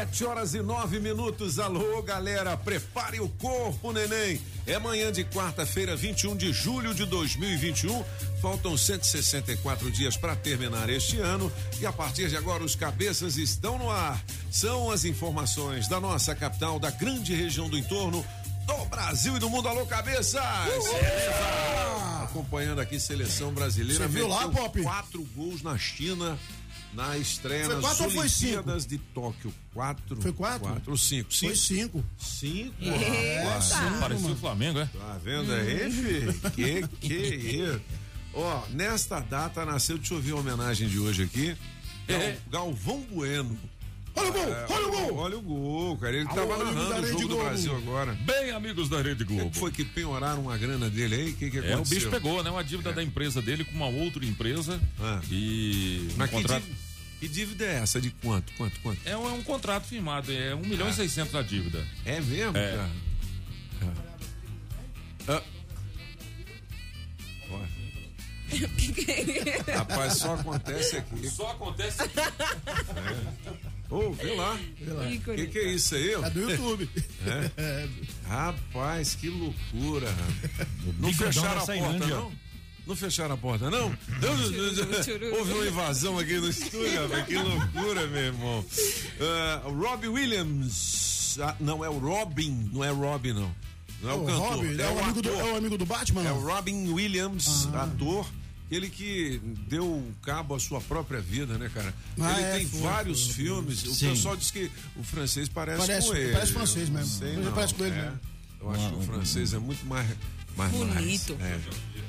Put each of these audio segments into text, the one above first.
Sete horas e nove minutos. Alô, galera, prepare o corpo, neném. É manhã de quarta-feira, 21 de julho de 2021. Faltam 164 dias para terminar este ano e a partir de agora os cabeças estão no ar. São as informações da nossa capital, da grande região do entorno, do Brasil e do mundo. Alô, cabeças! Acompanhando aqui seleção brasileira. Você viu lá, Pop? Quatro gols na China na estreia Foi nas quatro ou foi Olimpíadas de Tóquio. Quatro. Foi quatro? Quatro ou cinco? Foi Cinco. cinco. Cinco? rapaz. Parecia o Flamengo, é? Tá vendo aí, filho? Que que isso? Ó, nesta data nasceu, deixa eu ver a homenagem de hoje aqui. Gal- É. Galvão Bueno. Olha o gol, É, olha o gol. Olha o gol, cara. Ele Alô, tava da narrando o jogo do. Brasil agora. Bem, amigos da Rede O que Globo. que foi que penhoraram a grana dele aí? O que, que aconteceu? É, o bicho pegou, né? Uma dívida da empresa dele com uma outra empresa. Ah. E. um Mas que, contrato... dívida, que dívida é essa? De quanto? Quanto? Quanto? É um, é um contrato firmado, é 1 milhão e 600 a dívida. É mesmo, É. cara? Ah. Rapaz, só acontece aqui. Só acontece. Ô, vê lá. O que, que é isso aí? É do YouTube. É. Rapaz, que loucura. rapaz. Não fecharam a porta, não? Não fecharam a porta, não? Houve uma invasão aqui no estúdio, rapaz. Que loucura, meu irmão. Ah, o Robbie Williams. ah, não, é o Robin, não é Robin, não. Não é o, o cantor. Robin, é, o amigo do, é o amigo do Batman, É não? o Robin Williams, ator. Ele que deu cabo à sua própria vida, né, cara? Ah, ele é, tem foi, vários foi, foi. filmes. O Sim. pessoal diz que o francês parece, Parece- com ele. parece francês Eu não mesmo. sei, não. parece com ele É. mesmo. Eu acho que o francês é muito mais. mais Bonito. mais. É.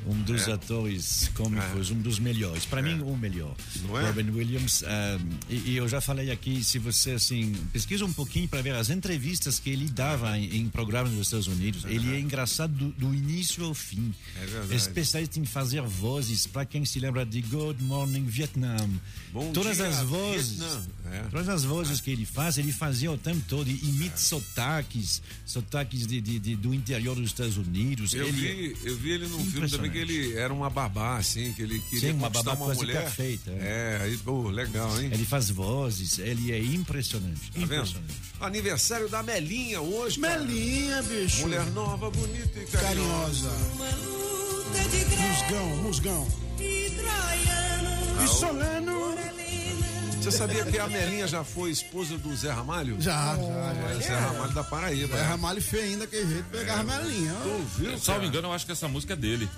Um dos atores cômicos, um dos melhores. Para mim, o melhor. Não é? Robin Williams. ah, e, e eu já falei aqui, se você assim pesquisa um pouquinho para ver as entrevistas que ele dava em, em programas dos Estados Unidos, ele é engraçado do, do início ao fim. É verdade. Especialista em fazer vozes. Para quem se lembra de Good Morning Vietnam, Bom todas dia, as vozes. É. todas as vozes que ele faz, ele fazia o tempo todo. Imita sotaques, sotaques de, de- de- do interior dos Estados Unidos. Eu ele, vi, eu vi ele num filme também que ele era uma babá, assim, que ele queria Sim, uma babá uma quase mulher. perfeita, É, aí, pô, legal, hein? Ele faz vozes, ele é impressionante. Tá vendo? impressionante. Aniversário da Melinha hoje, cara. Melinha, bicho. Mulher nova, bonita e carinhosa. Carinhosa. Musgão, musgão. E Solano. Você sabia que a Melinha já foi esposa do Zé Ramalho? Já, já, É, já. Zé Ramalho da Paraíba. É ramalho feio ainda, que jeito, pegava Melinha. ó. Tu viu, Salvo cara? engano, eu acho que essa música é dele.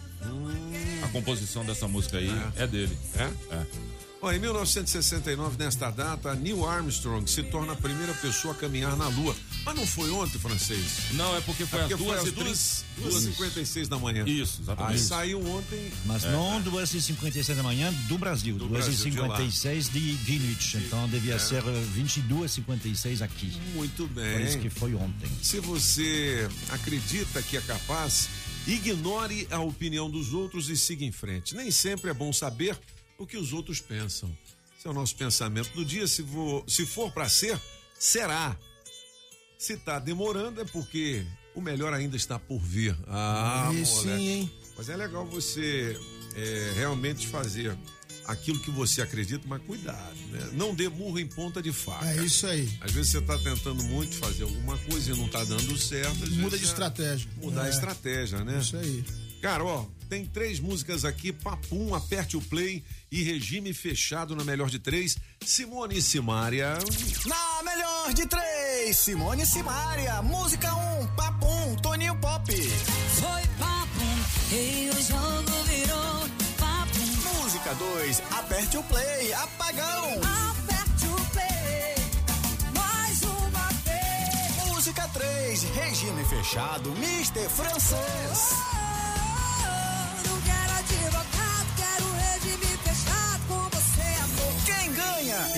A composição dessa música aí é, dele. É? É. Ó, em 1969, nesta data, Neil Armstrong se torna a primeira pessoa a caminhar na Lua. Mas não foi ontem, francês? Não, é porque foi Porque às foi duas às e trinta. duas, duas e cinquenta e seis da manhã. Isso, Aí exatamente. saiu ontem. Mas não 2h56 da manhã do Brasil, Do Brasil, de lá. 2h56 de Greenwich. Então devia ser eh, 22h56 aqui. Muito Por isso que bem. foi ontem. Se você acredita que é capaz, ignore a opinião dos outros e siga em frente. Nem sempre é bom saber o que os outros pensam. Esse é o nosso pensamento do dia. Se, vo- se for para ser, será. Se tá demorando é porque o melhor ainda está por vir. Ah, sim, hein? Mas é legal você é, realmente fazer aquilo que você acredita, mas cuidado, né? Não dê murro em ponta de faca. É isso aí. Às vezes você está tentando muito fazer alguma coisa e não está dando certo. Muda de é estratégia. Mudar a É, estratégia, né? Isso aí. Cara, ó, tem três músicas aqui, Papum, Aperte o Play e Regime Fechado na melhor de três. Simone e Simária. Na melhor de três, Simone e Simaria. Música 1, um, Papum, Toninho Pop. Foi papo e o jogo virou papo. Música 2, Aperte o Play, Apagão. Aperte o play, mais um regime fechado, Mr. Francês. Não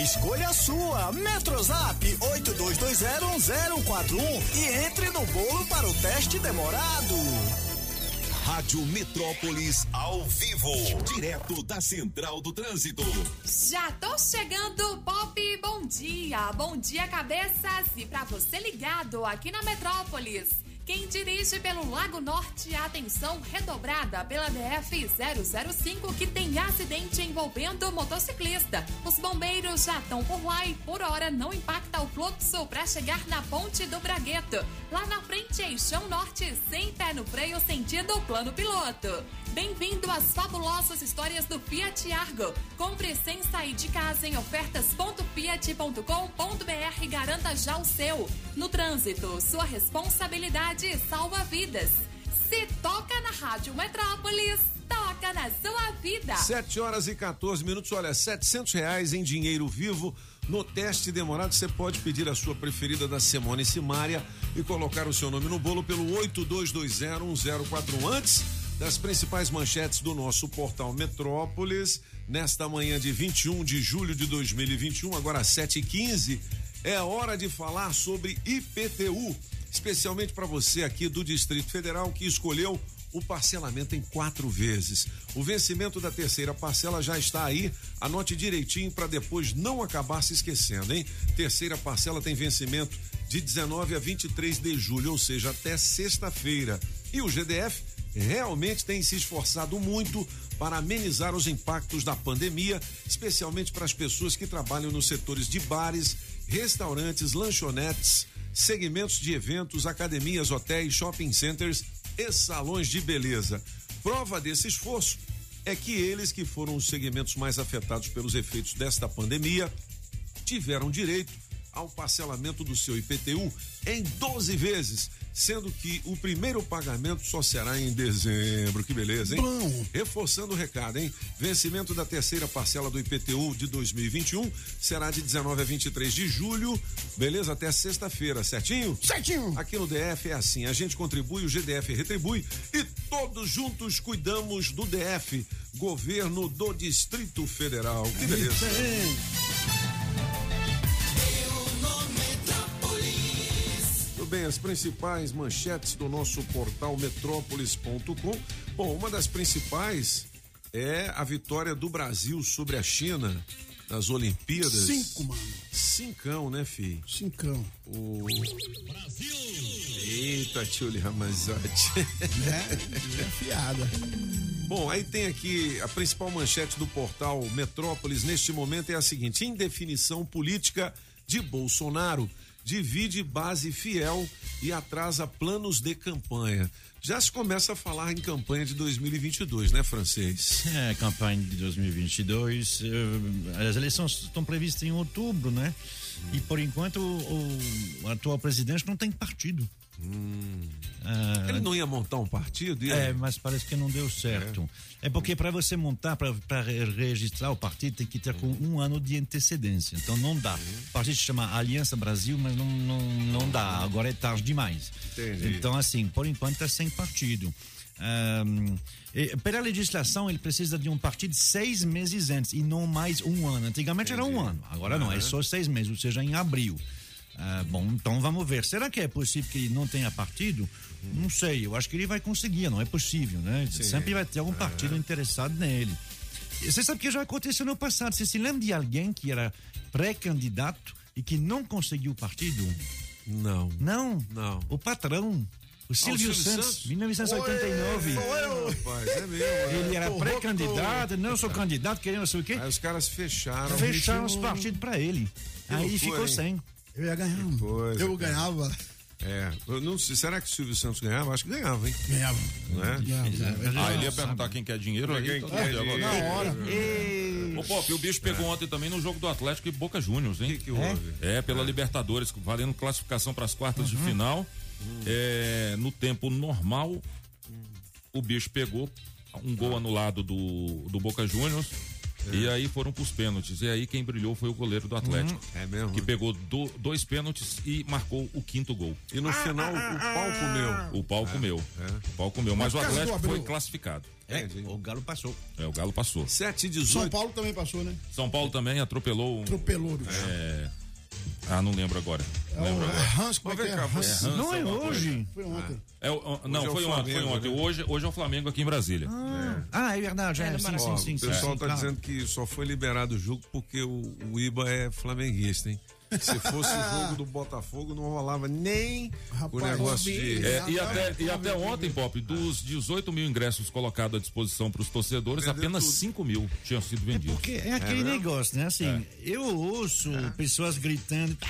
Escolha a sua. Metrozap 82201041 e entre no bolo para o teste demorado. Rádio Metrópolis ao vivo, direto da Central do Trânsito. Já tô chegando, Pop, bom dia. Bom dia, cabeças. E pra você ligado aqui na Metrópolis. Quem dirige pelo Lago Norte, atenção redobrada pela DF 005 que tem acidente envolvendo motociclista. Os bombeiros já estão por lá e por hora não impacta o fluxo para chegar na ponte do Bragueto. Lá na frente, Eixão Norte, sem pé no freio, sentido plano piloto. Bem-vindo às fabulosas histórias do Fiat Argo. Compre sem sair de casa em ofertas.fiat.com.br e garanta já o seu. No trânsito, sua responsabilidade salva vidas. Se toca na Rádio Metrópolis, toca na sua vida. 7 horas e 14 minutos. Olha, 700 reais em dinheiro vivo. No teste demorado, você pode pedir a sua preferida da Simone Simária e colocar o seu nome no bolo pelo 82201041 antes das principais manchetes do nosso portal Metrópolis. Nesta manhã de 21 de julho de 2021, agora às 7h15, é hora de falar sobre IPTU, especialmente para você aqui do Distrito Federal que escolheu o parcelamento em quatro vezes. O vencimento da terceira parcela já está aí. Anote direitinho para depois não acabar se esquecendo, hein? Terceira parcela tem vencimento de 19 a 23 de julho, ou seja, até sexta-feira. E o GDF realmente tem se esforçado muito para amenizar os impactos da pandemia, especialmente para as pessoas que trabalham nos setores de bares, restaurantes, lanchonetes, segmentos de eventos, academias, hotéis, shopping centers e salões de beleza. Prova desse esforço é que eles que foram os segmentos mais afetados pelos efeitos desta pandemia tiveram direito ao parcelamento do seu IPTU em 12 vezes, sendo que o primeiro pagamento só será em dezembro. Que beleza, hein? Bom. Reforçando o recado, hein? Vencimento da terceira parcela do IPTU de 2021 será de 19 a 23 de julho, beleza? Até sexta-feira, certinho? Certinho. Aqui no DF é assim, a gente contribui, o GDF retribui e todos juntos cuidamos do DF, governo do Distrito Federal. Que beleza. As principais manchetes do nosso portal metrópolis.com. Bom, uma das principais é a vitória do Brasil sobre a China nas Olimpíadas. Cinco, mano. Cincão, né, fi? Cincão. O Brasil! Eita, tio Ramazotti. É, é fiada. Bom, aí tem aqui a principal manchete do portal Metrópolis neste momento é a seguinte: indefinição política de Bolsonaro divide base fiel e atrasa planos de campanha. Já se começa a falar em campanha de 2022, né, francês? É, campanha de 2022. eh, As eleições estão previstas em outubro, né? E por enquanto o, o atual presidente não tem partido. Ah, Ele não ia montar um partido? Ia... É, mas parece que não deu certo. É, porque para você montar, para registrar o partido, tem que ter com um ano de antecedência. Então não dá. O partido se chama Aliança Brasil, mas não, não, não dá. Agora é tarde demais. Entendi. Então, assim, por enquanto está sem partido. Ahm, e, pela legislação, ele precisa de um partido seis meses antes e não mais um ano. Antigamente era um ano, agora não, é só seis meses, ou seja, em abril. Ah, bom, então vamos ver. Será que é possível que ele não tenha partido? Não sei, eu acho que ele vai conseguir, não é possível, né? Sempre vai ter algum partido interessado nele. Você sabe que já aconteceu no passado. Você se lembra de alguém que era pré-candidato e que não conseguiu o partido? Não. Não. Não. O patrão. O Silvio, Silvio Santos, Santos? 1989. Rapaz, é mesmo. é. Ele era Tô pré-candidato, não sou candidato, querendo não sei o quê. Aí os caras fecharam. Fecharam os partidos pra ele. Aí loucura, ficou hein? sem. Eu ia ganhar. coisa, eu cara. ganhava. É, eu não sei, será que o Silvio Santos ganhava? Acho que ganhava, hein? Ganhava. Não é? Ganhava. Ah, ele ia perguntar quem quer dinheiro aí. Quem então quer deu, dinheiro? Na hora. Ô, Pop, o bicho pegou ontem também no jogo do Atlético e Boca Juniors, O hein? que, que houve? É, pela Libertadores, valendo classificação para as quartas de final. É, no tempo normal, o bicho pegou um gol anulado do, do Boca Juniors. E aí foram pros pênaltis. E aí quem brilhou foi o goleiro do Atlético. É mesmo? Que pegou do- dois pênaltis e marcou o quinto gol. E no final o pau comeu. O pau comeu. é. O pau comeu. Mas o Atlético foi classificado. É, Entendi. o Galo passou. É, o Galo passou. 7 e São 18. Paulo também passou, né? São Paulo também atropelou um. Atropelou. É, Ah, não lembro agora. Não É lembro o agora. Hans, como é Mas que vem é? cá, Hans. você- Não é hoje. Foi ontem. É o- não, Hoje é foi ontem, foi Flamengo, ontem. né? Hoje, hoje é o Flamengo aqui em Brasília. Ah, é verdade. É, sim, sim, sim, o pessoal tá claro. dizendo que só foi liberado o jogo porque o, o Iba é flamenguista, hein? Se fosse o jogo do Botafogo, não rolava nem o Rapaz, negócio eu vi. de. É, e até, e até ontem, Pop, dos 18 mil ingressos colocados à disposição para os torcedores, Vendeu apenas tudo. 5 mil tinham sido vendidos. Porque é aquele mesmo? negócio, né? Assim, eu ouço pessoas gritando.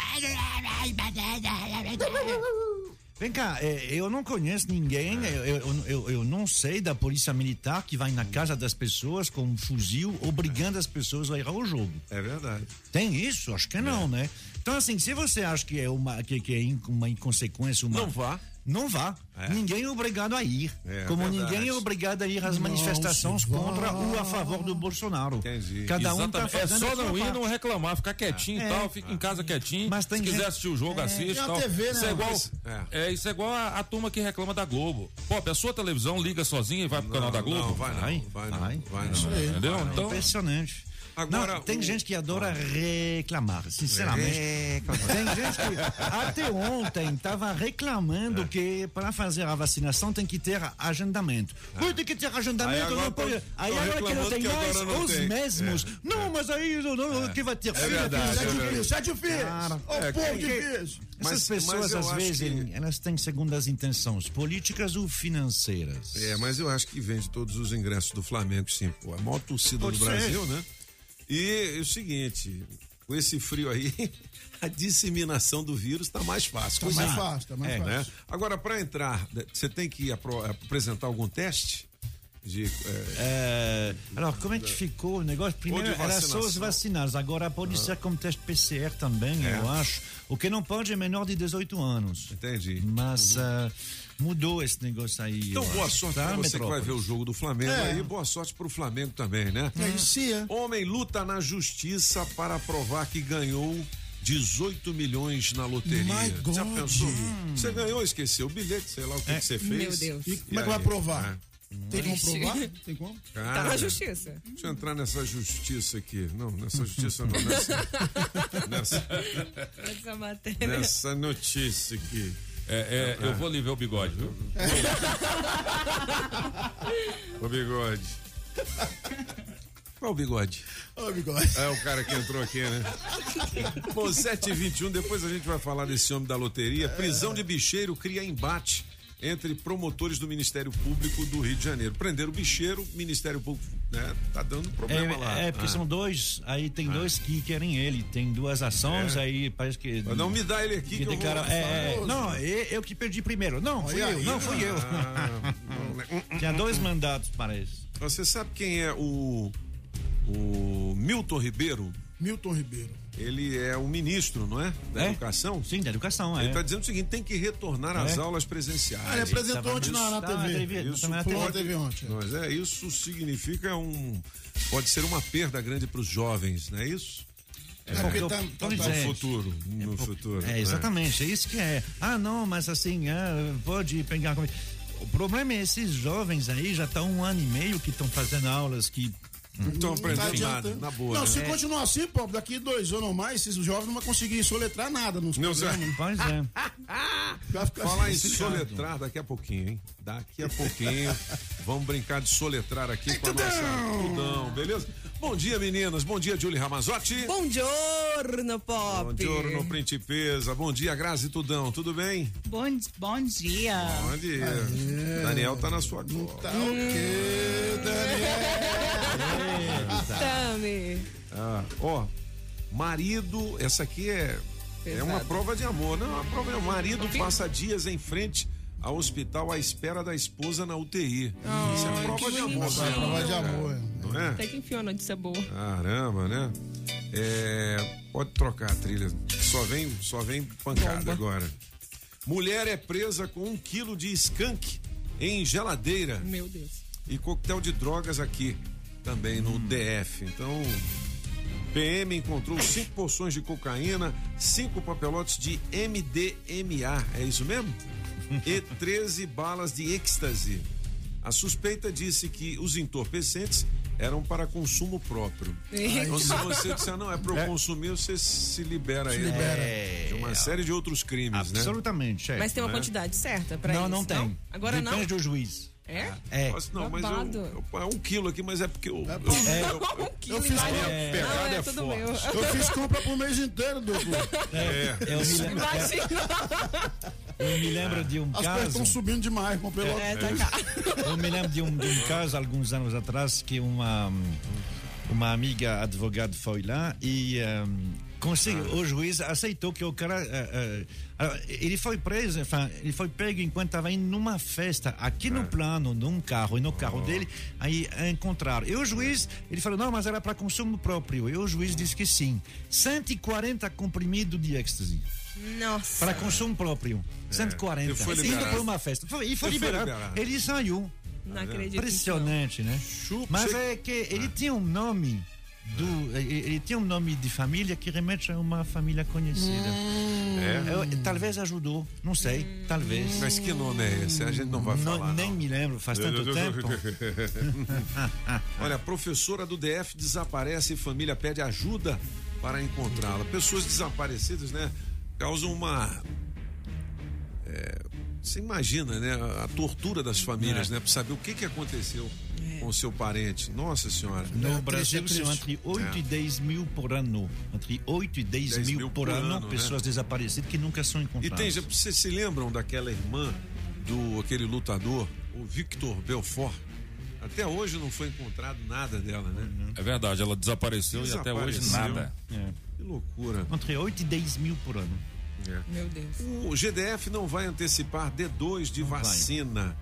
Vem cá, é, eu não conheço ninguém, eu, eu, eu, eu não sei da polícia militar que vai na casa das pessoas com um fuzil obrigando as pessoas a ir ao jogo. É verdade. Tem isso? Acho que não, né? Então, assim, se você acha que é uma, que, que é uma inconsequência, uma. Não vá. Não vá. É. Ninguém é obrigado a ir. É, como verdade. ninguém é obrigado a ir às Não manifestações contra ou a favor do Bolsonaro. Entendi. Cada um tá Exatamente. é fazendo só não ir, parte. não reclamar, ficar quietinho É. e tal, fica em casa quietinho. Mas tem Se quiser assistir o jogo, assiste tem a tal. TV, né, Isso é igual, mas- é. é. isso é igual a, a turma que reclama da Globo. Pop, a sua televisão liga sozinha e vai pro canal da Globo? Não, vai não. Vai, Vai não. vai. Vai Isso não. aí. Entendeu? Então, Impressionante. Agora, Não, tem o- gente que adora reclamar, sinceramente. Tem gente que até ontem estava reclamando É. que para fazer a vacinação tem que ter agendamento. Ui, tem que ter Aí agendamento, agora não pode. Aí agora que não tem que mais, não os tem. mesmos. É. Não, mas aí não, não, que vai ter filho, verdade, é Sete verdade. filhos, sete filhos. Cara, Ô, é, povo que- difícil. Mas- Essas pessoas, mas eu às vezes, que- elas têm segundas intenções, políticas ou financeiras. É, mas eu acho que vende todos os ingressos do Flamengo, sim. Pô, a maior torcida Pode do ser. Brasil, né? E é o seguinte, com esse frio aí, a disseminação do vírus tá mais fácil. Tá Coisa mais de- fácil, tá mais É, fácil. né? Agora, para entrar, você tem que apresentar algum teste de. é, É, alors, como é que ficou o negócio? Primeiro era só os vacinados, agora pode ser como teste PCR também, É. eu acho. O que não pode é menor de 18 anos. entendi. Mas ah, mudou esse negócio aí. Então, boa acho, sorte tá, pra você que vai ver o jogo do Flamengo É. aí. Boa sorte pro Flamengo também, né? É é. Homem luta na justiça para provar que ganhou 18 milhões na loteria. My Já pensou? Você ganhou, esqueceu o bilhete, sei lá o que, que você fez. Meu Deus. E como é que vai provar? É. Tem como provar? Tem como? Cara, Tá na justiça. Deixa eu entrar nessa justiça aqui. Não, nessa justiça não, nessa, nessa, Essa matéria. nessa notícia aqui. É, é, eu vou ali ver o bigode, viu? Ô, bigode. Qual o bigode? Ô, bigode. É o cara que entrou aqui, né? Bom, 7h21, depois a gente vai falar desse homem da loteria. Prisão de bicheiro cria embate entre promotores do Ministério Público do Rio de Janeiro. Prenderam o bicheiro, o Ministério Público, né? Tá dando problema lá. É, é, porque Ah. são dois, aí tem dois que querem ele, tem duas ações, É. aí parece que. Mas Não me dá ele aqui que, que eu vou... declara, é, é, não, eu, eu que perdi primeiro. Não, fui Olha eu, não, fui eu. Ah? Tinha dois mandatos, parece. Você sabe quem é o, o Milton Ribeiro? Milton Ribeiro. Ele é o ministro, não é? Da É? Educação. Sim, da educação, Ele é. está dizendo o seguinte: tem que retornar às É. aulas presenciais. Ah, ele apresentou tava ontem na, na na TV. Isso na TV. na TV ontem. Mas é, isso significa um. Pode ser uma perda grande para os jovens, não é isso? É porque tá, tá, tá- é. No futuro. No futuro. É, exatamente, é isso que é. Ah, não, mas assim, ah, pode pegar. comigo. O problema é esses jovens aí já estão um ano e meio que estão fazendo aulas que. Não estão Não tá aprendendo adiantando. nada, na boa. Não, né? se continuar assim, pô, daqui dois anos ou mais, esses jovens não vão conseguir soletrar nada nos Não, programas. Pois é. Vai ficar Falar em assim. soletrar daqui a pouquinho, hein? Daqui a pouquinho. Vamos brincar de soletrar aqui com a nossa Tudão, beleza? Bom dia, meninas. Bom dia, Julie Ramazotti. Bom giorno, Pop. Bom dia, Principesa. Bom dia, Grazi Tudão. Tudo bem? Bom, bom dia. Bom dia. Daniel tá na sua conta. Tá ok, Daniel. Ó, marido, essa aqui é é uma Pesado. prova de amor, não é uma prova de amor. Marido passa dias em frente ao hospital à espera da esposa na UTI. Isso é prova de amor, é né? prova de amor. é. não é? Até que enfim, uma notícia boa. Caramba, né? É, pode trocar a trilha. Só vem, só vem pancada Bomba. agora. Mulher é presa com um quilo de skunk em geladeira Meu Deus. e coquetel de drogas aqui. também no DF. Então, PM encontrou cinco porções de cocaína, cinco papelotes de MDMA, é isso mesmo? E 13 balas de êxtase. A suspeita disse que os entorpecentes eram para consumo próprio. Então, se você disser, não, é para eu consumir, você se libera aí libera. de uma série de outros crimes, né? Absolutamente. é. Mas tem uma Né? quantidade certa não, isso? não tem. Agora Depende não? do juiz. É? É. Nossa, não, mas Babado. eu, eu- é um quilo aqui, mas é porque eu. eu- Um quilo fiz vai- com- Não, pegada é é tudo forte. meu. Eu fiz compra pro mês inteiro, duplo. é. Eu me, lem- Imagina. eu me lembro de um As coisas caso. estão subindo demais, comprei logo. É, tá caro. Eu me lembro de um, de um caso, alguns anos atrás, que uma, uma amiga advogada foi lá e um, conseguiu, o juiz aceitou que o cara. eh, eh, ah, ele foi preso, enfin, ele foi pego enquanto estava indo numa festa, aqui no plano, num carro, e no carro dele, aí encontraram. E o juiz, ele falou, não, mas era para consumo próprio. E o juiz disse que sim. 140 comprimidos de êxtase. Nossa. Para consumo próprio. 140. E foi Indo por uma festa. Foi, e foi liberado. liberado. Ele saiu. Não acredito. Impressionante, né? Chupa, Mas é que ele tinha um nome do, ele ele tinha um nome de família que remete a uma família conhecida. É? Eu- talvez ajudou, não sei, talvez. Mas que nome é esse? A gente não vai Não- falar. nem não. me lembro, faz tanto tempo. Olha, professora do DF desaparece e família pede ajuda para encontrá-la. Pessoas desaparecidas, né? Causam uma. é, você imagina, né? A tortura das famílias, né? Para saber o que, que aconteceu com o seu parente. Nossa Senhora. No É Brasil é são entre 8 e 10 mil por ano. Entre 8 e 10, 10 mil, mil por, por ano, ano, né? pessoas desaparecidas que nunca são E encontradas. tem, já- vocês se lembram daquela irmã do aquele lutador, o Victor Belfort? Até hoje não foi encontrado nada dela, né? É verdade, ela desapareceu, e até hoje Desapareceu. nada. É. Que loucura. Entre 8 e 10 mil por ano. Meu Deus. O GDF não vai antecipar D2 de vai. vacina.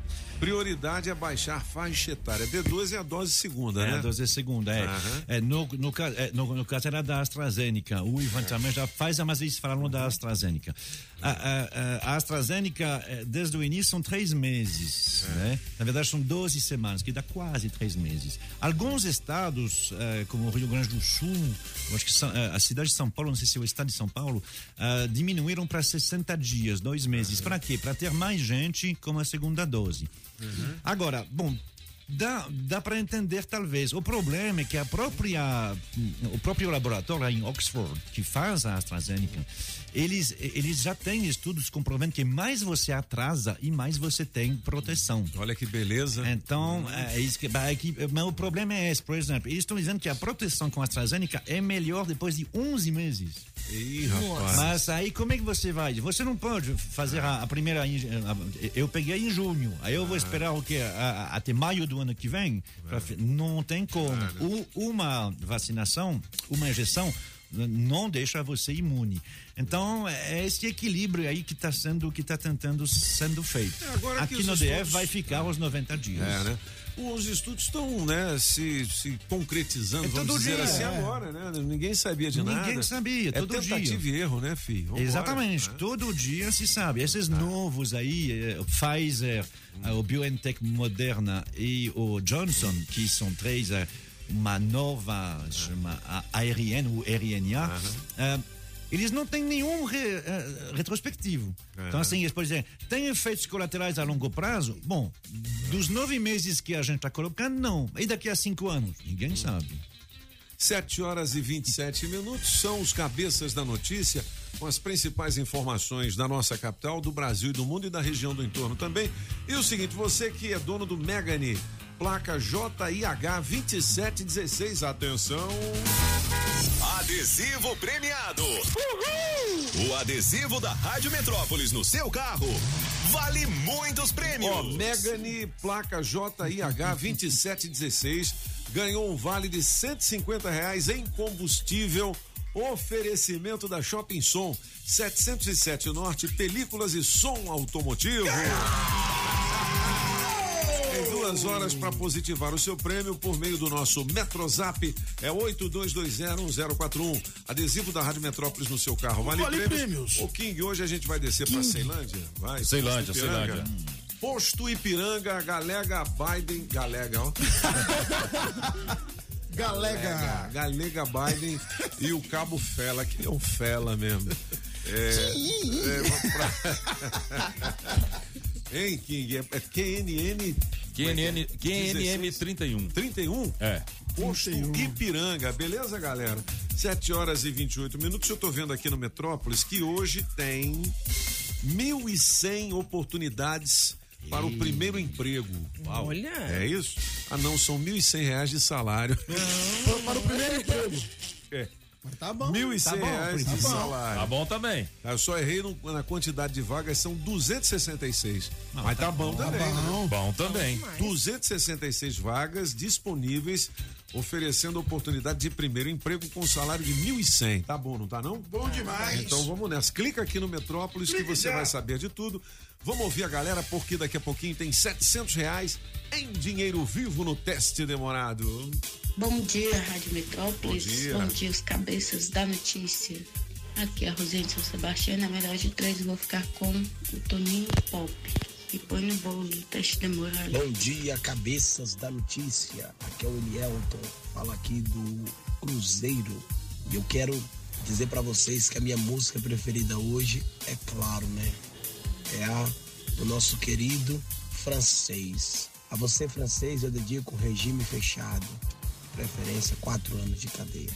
Prioridade é baixar faixa etária. D2 é a dose segunda, É, né? a dose segunda, é. Aham. É, no, no, é, no, no caso era da AstraZeneca. O Ivan também já faz, mas eles falaram da AstraZeneca. A, a, a AstraZeneca, é, desde o início, são três meses. Né? Na verdade, são 12 semanas, que dá quase três meses. Alguns estados, é, como o Rio Grande do Sul, acho que é, a cidade de São Paulo, não sei se é o estado de São Paulo, é, diminuíram para 60 dias, dois meses. Para quê? Para ter mais gente com a segunda dose. Agora, bom, Dá, dá para entender talvez. O problema é que a própria, o próprio laboratório em Oxford que faz a AstraZeneca, eles, eles já têm estudos comprovando que mais você atrasa e mais você tem proteção. Olha que beleza. Então, é isso que, é que- mas o problema é esse, por exemplo, eles estão dizendo que a proteção com a AstraZeneca é melhor depois de 11 meses. Ih, rapaz. Mas aí como é que você vai? Você não pode fazer a, a primeira. a- Eu peguei em junho, aí eu vou esperar o a- até maio do ano que vem? Pra não tem como. O- uma vacinação, uma injeção. Não deixa você imune. Então, é esse equilíbrio aí que está sendo, que está tentando sendo feito. É, que Aqui no DF vai ficar os 90 dias. É, né? Os estudos estão, né, se, se concretizando, É vamos todo dizer dia, assim, é. agora, né? Ninguém sabia de nada. Ninguém sabia, é todo tentativa dia. e erro, né, filho? Vambora, Exatamente, né? todo dia se sabe. Esses novos aí, eh, o Pfizer, eh, o BioNTech Moderna e o Johnson, que são três, eh, uma nova, chama ARN, o RNA, eh, eles não têm nenhum re- eh, retrospectivo. Então, assim, eles podem dizer, tem efeitos colaterais a longo prazo? Bom, dos nove meses que a gente está colocando, não. E daqui a cinco anos? Ninguém sabe. 7 horas e 27 minutos são os cabeças da notícia com as principais informações da nossa capital, do Brasil e do mundo e da região do entorno também. E o seguinte, você que é dono do Megane, placa JIH 2716, atenção. Adesivo premiado. O adesivo da Rádio Metrópolis no seu carro vale muitos prêmios. Ó, Megane, placa JIH 2716, ganhou um vale de 150 reais em combustível. Oferecimento da Shopping Som, 707 Norte, películas e som automotivo. Duas horas para positivar o seu prêmio por meio do nosso Metrozap. É 82201041. Adesivo da Rádio Metrópolis no seu carro. Vale, Vale prêmios. prêmios. Ô, King, hoje a gente vai descer para Ceilândia? Vai. Ceilândia. Ceilândia. Posto Ipiranga, Galega Biden. Galega, ó. Galega. Galega Biden e o Cabo Fela, que é um Fela mesmo. É, é, pra... Hein, King? É, é QNN. QNN, QNM 31. 31? É. Posto Ipiranga, beleza, galera? 7 horas e 28 minutos. Eu tô vendo aqui no Metrópolis que hoje tem 1.100 oportunidades para o primeiro emprego. Uau. Olha. É isso? Ah, não, são 1.100 reais de salário. Para o primeiro emprego. É. Mas tá bom. 1.100 tá bom, reais tá de bom. salário. Tá bom também. Eu só errei no- na quantidade de vagas, são 266. Mas tá, bom também. né? Bom também. 266 vagas disponíveis, oferecendo oportunidade de primeiro emprego com salário de 1.100. Tá bom, não tá não? Bom demais. Então vamos nessa. Clica aqui no Metrópolis que você vai saber de tudo. Vamos ouvir a galera, porque daqui a pouquinho tem 700 reais em dinheiro vivo no teste demorado. Bom dia, Rádio Metrópolis. Bom dia. os cabeças da notícia. Aqui é a Rosane São Sebastião. Na melhor de três, eu vou ficar com o Toninho Pop. E põe no bolo do teste demorado. Bom dia, cabeças da notícia. Aqui é o Elielton, fala aqui do Cruzeiro. E eu quero dizer pra vocês que a minha música preferida hoje é claro, né? É a do nosso querido francês. A você, francês, eu dedico o regime fechado. Preferência, quatro anos de cadeia.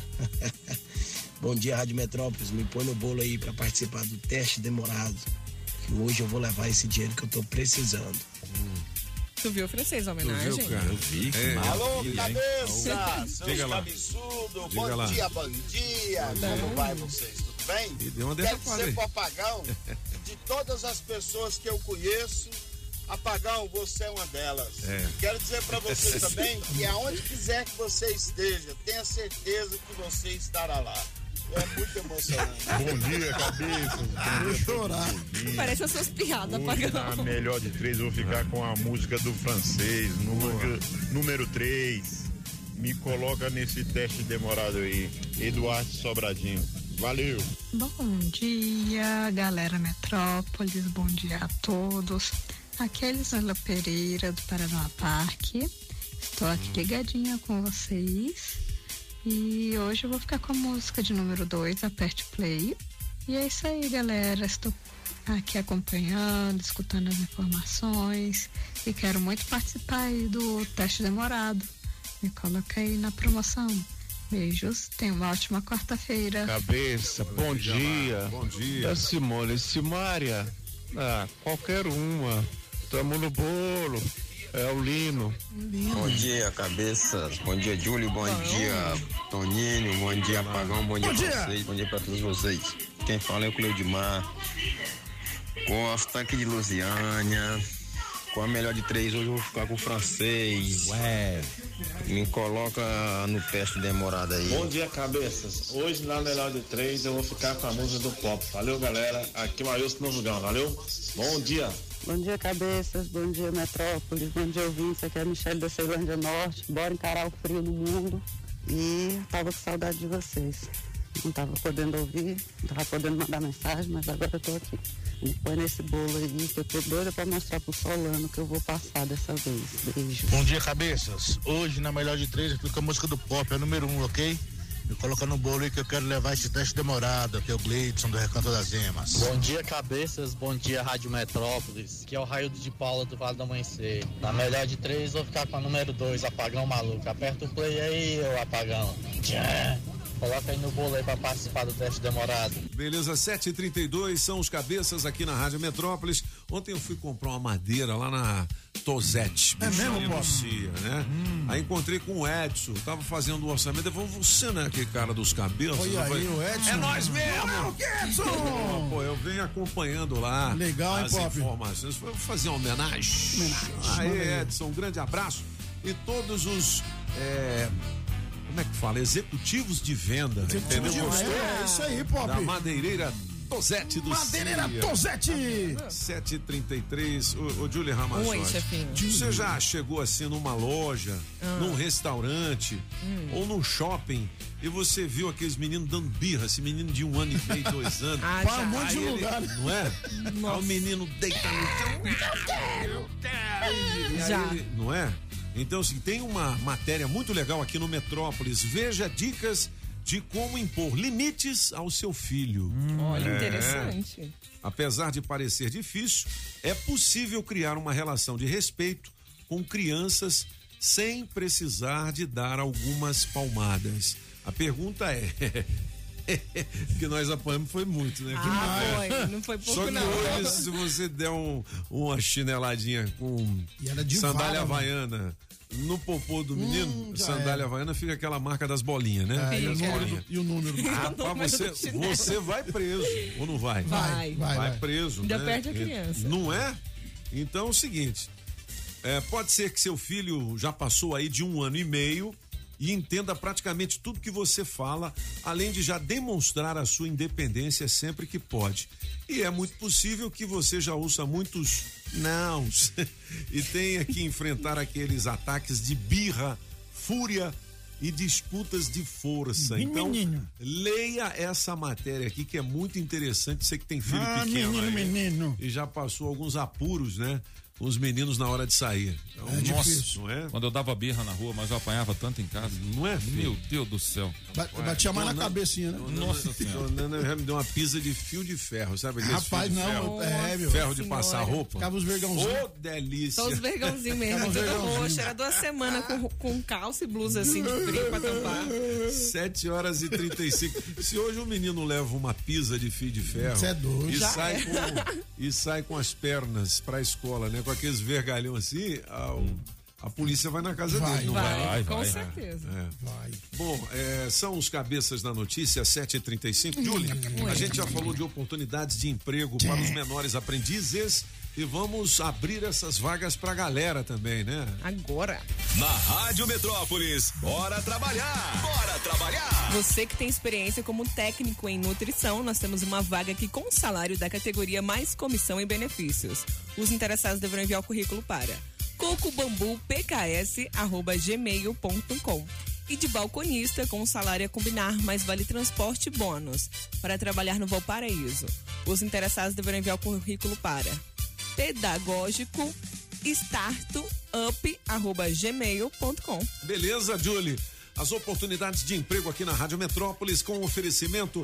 Bom dia, Rádio Metrópolis. Me põe no bolo aí pra participar do teste demorado. Que hoje eu vou levar esse dinheiro que eu tô precisando. Tu viu o francês, a homenagem? viu, cara? Eu vi, É. Alô, hein? cabeça! Seus Diga lá. cabeçudos, Diga bom lá. dia, bom dia! Como vai vocês? Tudo bem? E deu uma Quero derrapada dizer aí. pro Apagão, de todas as pessoas que eu conheço, Apagão, você é uma delas. É. Quero dizer pra você também que aonde quiser que você esteja, tenha certeza que você estará lá. É muito emocionante. Bom dia, cabeça. Vou chorar. Parece as suas piadas, Hoje, na apagão. melhor de três, eu vou ficar com a música do francês, número, número 3. Me coloca nesse teste demorado aí. Eduardo Sobradinho. Valeu. Bom dia, galera Metrópolis, bom dia a todos. Aqui é Elisângela Pereira, do Paraná Parque. Estou aqui ligadinha com vocês. E hoje eu vou ficar com a música de número 2, Aperte Play. E é isso aí, galera. Estou aqui acompanhando, escutando as informações. E quero muito participar aí do teste demorado. Me coloca aí na promoção. Beijos, tenha uma ótima quarta-feira. Cabeça, bom dia. Bom dia. É Simone, Simária. Ah, qualquer uma. Tamo no bolo. É o Lino. Bom dia, cabeças. Bom dia, Júlio. Bom dia, Toninho. Bom dia, Apagão. Bom dia Bom pra dia. vocês. Bom dia pra todos vocês. Quem fala é o Cleudimar. Costa aqui de Lusiânia. Com a melhor de três, hoje eu vou ficar com o francês. Ué. Me coloca no teste demorado aí. Bom dia, cabeças. Hoje, na melhor de três, eu vou ficar com a música do pop. Valeu, galera. Aqui é o Ailson Novo Gão. Valeu? Bom dia. Bom dia, cabeças. Bom dia, Metrópolis. Bom dia, ouvintes. Aqui é a Michelle da Ceilândia Norte. Bora encarar o frio no mundo. E tava com saudade de vocês. Não tava podendo ouvir, não tava podendo mandar mensagem, mas agora eu tô aqui. Me põe nesse bolo aí que eu tô doida pra mostrar pro Solano que eu vou passar dessa vez. Beijo. Bom dia, cabeças. Hoje, na melhor de três, com a música do pop, é o número um, ok? Me coloca no bolo aí que eu quero levar esse teste demorado, que é o Gleidson do Recanto das Emas. Bom dia, cabeças. Bom dia, Rádio Metrópolis. Que é o Raio de Paula do Vale do Amanhecer. Na melhor de três, vou ficar com a número dois, Apagão Maluco. Aperta o play aí, ô Apagão. Tchã. Coloca aí no bolo aí pra participar do teste demorado. Beleza, 7h32 são os cabeças aqui na Rádio Metrópolis. Ontem eu fui comprar uma madeira lá na Tosete. É mesmo? Lucia, né? Aí encontrei com o Edson, tava fazendo o orçamento. Eu falei, você não é aquele cara dos cabelos? Eu aí, falei, o Edson. É nós mesmo! Não é o Edson! Não, pô, eu venho acompanhando lá Legal, hein, as Pop? informações. Vou fazer uma homenagem. Aí, Edson, um grande abraço. E todos os. é, como é que fala? Executivos de venda. entendeu? de venda, é isso aí, Pop. Da madeireira Tosete do Madeireira Cia. Tosete! 7h33. Ô, ô Júlia Ramazotti. Oi, chefinho. Você já chegou assim numa loja, Ah. num restaurante Hum. ou num shopping e você viu aqueles meninos dando birra, esse menino de um ano e meio, dois anos. Ah, Para um monte de lugar. Não é? Aí o menino deita no chão. Eu quero, eu quero. E aí Já. ele- não é? Então, assim, tem uma matéria muito legal aqui no Metrópolis. Veja dicas de como impor limites ao seu filho. Olha, É. interessante. Apesar de parecer difícil, é possível criar uma relação de respeito com crianças sem precisar de dar algumas palmadas. A pergunta é. que nós apanhamos foi muito, né? Ah, foi. Não foi pouco, Só que não. hoje, se você der um- uma chineladinha com E era de sandália vara, havaiana no popô do menino, Hum, sandália era. havaiana fica aquela marca das bolinhas, né? É, e, o número e o número Ah, pá, número você, você vai preso, ou não vai? Vai. Vai, vai. preso. Ainda né? perde a criança. Não é? Então é o seguinte: é, pode ser que seu filho já passou aí de um ano e meio e entenda praticamente tudo que você fala, além de já demonstrar a sua independência sempre que pode. E é muito possível que você já ouça muitos nãos e tenha que enfrentar aqueles ataques de birra, fúria e disputas de força. Então, menino. leia essa matéria aqui que é muito interessante. Você que tem filho Ah, pequeno menino, aí, menino. e já passou alguns apuros, né? Os meninos na hora de sair. Então, É nossa, difícil. não é? Quando eu dava birra na rua, mas eu apanhava tanto em casa. Não é, filho? Meu Deus do céu. Ba- Batia mais na Dona- cabecinha, né? Nossa senhora. Dona já me deu uma pisa de fio de ferro, sabe? Rapaz, fio de não, Ferro, é, meu. ferro de Senhora. passar roupa. Ficava os vergãozinhos. Ô, delícia. Só os vergãozinhos mesmo, tudo roxo. Era duas semanas com, com calça e blusa assim de frio pra tampar. 7 horas e 35. Se hoje um menino leva uma pisa de fio de ferro Cê é doido. e, Já sai é. com, e sai com as pernas pra escola, né? Com aqueles vergalhão assim, a, o- a polícia vai na casa Vai, dele, não Vai, vai? Vai, com vai. certeza. É. Vai. Bom, é, são os cabeças da notícia, 7h35. Julie, a gente já falou de oportunidades de emprego para os menores aprendizes e vamos abrir essas vagas pra galera também, né? Agora, Na Rádio Metrópolis, bora trabalhar! Bora trabalhar! você que tem experiência como técnico em nutrição, nós temos uma vaga aqui com salário da categoria mais comissão e benefícios. Os interessados deverão enviar o currículo para cocobambupks@gmail.com e de balconista com salário a combinar, mais vale transporte e bônus para trabalhar no Valparaíso. Os interessados deverão enviar o currículo para pedagógico startup@gmail.com. Beleza, Julie? As oportunidades de emprego aqui na Rádio Metrópolis com oferecimento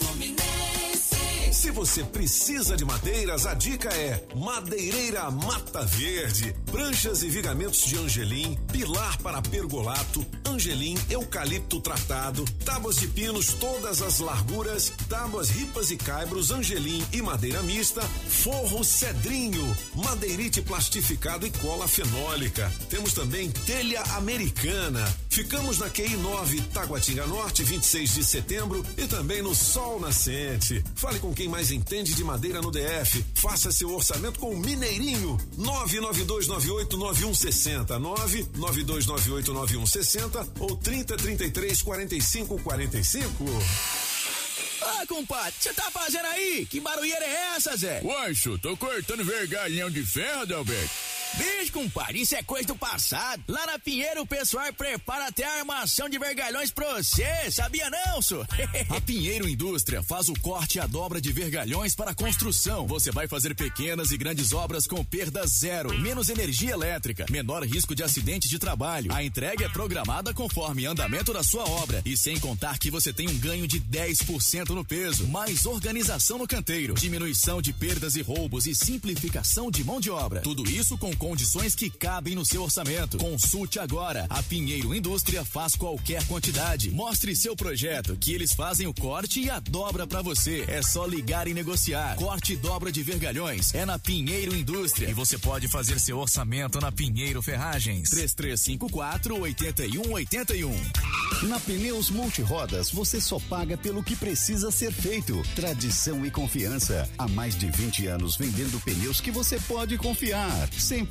Fluminense. Se você precisa de madeiras, a dica é Madeireira Mata Verde. Pranchas e vigamentos de angelim, pilar para pergolato, angelim, eucalipto tratado, tábuas de pinos todas as larguras, tábuas ripas e caibros, angelim e madeira mista, forro cedrinho, madeirite plastificado e cola fenólica. Temos também telha americana. Ficamos na QI 9, Taguatinga Norte, 26 de setembro e também no Sol Nascente. Fale com quem mais entende de madeira no DF. Faça seu orçamento com o Mineirinho. 992989160. 992989160 ou 3033 4545. Ô, compadre, você tá fazendo aí? Que barulheira é essa, Zé? Uancho, tô cortando vergalhão de ferro, Delberto. Bicho, compadre, isso é coisa do passado. Lá na Pinheiro, o pessoal prepara até a armação de vergalhões pra você. Sabia não, senhor? A Pinheiro Indústria faz o corte e a dobra de vergalhões para construção. Você vai fazer pequenas e grandes obras com perda zero, menos energia elétrica, menor risco de acidente de trabalho. A entrega é programada conforme andamento da sua obra e sem contar que você tem um ganho de 10% no peso, mais organização no canteiro, diminuição de perdas e roubos e simplificação de mão de obra. Tudo isso com condições que cabem no seu orçamento. Consulte agora. A Pinheiro Indústria faz qualquer quantidade. Mostre seu projeto que eles fazem o corte e a dobra para você. É só ligar e negociar. Corte e dobra de vergalhões é na Pinheiro Indústria e você pode fazer seu orçamento na Pinheiro Ferragens. 3354 8181. Na Pneus Multirodas, você só paga pelo que precisa ser feito. Tradição e confiança. Há mais de 20 anos vendendo pneus que você pode confiar. Sempre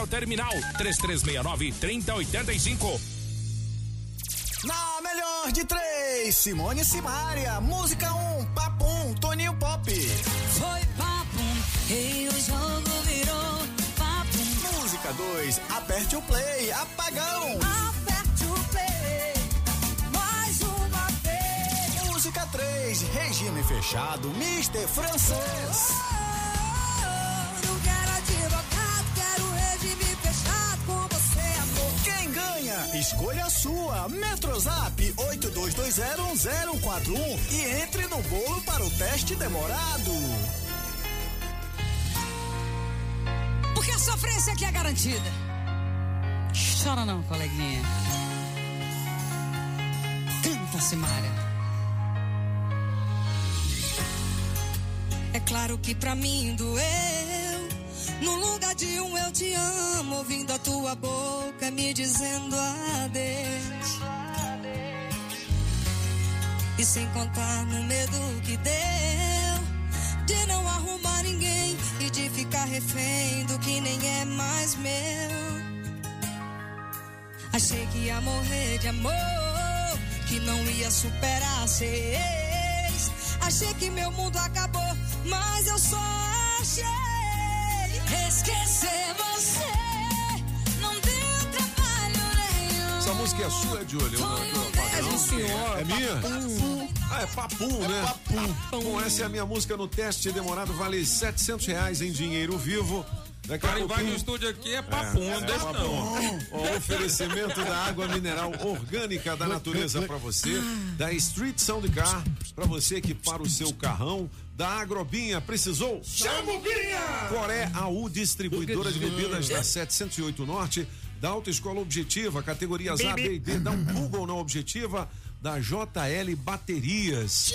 ao terminal 3369 3085. Na melhor de três, Simone e Simaria. Música 1, um, Papum, Toninho Pop. Foi papum, e o jogo virou papum. Música 2, aperte o play, Apagão. Aperte o play, mais uma vez. Música 3, regime fechado, Mister Francês. Oh, não quero advogado, quero regime fechado com você, amor. Quem ganha? Escolha a sua. Metrozap 82201041 e entre no bolo para o teste demorado. Porque a sofrência aqui é garantida. Chora não, coleguinha. Canta, Simária. É claro que pra mim doeu. No lugar de um eu te amo, ouvindo a tua boca me dizendo adeus. E sem contar no medo que deu de não arrumar ninguém e de ficar refém do que nem é mais meu. Achei que ia morrer de amor, que não ia superar ex. Achei que meu mundo acabou, mas eu só esquecer você. Não deu trabalho nenhum. Essa música é sua, Júlia? É do senhor, É minha? Ah, é Papum, né? Papum. Bom, essa é a minha música no teste demorado, vale 700 reais em dinheiro vivo. Daqui a Cara, vai no estúdio aqui, é papum, não deixa papum. não. O oferecimento da água mineral orgânica da natureza para você, da Street Sound Car, para você equipar o seu carrão, da Agrobinha, precisou? Chama o Binha! Coré AU, distribuidora de bebidas da 708 Norte, da Autoescola Objetiva, categorias A, B e D, dá um Google na Objetiva, da JL Baterias.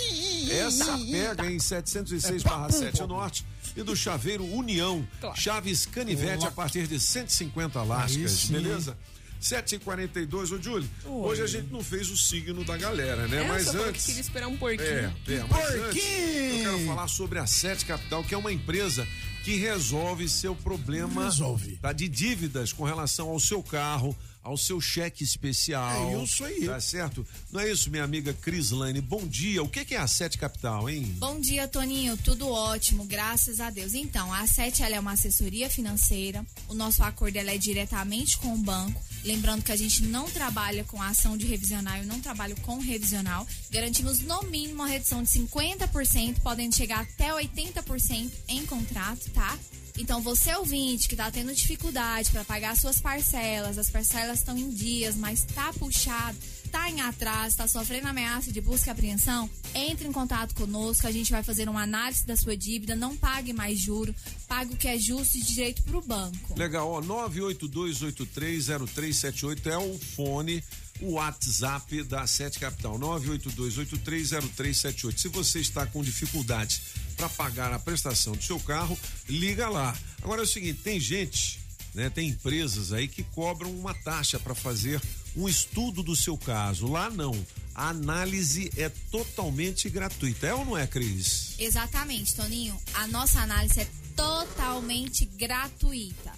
Essa pega em 706 barra 7 Norte e do Chaveiro União. Chaves Canivete a partir de 150 lascas, beleza? 7h42, ô Júlio, hoje a gente não fez o signo da galera, né? É, Mas que antes. queria esperar um pouquinho. É, é, mas antes, eu quero falar sobre a Sete Capital, que é uma empresa que resolve seu problema Resolve. Tá, de dívidas com relação ao seu carro, ao seu cheque especial. É isso aí. Tá certo? Não é isso, minha amiga Crislane? Bom dia. O que que é a Sete Capital, hein? Bom dia, Toninho. Tudo ótimo, graças a Deus. Então, a Sete ela é uma assessoria financeira. O nosso acordo ela é diretamente com o banco. Lembrando que a gente não trabalha com a ação de revisional, eu não trabalho com revisional. Garantimos no mínimo uma redução de 50%, podem chegar até 80% em contrato, tá? Então, você ouvinte que está tendo dificuldade para pagar suas parcelas, as parcelas estão em dias, mas está puxado, está em atraso, está sofrendo ameaça de busca e apreensão, entre em contato conosco, a gente vai fazer uma análise da sua dívida, não pague mais juro, pague o que é justo e direito para o banco. Legal, ó, 982830378 é o fone, o WhatsApp da Sete Capital, 982830378. Se você está com dificuldades para pagar a prestação do seu carro, liga lá. Agora é o seguinte, tem gente, né, tem empresas aí que cobram uma taxa para fazer um estudo do seu caso. Lá não. A análise é totalmente gratuita. É ou não é, Cris? Exatamente, Toninho. A nossa análise é totalmente gratuita.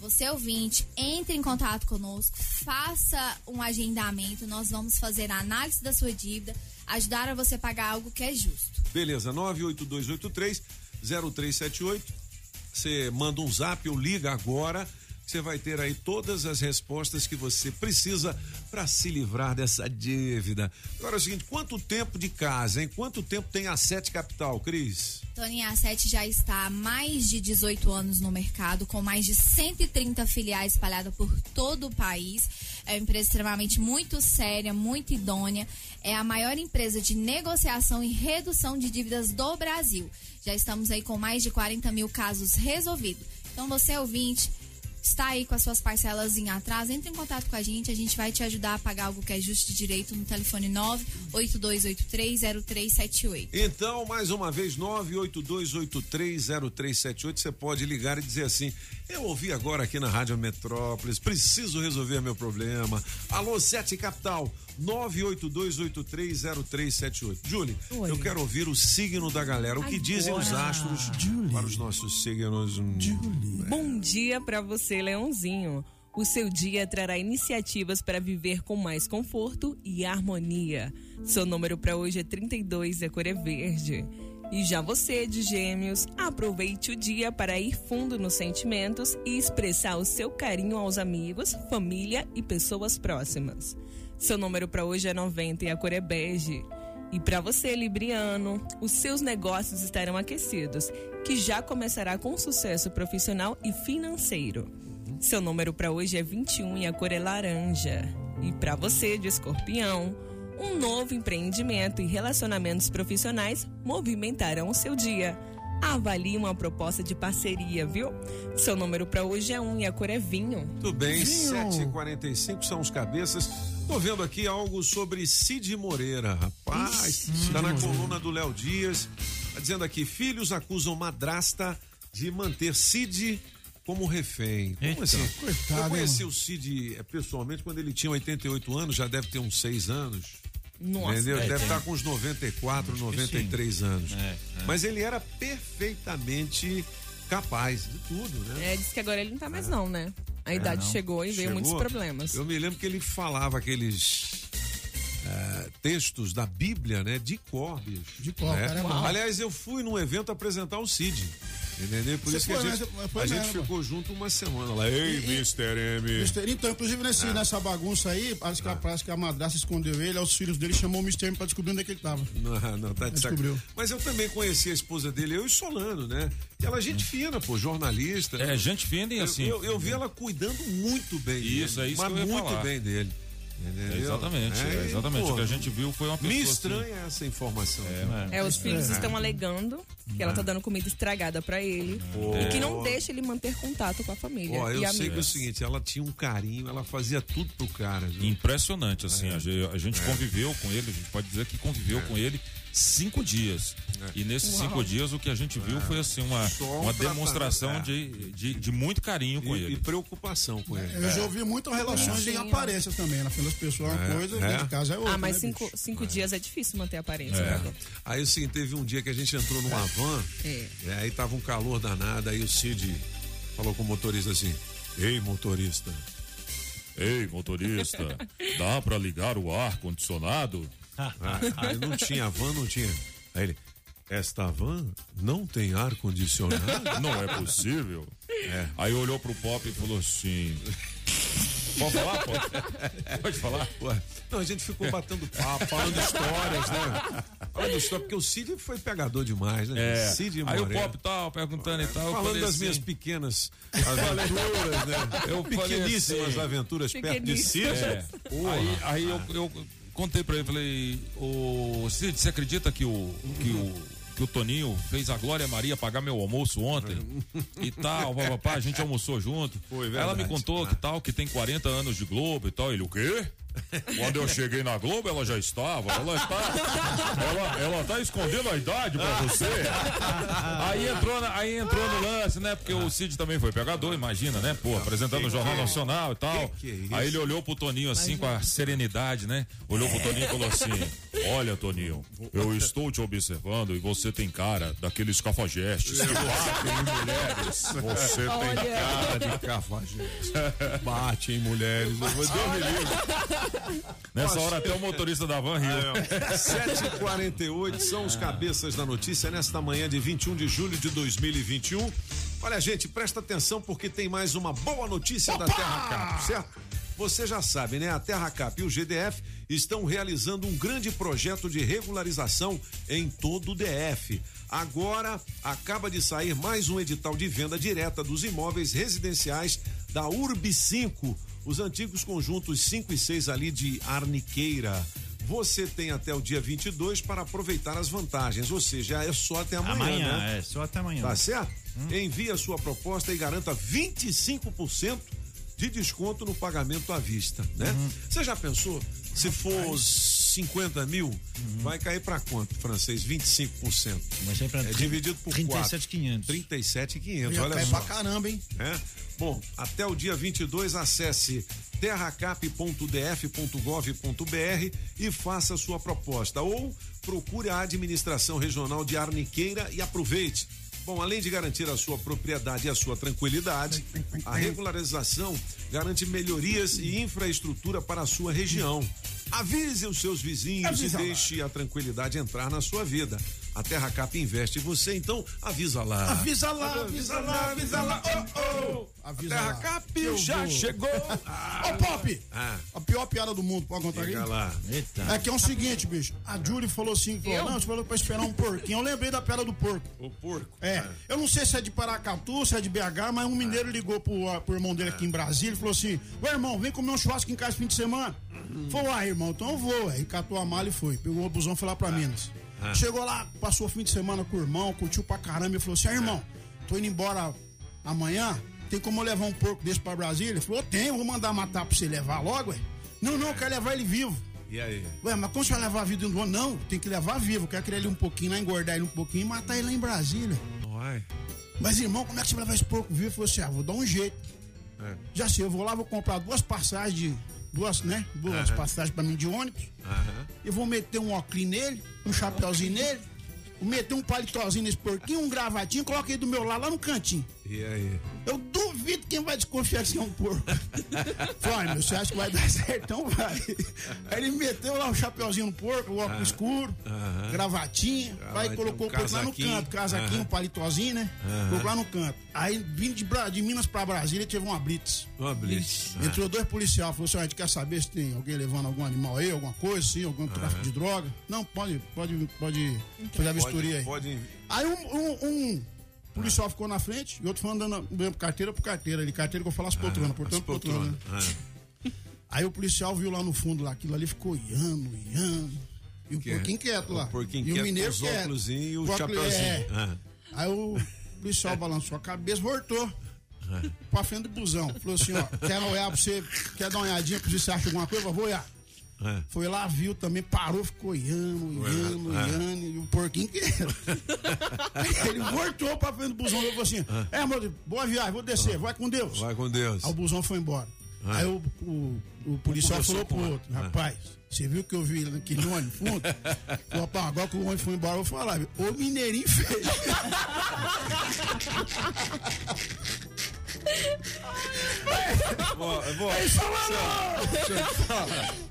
Você ouvinte, entre em contato conosco, faça um agendamento, nós vamos fazer a análise da sua dívida, ajudar a você pagar algo que é justo. Beleza, 98283 0378. Você manda um zap ou liga agora. Você vai ter aí todas as respostas que você precisa para se livrar dessa dívida. Agora é o seguinte, quanto tempo de casa, hein? Quanto tempo tem a Sete Capital, Cris? Tony a Sete já está há mais de 18 anos no mercado, com mais de 130 filiais espalhadas por todo o país. É uma empresa extremamente muito séria, muito idônea. É a maior empresa de negociação e redução de dívidas do Brasil. Já estamos aí com mais de 40 mil casos resolvidos. Então, você ouvinte, está aí com as suas parcelas em atraso, entre em contato com a gente, a gente vai te ajudar a pagar algo que é justo de direito no telefone 982830378. Então, mais uma vez, 982830378, você pode ligar e dizer assim: "Eu ouvi agora aqui na Rádio Metrópolis, preciso resolver meu problema". Alô, Sete Capital, 982830378. Julie, Oi. eu quero ouvir o signo da galera, o que dizem os Agora. astros para os nossos signos. Bom dia para você, Leãozinho. O seu dia trará iniciativas para viver com mais conforto e harmonia. Seu número para hoje é 32 e a cor é verde. E já você, de Gêmeos, aproveite o dia para ir fundo nos sentimentos e expressar o seu carinho aos amigos, família e pessoas próximas. Seu número para hoje é 90 e a cor é bege. E para você, Libriano, os seus negócios estarão aquecidos, que já começará com sucesso profissional e financeiro. Seu número para hoje é 21 e a cor é laranja. E para você, de Escorpião, um novo empreendimento e relacionamentos profissionais movimentarão o seu dia. Avalie uma proposta de parceria, viu? Seu número para hoje é 1 e a cor é vinho. Tudo bem, 7h45 são os cabeças. Tô vendo aqui algo sobre Cid Moreira, rapaz. Está na coluna do Léo Dias. Tá dizendo aqui: filhos acusam madrasta de manter Cid como refém. Como assim? coitado, Eu hein, conheci o Cid eh, pessoalmente quando ele tinha 88 anos, já deve ter uns 6 anos. Nossa. Entendeu? É, deve tem. estar com uns 94, Acho que 93 sim. anos. É, é. Mas ele era perfeitamente capaz de tudo, né? É, diz que agora ele não tá mais não, né? A idade não. chegou e veio Chegou. muitos problemas. Eu me lembro que ele falava aqueles eh, textos da Bíblia, né? De cor, bicho. De cor, né? é. Aliás, eu fui num evento apresentar o Cid. Entendeu? Por Você isso que a gente, a gente ficou junto uma semana lá. Ei, Mr. M. Mister- Então, inclusive nesse, Ah. nessa bagunça aí, parece que, a, parece que a madrasta escondeu ele, aí os filhos dele chamou o Mr. M pra descobrir onde é que ele tava. Não, não, tá de saco. Descobriu. Mas eu também conheci a esposa dele, eu e Solano, né? E ela é gente fina, pô, jornalista. É, gente fina e Eu- assim. Eu, eu vi ela cuidando muito bem Isso, dele. é isso mas que eu ia muito falar. bem dele. É, Entendeu? exatamente, é, exatamente. pô, o que a gente viu foi uma pessoa. Me assim, estranha essa informação. É, os filhos É. estão alegando que ela tá dando comida estragada pra ele Pô. e que não deixa ele manter contato com a família Ó, eu e sei que é o seguinte, ela tinha um carinho, ela fazia tudo pro cara. viu? Impressionante, assim. É. A ge- a gente É. conviveu com ele, a gente pode dizer que conviveu É. com ele cinco dias. E nesses Uau. cinco dias o que a gente viu foi assim uma, um uma demonstração é. de, de, de muito carinho com E, ele. e preocupação com ele. Eu já ouvi muitas relações É. em aparências também. Na frente das pessoas é uma É, coisa, é. dentro de casa é outra. Ah, mas né, cinco, bicho? cinco dias é difícil manter a aparência. É. né? Aí assim, teve um dia que a gente entrou numa van, É. é, aí tava um calor danado, aí o Cid falou com o motorista assim, ei motorista, Ei, motorista, dá pra ligar o ar condicionado? Ah, aí não tinha van, não tinha. Aí ele, esta van não tem ar condicionado? Não é possível. É. Aí olhou pro Pop e falou assim: Pode falar, Pop? Pode falar? Ué, não, a gente ficou batendo papo, falando histórias, né? Falando história, porque o Cid foi pegador demais, né? É. Cid Aí o. Pop tal, perguntando e tal. Falando das assim, minhas pequenas aventuras, né? Eu falei Pequeníssimas assim, aventuras perto de Cid. É. Aí, aí eu, eu contei pra ele, falei, ô Cid, você acredita que o, que o que o Toninho fez a Glória Maria pagar meu almoço ontem e tal, papapá, a gente almoçou junto. Foi Ela me contou que tal, que tem 40 anos de Globo e tal. Ele, o quê? Quando eu cheguei na Globo, ela já estava. Ela está. Ela, ela tá escondendo a idade pra você. Aí entrou, na- aí entrou no lance, né? Porque o Cid também foi pegador, imagina, né? Pô, apresentando o Jornal Nacional e tal. que é? Aí ele olhou pro Toninho assim com a serenidade, né? Olhou pro Toninho e falou assim: Olha, Toninho, eu estou te observando e você tem cara daqueles cafajestes que batem em mulheres. Você tem cara de cafajeste. Bate em mulheres. Eu vou Deus me livre. Nessa hora até o motorista da van riu. 7h48 são os cabeças da notícia nesta manhã de 21 de julho de 2021. Olha, gente, presta atenção porque tem mais uma boa notícia da Terra Cap, certo? Você já sabe, né? A Terra Cap e o GDF estão realizando um grande projeto de regularização em todo o DF. Agora acaba de sair mais um edital de venda direta dos imóveis residenciais da Urb 5, os antigos conjuntos 5 e 6 ali de Arniqueira. Você tem até o dia 22 para aproveitar as vantagens, ou seja, é só até amanhã, Amanhã, né? é, só até amanhã. Tá certo? Envie a sua proposta e garanta 25% de desconto no pagamento à vista, né? Você já pensou? Se for 50 mil, vai cair para quanto, francês? 25%. Vai sair pra é dividido por 37,500. 37,500. Já Olha cai só. pra caramba, hein? É? Bom, até o dia 22 acesse terracap.df.gov.br e faça sua proposta ou procure a administração regional de Arniqueira e aproveite. Bom, além de garantir a sua propriedade e a sua tranquilidade, a regularização garante melhorias e infraestrutura para a sua região. Avise os seus vizinhos e deixe a tranquilidade entrar na sua vida. A Terra Cap investe em você, então avisa lá. Avisa lá, avisa lá, avisa lá. Oh, oh. Avisa Terra lá. Cap Eu já vou. chegou. Ô, Pop! Ah. A pior piada do mundo, pode contar Diga aqui? lá. É que é o seguinte, bicho. A Julie falou assim: falou, não, você falou pra esperar um porquinho. Eu lembrei da piada do porco. O porco. É. Eu não sei se é de Paracatu, se é de BH, mas um mineiro ligou pro, ah, pro irmão dele aqui em Brasília e falou assim: Ô irmão, vem comer um churrasco em casa fim de semana. Falou, ah, irmão, então eu vou. Aí catou a mala e foi. Pegou o busão e foi lá pra Minas. Ah. Chegou lá, passou o fim de semana com o irmão, curtiu pra caramba e falou assim: ah, irmão, tô indo embora amanhã. Tem como eu levar um porco desse pra Brasília? Ele falou: tem, eu vou mandar matar pra você levar logo, ué. Não, não, eu quero levar ele vivo. E aí? Ué, mas como você vai levar a vida do outro? Não, tem que levar vivo. Eu quero criar ele um pouquinho lá, engordar ele um pouquinho e matar ele lá em Brasília. Uai. Mas, irmão, como é que você vai levar esse porco vivo? Eu falei assim, ah, vou dar um jeito. É. Já sei, eu vou lá, vou comprar duas passagens de. Duas, né? Duas Aham. passagens pra mim de ônibus. Aham. Eu vou meter um óculos nele, um chapéuzinho nele, vou meter um paletózinho nesse porquinho, um gravatinho, coloquei do meu lado lá no cantinho. E aí? Eu duvido quem vai desconfiar que é um porco. Falei, meu, você acha que vai dar certo? Então vai. Aí ele meteu lá o chapeuzinho no porco, o óculos Aham. escuro, gravatinha, Gravatinha, aí colocou um o porco lá no canto, casaquinho, um paletózinho, né? Colocou lá no canto. Aí vindo de, Bra- de Minas pra Brasília teve uma blitz. Uma blitz. Entrou dois policiais, falou assim: "Ó, a gente quer saber se tem alguém levando algum animal aí, alguma coisa assim, algum tráfico de droga. Não, pode, pode, pode fazer a vistoria aí. Pode Aí um, um- um policial ficou na frente e outro foi andando carteira por carteira. Ali, carteira que eu falo as poltronas, portanto, poltrona. poltronas. Aí o policial viu lá no fundo, lá, aquilo ali ficou iando, iando. E o Que é? porquinho quieto lá. O porquinho e o mineiro com os quieto. óculosinho e o chapeuzinho. é. Ah. Aí o policial balançou a cabeça, voltou pra frente do busão. Falou assim, ó, quer olhar pra você, quer dar uma olhadinha pra se você acha alguma coisa? Vou olhar. É. Foi lá, viu também, parou, ficou iando, iando, Ah. iando, e o porquinho. Aí ele voltou pra frente do busão e falou assim: É, amor, boa viagem, vou descer, vai com Deus. Vai com Deus. Aí o busão foi embora. Aí o, o, o policial falou pro outro. Rapaz, você viu que eu vi naquele ônibus fundo? Falou, "Pá, agora que o ônibus foi embora, eu vou falar: Ô mineirinho feio. Vou, É eu falar.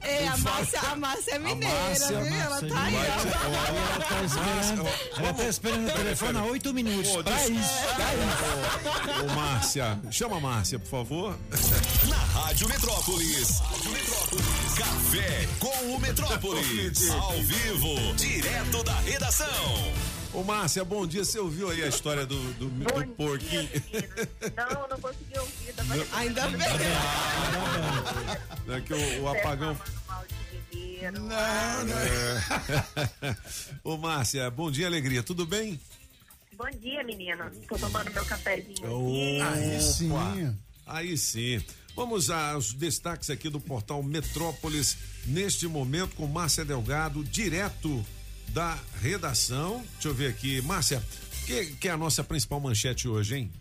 É, a Márcia, a Márcia é mineira, Márcia, viu? Ela Márcia, tá aí, vai te- ó. Ela tá esperando, ela tá esperando o telefone há oito minutos. Pô, Pra isso, pra isso. Ô, Márcia, chama a Márcia, por favor. Na Rádio Metrópolis. Rádio Metrópolis. Café com o Metrópolis. Ao vivo, direto da redação. Ô, Márcia, bom dia. Você ouviu aí a história do, do, do porquinho? Não, não consegui ouvir. Tava Ainda bem. É que o, o apagão. Não, É. Ô, Márcia, bom dia, alegria. Tudo bem? Bom dia, menina. Tô tomando meu cafezinho Ô, aqui. opa. Aí sim. Vamos aos destaques aqui do portal Metrópolis, neste momento com Márcia Delgado, direto da redação. Deixa eu ver aqui. Márcia, que, que é a nossa principal manchete hoje, hein?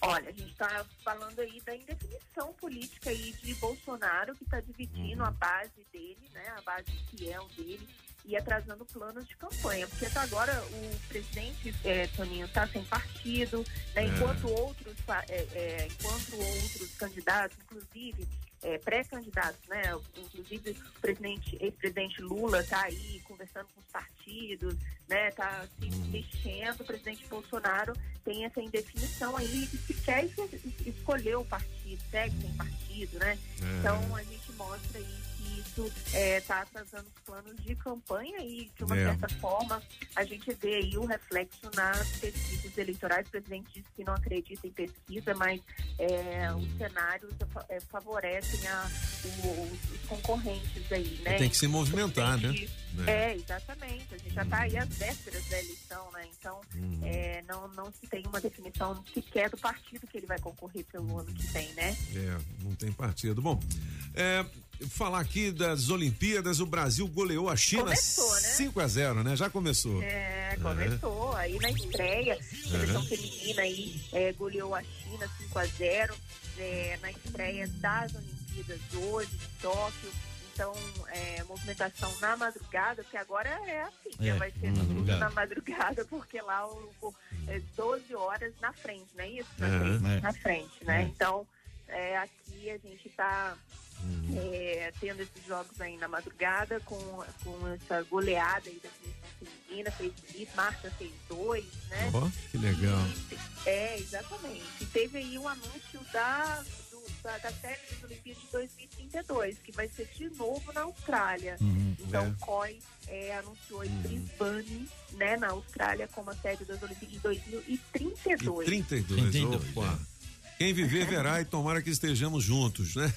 Olha, a gente está falando aí da indefinição política aí de Bolsonaro, que está dividindo a base dele, né, a base fiel dele, e atrasando planos de campanha. Porque até agora o presidente eh, Toninho está sem partido, né, É. enquanto outros eh, eh, enquanto outros candidatos, inclusive eh, pré-candidatos, né? Inclusive o presidente, ex-presidente Lula está aí conversando com os partidos, né? Tá se mexendo. O presidente Bolsonaro tem essa indefinição aí de se quer es- escolher o partido, segue sem partido, né? É. Então a gente mostra aí isso está atrasando os planos de campanha e de uma É. certa forma a gente vê aí o reflexo nas pesquisas eleitorais. O presidente disse que não acredita em pesquisa, mas é, os cenários é, favorecem a, o- os, concorrentes aí, né? Tem que se movimentar, né? É, exatamente. A gente já está aí às vésperas da eleição, né? Então, Uhum. é, não, não se tem uma definição sequer do partido que ele vai concorrer pelo ano que vem, né? É, não tem partido. Bom, é, falar aqui das Olimpíadas, o Brasil goleou a China Começou, né? 5 a 0 né? Já começou. É, começou aí na estreia, a seleção feminina aí é, goleou a China 5 a 0 é, na estreia das Olimpíadas hoje, de Tóquio. Então, é, movimentação na madrugada, que agora é assim, né? É, vai ser madrugada. na madrugada, porque lá o, o- é 12 horas na frente, não é isso? Na, frente, É. na frente, né? Então, aqui a gente está Uhum. é, tendo esses jogos aí na madrugada com, com essa goleada aí da seleção feminina, fez bonito, Marta fez dois, né? Ó, que legal. É, exatamente. E teve aí um anúncio da, do- da, da série das Olimpíadas de 2032, que vai ser de novo na Austrália. Uhum, então, é. o COI é, anunciou aí Brisbane, né, na Austrália, como a série das Olimpíadas de 2032. 32, 32, opa. Quem viver verá e tomara que estejamos juntos, né?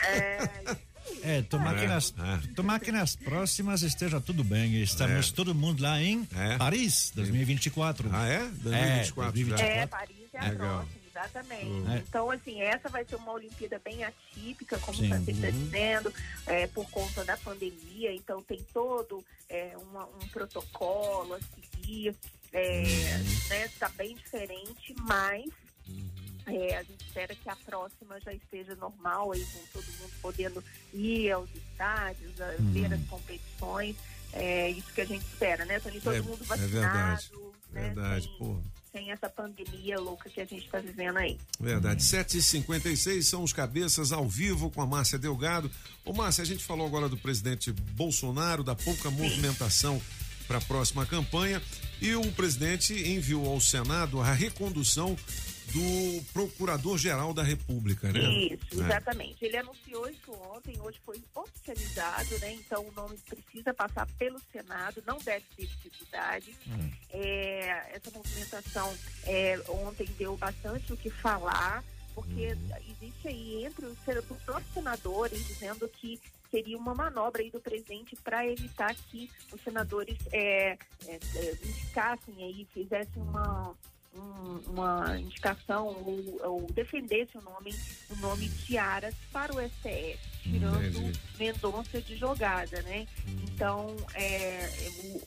É, tomar, É, que nas, tomar que nas próximas esteja tudo bem. Estamos É. todo mundo lá em Paris, 2024. Ah, é? 2024 já. É, Paris é a Legal. próxima, exatamente. Uhum. É. Então, assim, essa vai ser uma Olimpíada bem atípica, como Sim. está se Uhum. dizendo, é, por conta da pandemia. Então, tem todo é, uma- um protocolo a seguir. É, Uhum. né, tá bem diferente, mas é, a gente espera que a próxima já esteja normal, aí com todo mundo podendo ir aos estádios, a Uhum. ver as competições. É isso que a gente espera, né, Tony? Todo É- mundo é vacinado, verdade. né? Verdade, sem, pô. sem essa pandemia louca que a gente está vivendo aí. Verdade. 7h56 são os cabeças ao vivo com a Márcia Delgado. Ô, Márcia, a gente falou agora do presidente Bolsonaro, da pouca movimentação para a próxima campanha. E o presidente enviou ao Senado a recondução do Procurador-Geral da República, né? Isso, É. exatamente. Ele anunciou isso ontem, hoje foi oficializado, né? Então o nome precisa passar pelo Senado, não deve ter dificuldade. É, essa movimentação é, ontem deu bastante o que falar, porque existe aí entre os próprios senadores dizendo que seria uma manobra aí do presidente para evitar que os senadores é, é, é, indicassem aí, fizessem uma um- uma indicação ou, ou defendesse o nome, o nome de Aras para o STF, tirando. Mendonça de jogada, né? Então, é,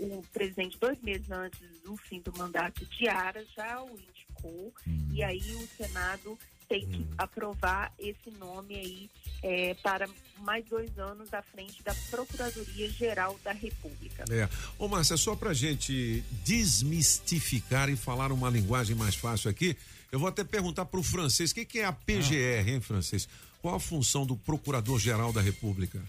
o, o presidente, dois meses antes do fim do mandato de Aras, já o indicou, e aí o Senado tem que aprovar esse nome aí é, para mais dois anos à frente da Procuradoria-Geral da República. É. Ô, Márcia, só pra gente desmistificar e falar uma linguagem mais fácil aqui, eu vou até perguntar pro francês, o que, que é a PGR, hein, francês? Qual a função do Procurador-Geral da República?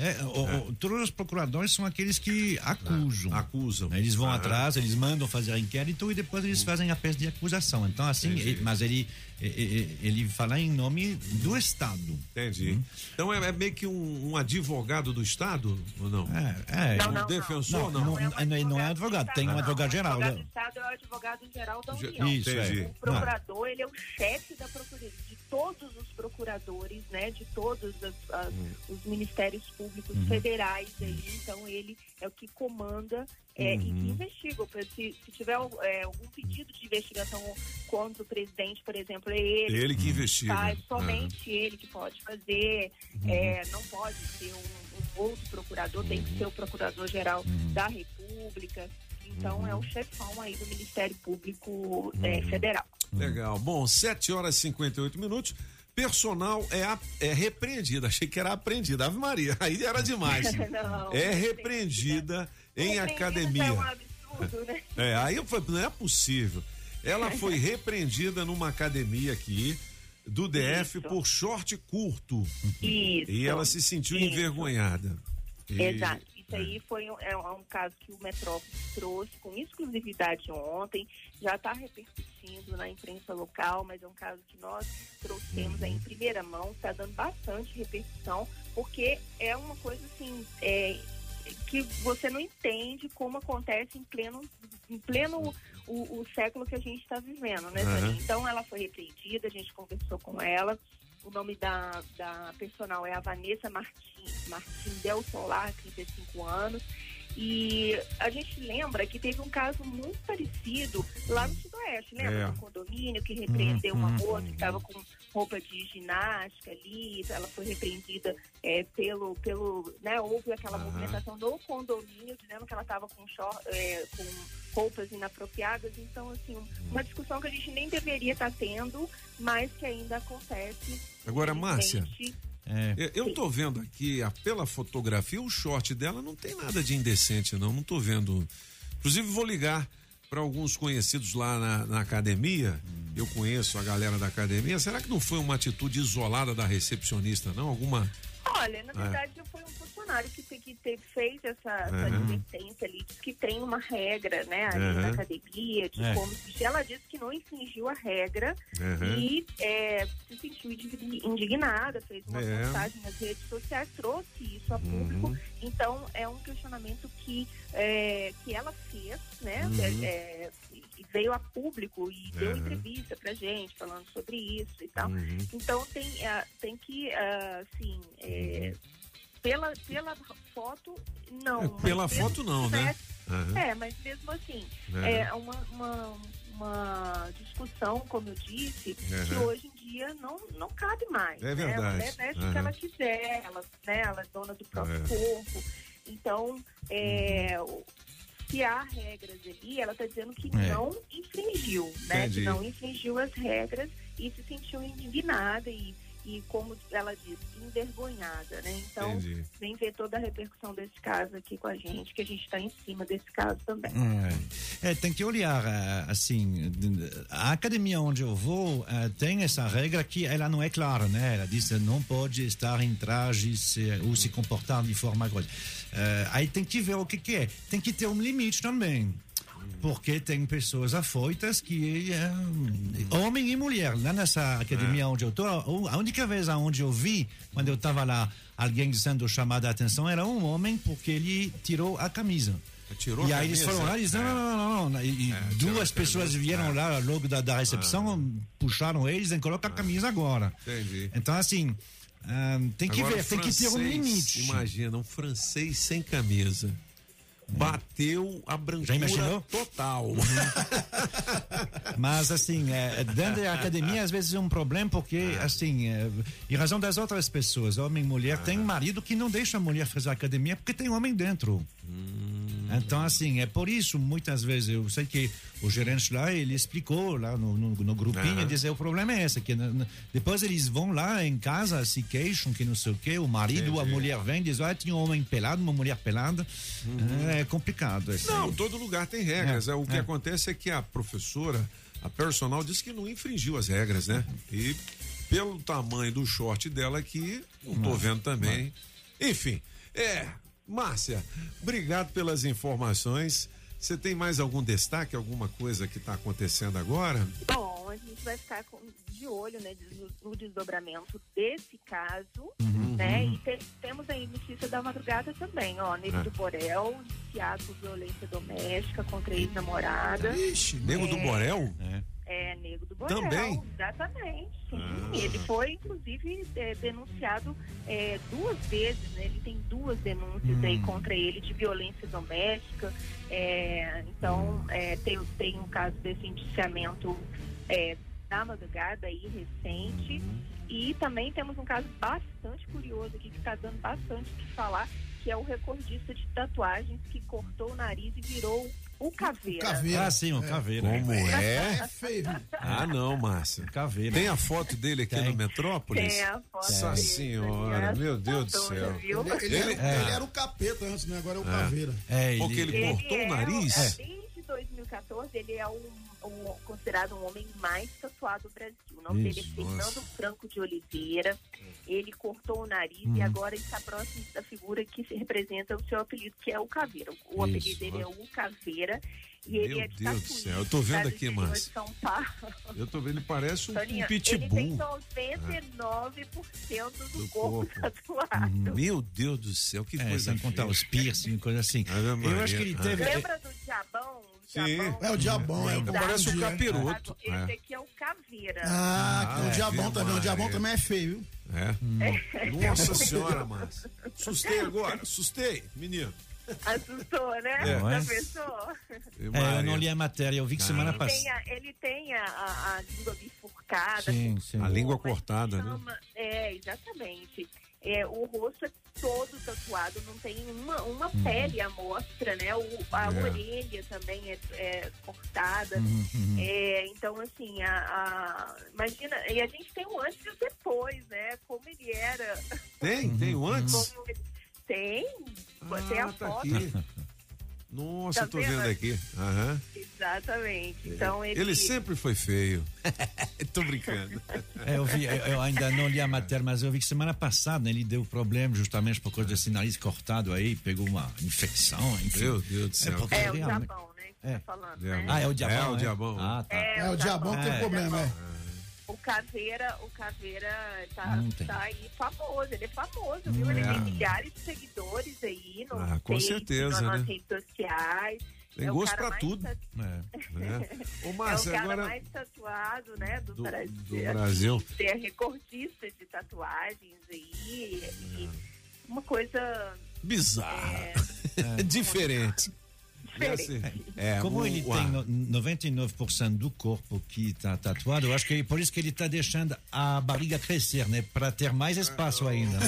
É, o- o- todos os procuradores são aqueles que acusam. acusam. Eles vão atrás, eles mandam fazer inquérito e depois eles fazem a peça de acusação. Então, assim, ele- mas ele, ele, ele fala em nome do Estado. Entendi. Então é, é meio que um, um advogado do Estado, ou não? É, é. um defensor, não? Não, não, não é advogado, tem um advogado geral. O advogado né? do Estado é o advogado-geral da Ge- União. Isso, Entendi. é. O procurador, ele é o chefe da procuradoria, todos os procuradores, né, de todos as- as- os ministérios públicos Uhum. federais aí, então ele é o que comanda é, e que Uhum. investiga. Se, se tiver é, algum pedido de investigação contra o presidente, por exemplo, é ele. Ele que investiga. Faz, somente ele que pode fazer. É, não pode ser um, um outro procurador, tem que ser o procurador-geral da República. Então é o chefão aí do Ministério Público é, Federal. Legal. Bom, 7 horas e 58 minutos. Personal é, a- é repreendida. Achei que era apreendida. Ave Maria, aí era demais. Não, é repreendida em academia. É um absurdo, né? É, aí eu falei, não é possível. Ela foi repreendida numa academia aqui do DF por short curto. Isso. E ela se sentiu Isso. envergonhada. E- Exato. Isso aí foi um, é um caso que o Metrópolis trouxe com exclusividade ontem, já está repercutindo na imprensa local, mas é um caso que nós trouxemos aí em primeira mão, está dando bastante repercussão, porque é uma coisa assim, é, que você não entende como acontece em pleno, em pleno o, o século que a gente está vivendo, né. Toninho? Então ela foi repreendida, a gente conversou com ela. O nome da, da personal é a Vanessa Martim, Martim Del Solar, 35 anos. E a gente lembra que teve um caso muito parecido lá no Sudoeste, lembra? É. Um condomínio que repreendeu uma Uhum. moça que estava com roupa de ginástica ali, ela foi repreendida é, pelo, pelo, né, houve aquela movimentação no condomínio dizendo que ela estava com, é, com roupas inapropriadas, então assim, um- uma discussão que a gente nem deveria estar tendo, mas que ainda acontece. Agora, Márcia, infelizmente. eu- tô vendo aqui, a- pela fotografia, o short dela não tem nada de indecente, não. Não tô vendo. Inclusive, vou ligar para alguns conhecidos lá na, na academia. Eu conheço a galera da academia. Será que não foi uma atitude isolada da recepcionista, não? Alguma. Olha, na É. verdade foi um funcionário que, que teve, fez essa, essa Uhum. advertência ali, diz que tem uma regra, né, ali Uhum. na academia, de É. como se ela disse que não infringiu a regra Uhum. e é, se sentiu indig- indignada, fez uma É. postagem nas redes sociais, trouxe isso a público. Uhum. Então é um questionamento que, é, que ela fez, né? Uhum. é, e veio a público e deu entrevista pra gente falando sobre isso e tal. Uhum. Então tem, ah, tem que, ah, assim, é, pela, pela foto, não. É, pela foto, não, né? tivesse- Aham. É, mas mesmo assim, Aham. é uma, uma, uma discussão, como eu disse, que Aham. hoje em dia não, não cabe mais. É né? Verdade. mulher veste o Aham. que ela quiser, ela, né, ela é dona do próprio É. corpo. Então, é, o- se há regras ali, ela está dizendo que É. não infringiu, né? Entendi. Que não infringiu as regras e se sentiu indignada e, e como ela disse, envergonhada, né? Então, Entendi. vem ver toda a repercussão desse caso aqui com a gente, que a gente está em cima desse caso também. É, tem que olhar eh, assim a academia onde eu vou eh, tem essa regra que ela não é clara né ela diz que não pode estar em trajes ou se comportar de forma grossa Eh, aí tem que ver o que que é tem que ter um limite também porque tem pessoas afoitas que eh, homem e mulher lá nessa academia onde eu tô a única vez aonde eu vi quando eu estava lá alguém sendo chamado a atenção era um homem porque ele tirou a camisa Tirou e aí eles foram lá e disseram, É. não, não, não, não. E, tirou duas pessoas vieram Ah. lá logo da, da recepção, puxaram eles e coloca a camisa agora. Entendi. Então, assim, ah, tem que Agora, ver, tem que ter um limite. Imagina, um francês sem camisa. Bateu a brancura imaginou? total. Mas, assim, é, dentro da academia, às vezes é um problema, porque, assim, é, em razão das outras pessoas, homem e mulher, tem marido que não deixa a mulher fazer academia porque tem homem dentro. Então, assim, é por isso, muitas vezes, eu sei que o gerente lá, ele explicou lá no, no, no grupinho, Aham. dizer o problema é esse, que depois eles vão lá em casa, se queixam, que não sei o quê, o marido ou a Entendi. mulher vem diz, ah, tinha um homem pelado, uma mulher pelada. É complicado. assim. Não, todo lugar tem regras. É, É, o que é. acontece é que a professora, a personal, disse que não infringiu as regras, né? E pelo tamanho do short dela aqui, não tô vendo também. Enfim, é. Márcia, obrigado pelas informações. Você tem mais algum destaque, alguma coisa que está acontecendo agora? Bom, a gente vai ficar com- de olho né, no desdobramento desse caso, Uhum. né? E te- temos aí notícia da madrugada também, ó, Nego Ah. do Borel, indiciado por violência doméstica contra a ex-namorada. Ixi, Nego do É, Borel? É, Nego do Borel. Também? Exatamente, sim. Ah. Ele foi, inclusive, é, denunciado é, duas vezes, né? Ele tem duas denúncias aí Hum. contra ele de violência doméstica. É, então, é, tem, tem um caso desse indiciamento é, da madrugada aí, recente. E também temos um caso bastante curioso aqui, que está dando bastante o que falar, que é o recordista de tatuagens que cortou o nariz e virou o caveira. Ah, sim, o caveira. Como é? É feio. Ah, não, Márcia. Caveira. Tem a foto dele aqui no Metrópolis? Tem a foto Nossa senhora, meu Deus do céu. Ele, ele Ele- era, é. ele era o capeta antes, né? Agora é o É. caveira. É, Porque ele cortou o é, nariz? é, desde 2014, ele é um, um- considerado um homem mais tatuado do Brasil. O nome dele é Isso, Fernando nossa. Franco de Oliveira. Ele cortou o nariz Uhum. e agora está próximo da figura que se representa o seu apelido, que é o Caveira. O Isso, apelido dele é o Caveira. E ele Meu é de Deus do céu, eu tô vendo aqui, Paulo. Eu tô vendo, ele parece um, um pitbull. Ele tem 99% do, Do corpo, corpo. tatuado. Meu Deus do céu, que É, coisa sem contar os piercing, coisa assim. Ave Eu acho que Maria. ele teve. Lembra do Diabão? Sim. É o diabão, é o Parece o Bom dia. capiroto. Esse É. aqui é o Caveira. Ah, Ah, o é, diabão viu, também. O diabão Maria? também é feio, viu? É. Nossa senhora, Márcia. Assustei agora, assustei, menino. Assustou, né? É. Já É. pensou? É, eu não li a matéria, eu vi que semana Ele tem, passada. a, ele tem a, a- a língua bifurcada. Sim, sim. A língua cortada, né? chama- É, exatamente. É, o rosto é todo tatuado, não tem uma, uma pele à mostra, né? O, a É. orelha também é, é cortada. Uhum, uhum. É, então, assim, a, a- imagina, e a gente tem um antes e o depois, né? Como ele era. Tem, tem o antes? Como tem, tem a Ah, tá foto. aqui. Nossa, Tá eu tô vendo? vendo aqui. Aham. Exatamente. Então ele. Ele sempre foi feio. tô brincando. É, eu, vi, eu, eu ainda não li a matéria, mas eu vi que semana passada né, ele deu problema justamente por causa desse nariz cortado aí, pegou uma infecção, enfim. Meu Deus do céu. porque É o realmente- diabão, né? Que É. tá falando, né? Ah, é o diabão. É o né? diabão. Ah, tá. É, É o diabão que tem É. problema, é. O Caveira, o Caveira tá, tem. tá aí famoso, ele é famoso, viu? Ele É. tem milhares de seguidores aí no Ah, com Face, certeza, nas né? redes sociais. Tem É gosto pra tudo. tatu- É. Ô, É o Márcia, cara agora. mais tatuado, né, do, Do- Brasil. do Brasil. É recordista de tatuagens aí. e uma coisa Bizarra. Diferente. Diferente. É, Como o- ele o- tem no- 99% do corpo que está tatuado, eu acho que é por isso que ele está deixando a barriga crescer, né? Para ter mais espaço ainda. né?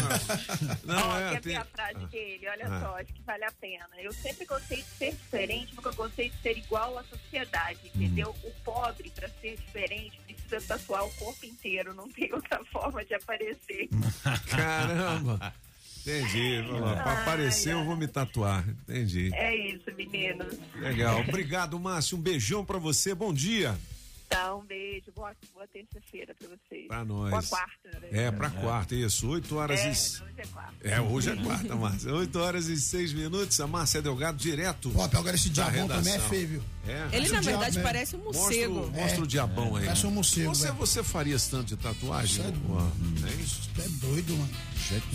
Não, Ó, é, quer tem- ver a frase dele? Olha Ah. só, acho que vale a pena. Eu sempre gostei de ser diferente, nunca gostei de ser igual à sociedade, entendeu? O pobre, para ser diferente, precisa tatuar o corpo inteiro, não tem outra forma de aparecer. Caramba. Entendi. Para aparecer, eu vou me tatuar. Entendi. É isso, meninos. Legal. Obrigado, Márcio. Um beijão pra você. Bom dia. Tá, um beijo. Boa, boa terça-feira para vocês. Pra nós. Boa quarta, né? É, pra quarta, isso. 8 horas É, e. é. É, hoje é quarta, Márcia. 8 horas e 6 minutos. A Márcia Delgado, direto. Pô, agora esse diabão também é feio, viu? É. Ele, na diabo, verdade, né? parece um Mostra, morcego. o- mostra o diabão aí. Parece um morcego, Você, velho. você faria esse tanto de tatuagem? Juan? Hein? É doido, mano.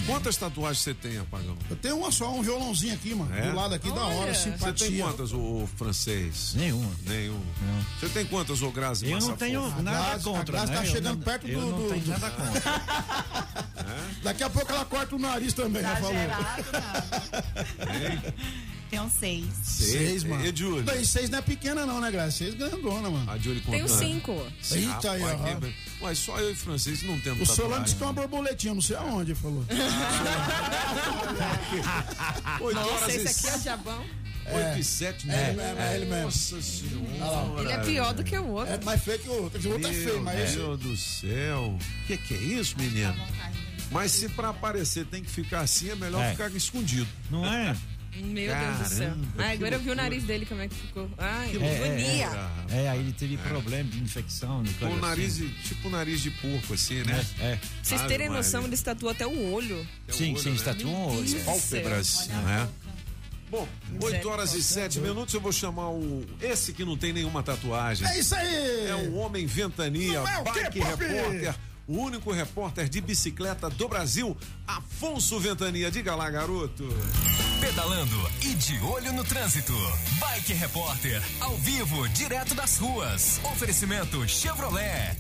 Quantas tatuagens você tem, Apagão? Eu tenho uma só, um violãozinho aqui, mano. É? Do lado aqui, da hora, Você simpatia. tem quantas, o francês? Nenhuma. Nenhuma. Você tem quantas, ô Grazi? Eu não tenho nada Grazi- a contra. Grazi né? tá Eu chegando não- perto eu do- não do- tenho nada contra. Daqui a pouco ela corta o nariz também, já falou. Tem um seis. Seis, mano. E Júlio? Daí, seis não é pequena, não, né, Grazi? Seis grandona, mano. A Júlio Tem um contando. cinco. Eita aí, ó. Ué, só eu e francês não temos O Solano disse que é uma borboletinha, não sei aonde, falou. 8 Nossa, horas esse aqui é o diabão. 8 e 7, né? É ele mesmo, é ele mesmo. Nossa senhora. Ele é pior do que o outro. É mais feio que o outro. O outro é feio, mas Meu. Deus do céu. Que que é isso, menino? Mas se pra aparecer tem que ficar assim, é melhor É. ficar escondido. Não é? Meu Deus do céu. Caramba, Ai, agora eu vi o nariz dele como é que ficou. Ai, Que É, agonia. é, é, aí ele teve problema de infecção. de Com coisa o nariz, assim. tipo o nariz de porco, assim, né? É, é. Vocês Ave terem Maria. noção, ele tatuou até o olho. Sim, olho, sim, né? estatua um olho. Deus do Pálpebras, né? Bom, 8 horas e 7 minutos, eu vou chamar o. Esse que não tem nenhuma tatuagem. É isso aí! É o Homem Ventania, Não é o bike repórter, o único repórter de bicicleta do Brasil, Afonso Ventania. Diga lá, garoto. Pedalando e de olho no trânsito. Bike Repórter, ao vivo, direto das ruas. Oferecimento Chevrolet.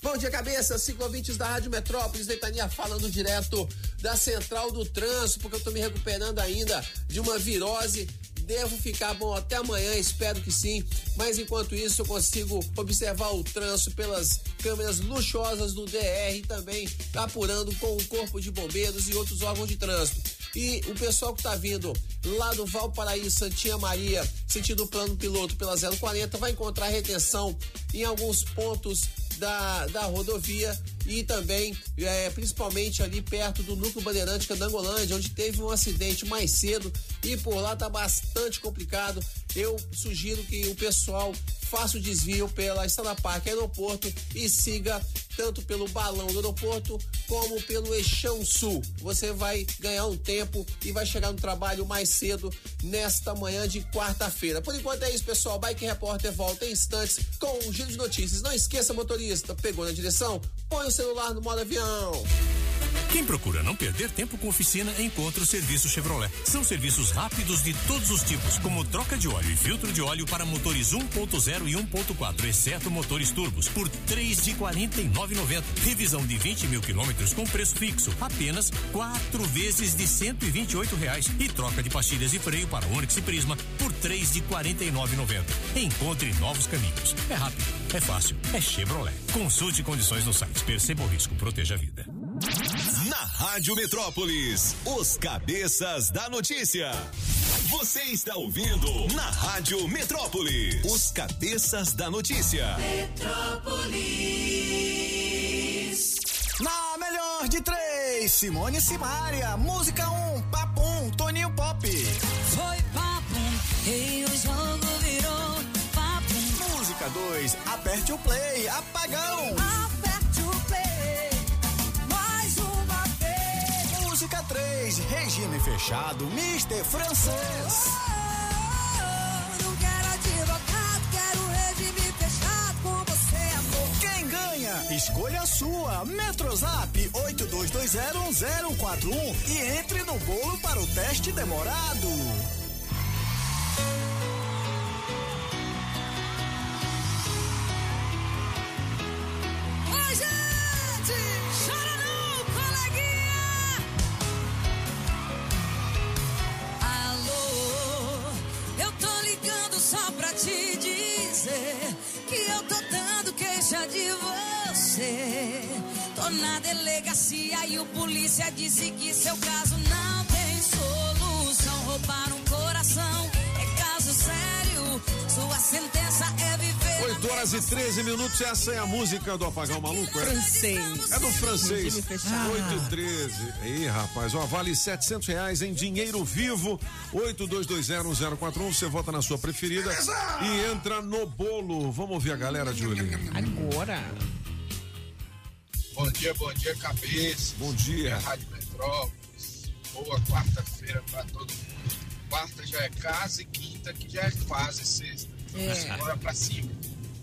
Bom dia, cabeça. Cinco ouvintes da Rádio Metrópolis, Ventania falando direto da Central do Trânsito, porque eu tô me recuperando ainda de uma virose devo ficar bom até amanhã, espero que sim. Mas enquanto isso, eu consigo observar o trânsito pelas câmeras luxuosas do DR e também apurando com o Corpo de Bombeiros e outros órgãos de trânsito. E o pessoal que está vindo lá do Valparaíso, Santinha Maria, sentido plano piloto pela 040, vai encontrar retenção em alguns pontos da, da rodovia e também, é, principalmente ali perto do núcleo Bandeirante Candangolândia, onde teve um acidente mais cedo e por lá tá bastante complicado. Eu sugiro que o pessoal faça o desvio pela Estrada Parque Aeroporto e siga tanto pelo balão do aeroporto como pelo Eixão Sul. Você vai ganhar um tempo e vai chegar no trabalho mais cedo nesta manhã de quarta-feira. Por enquanto é isso, pessoal. Bike Repórter volta em instantes com um giro de notícias. Não esqueça, motorista, pegou na direção? Põe o celular no modo avião. Quem procura não perder tempo com oficina, encontra o serviço Chevrolet. São serviços rápidos de todos os tipos, como troca de óleo e filtro de óleo para motores 1.0 e 1.4, exceto motores turbos, por três de 49,90. Revisão de 20 mil quilômetros com preço fixo, apenas quatro vezes de 128 reais. E troca de pastilhas e freio para Onix e Prisma por três de 49,90. Encontre novos caminhos. É rápido, é fácil, é Chevrolet. Consulte condições no site. Perceba o risco, proteja a vida. Na Rádio Metrópolis, os cabeças da notícia. Você está ouvindo na Rádio Metrópolis, os cabeças da notícia. Metrópolis. Na melhor de três, Simone Simaria. Música 1, um, Papum, Toninho Pop. Foi papum, e o jogo virou papum. Música 2, aperte o play, apagão. Aperte 3, regime fechado, Mister Francês. Oh, não quero advogado, quero regime fechado com você, amor. Quem ganha? Escolha a sua. Metrozap 82201041 e entre no bolo para o teste demorado. Delegacia e o polícia disse que seu caso não tem solução. Roubar um coração é caso sério. Sua sentença é viver. 8 horas e 13 minutos, essa é a música do Apagão Maluco, é? Francês. É do francês. Regime fechado. 8 e 13. Aí, rapaz, ó, vale 700 reais em dinheiro vivo. 82201041. Você vota na sua preferida e entra no bolo. Vamos ouvir a galera, Julie. Agora. Bom dia, bom dia, cabeça. Bom dia. Rádio Metrópolis. Boa quarta-feira pra todo mundo. Quarta já é casa e quinta que já é quase sexta. É. Bora pra cima.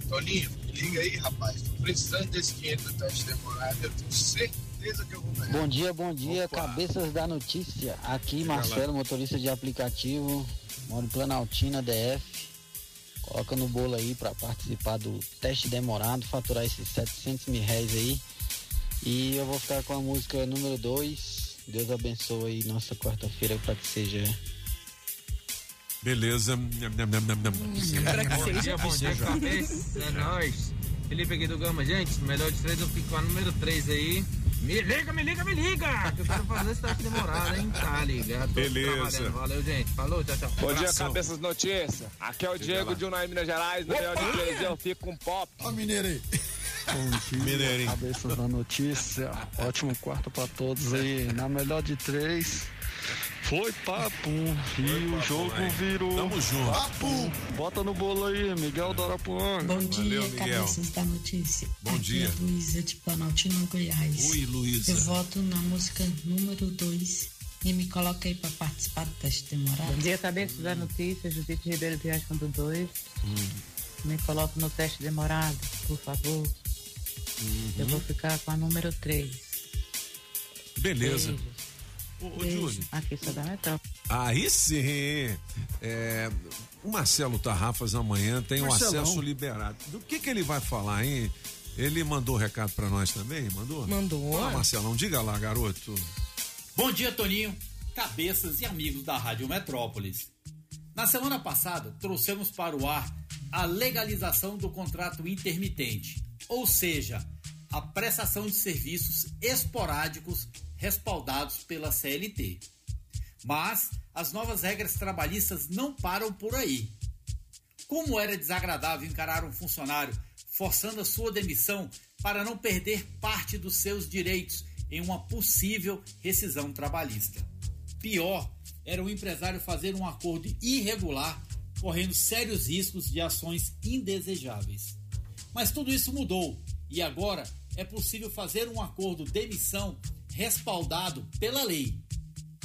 Toninho, liga aí, rapaz. Tô precisando desse dinheiro do teste demorado. Eu tenho certeza que eu vou ganhar. Bom dia, bom dia, cabeças da notícia. Aqui Marcelo, motorista de aplicativo, moro em Planaltina, DF. Coloca no bolo aí para participar do teste demorado, faturar esses 700 mil reais aí. E eu vou ficar com a música número 2. Deus abençoe aí nossa quarta-feira para que seja. Beleza. Bom dia, bom dia, cabeça. É nóis. Felipe aqui do Gama, gente. Melhor de três, eu fico com a número 3 aí. Me liga, me liga, me liga! Que eu quero fazer esse teste demorado, hein? Tá ligado? Tô Beleza. Valeu, gente. Falou, tchau, tchau. Bom dia, cabeças notícias. Aqui é o Diego de Unai, Minas Gerais. Melhor de três, eu fico com pop. Ó, mineiro aí. Bom dia, cabeças da notícia. Ótimo quarto pra todos aí. Na melhor de três, foi papum. E o jogo virou. Tamo junto. Papum. Bota no bolo aí, Miguel Dorapuanga. Bom dia, Valeu, cabeças da notícia. Bom Aqui dia. É Luísa de Planaltina, Goiás. Oi, Luísa. Eu voto na música número 2 e me coloca aí pra participar do teste demorado. Bom dia, cabeça da notícia, Judite Ribeiro de Rascunho 2. Me coloque no teste demorado, por favor. Eu vou ficar com a número 3. Beleza. Ô, ô, Júlio. Aqui só da metrópole. Aí sim. É, o Marcelo Tarrafas amanhã tem o Marcelão. acesso liberado. Do que que ele vai falar, hein? Ele mandou recado pra nós também? Mandou? Mandou. Ah, Marcelão, diga lá, garoto. Bom dia, Toninho, cabeças e amigos da Rádio Metrópolis. Na semana passada, trouxemos para o ar a legalização do contrato intermitente, ou seja, a prestação de serviços esporádicos respaldados pela CLT. Mas as novas regras trabalhistas não param por aí. Como era desagradável encarar um funcionário forçando a sua demissão para não perder parte dos seus direitos em uma possível rescisão trabalhista. Pior era o empresário fazer um acordo irregular, correndo sérios riscos de ações indesejáveis. Mas tudo isso mudou e agora é possível fazer um acordo de demissão respaldado pela lei.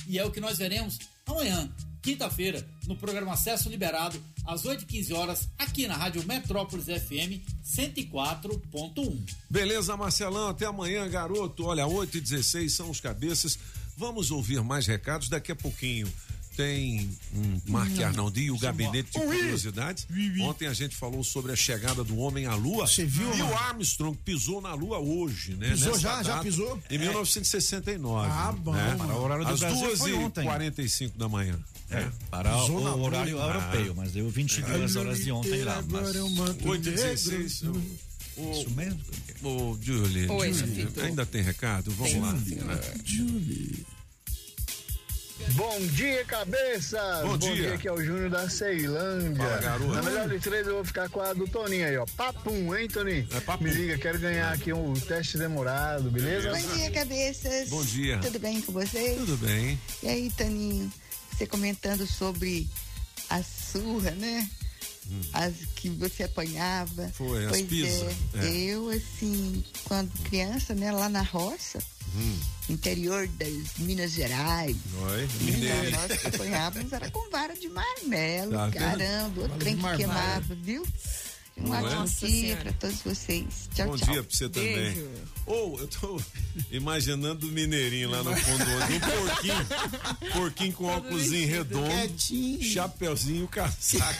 E é o que nós veremos amanhã, quinta-feira, no programa Acesso Liberado, às 8h15 horas, aqui na Rádio Metrópolis FM 104.1. Beleza, Marcelão, até amanhã, garoto. Olha, 8 e 16 são os cabeças. Vamos ouvir mais recados daqui a pouquinho. Tem um Marque Arnaldi e o Gabinete de Curiosidades. Ontem a gente falou sobre a chegada do homem à Lua. Você viu, E o Armstrong pisou na Lua hoje, né? Pisou Nessa já? Já data, pisou? Em É. 1969. Ah, bom, Né? Para o horário do Às Brasil 2 foi e ontem. 45 da manhã. É, É. para o, o horário Bruna. europeu, mas deu 22 É. horas de ontem lá. Mas... Agora eu mato 8 e negro. 16. O, Isso mesmo? Ô, Julie. Oi, Julie, ainda tem recado? Vamos Tem. lá. Bom dia, cabeça! Bom dia. aqui é o Júnior da Ceilândia. Fala, garoto. Na melhor de três, eu vou ficar com a do Toninho aí, ó. Papum, hein, Toninho? É papum. Me liga, quero ganhar aqui um teste demorado, beleza? Beleza. Bom dia, cabeças. Bom dia. Tudo bem com vocês? Tudo bem. E aí, Taninho, você comentando sobre a surra, né? As que você apanhava. Hum. Foi, as pois pisa, É, é. Eu, assim, quando criança, né, lá na roça, Hum. interior das Minas Gerais. Oi, mineiro. nós apanhávamos era com vara de marmelo, Tá caramba, o trem que queimava, viu? Um ótimo dia para todos vocês. Tchau, Bom tchau. dia pra você também. Ou eu tô imaginando o mineirinho lá no fundo um porquinho, porquinho com óculos redondo, chapeuzinho, casaco.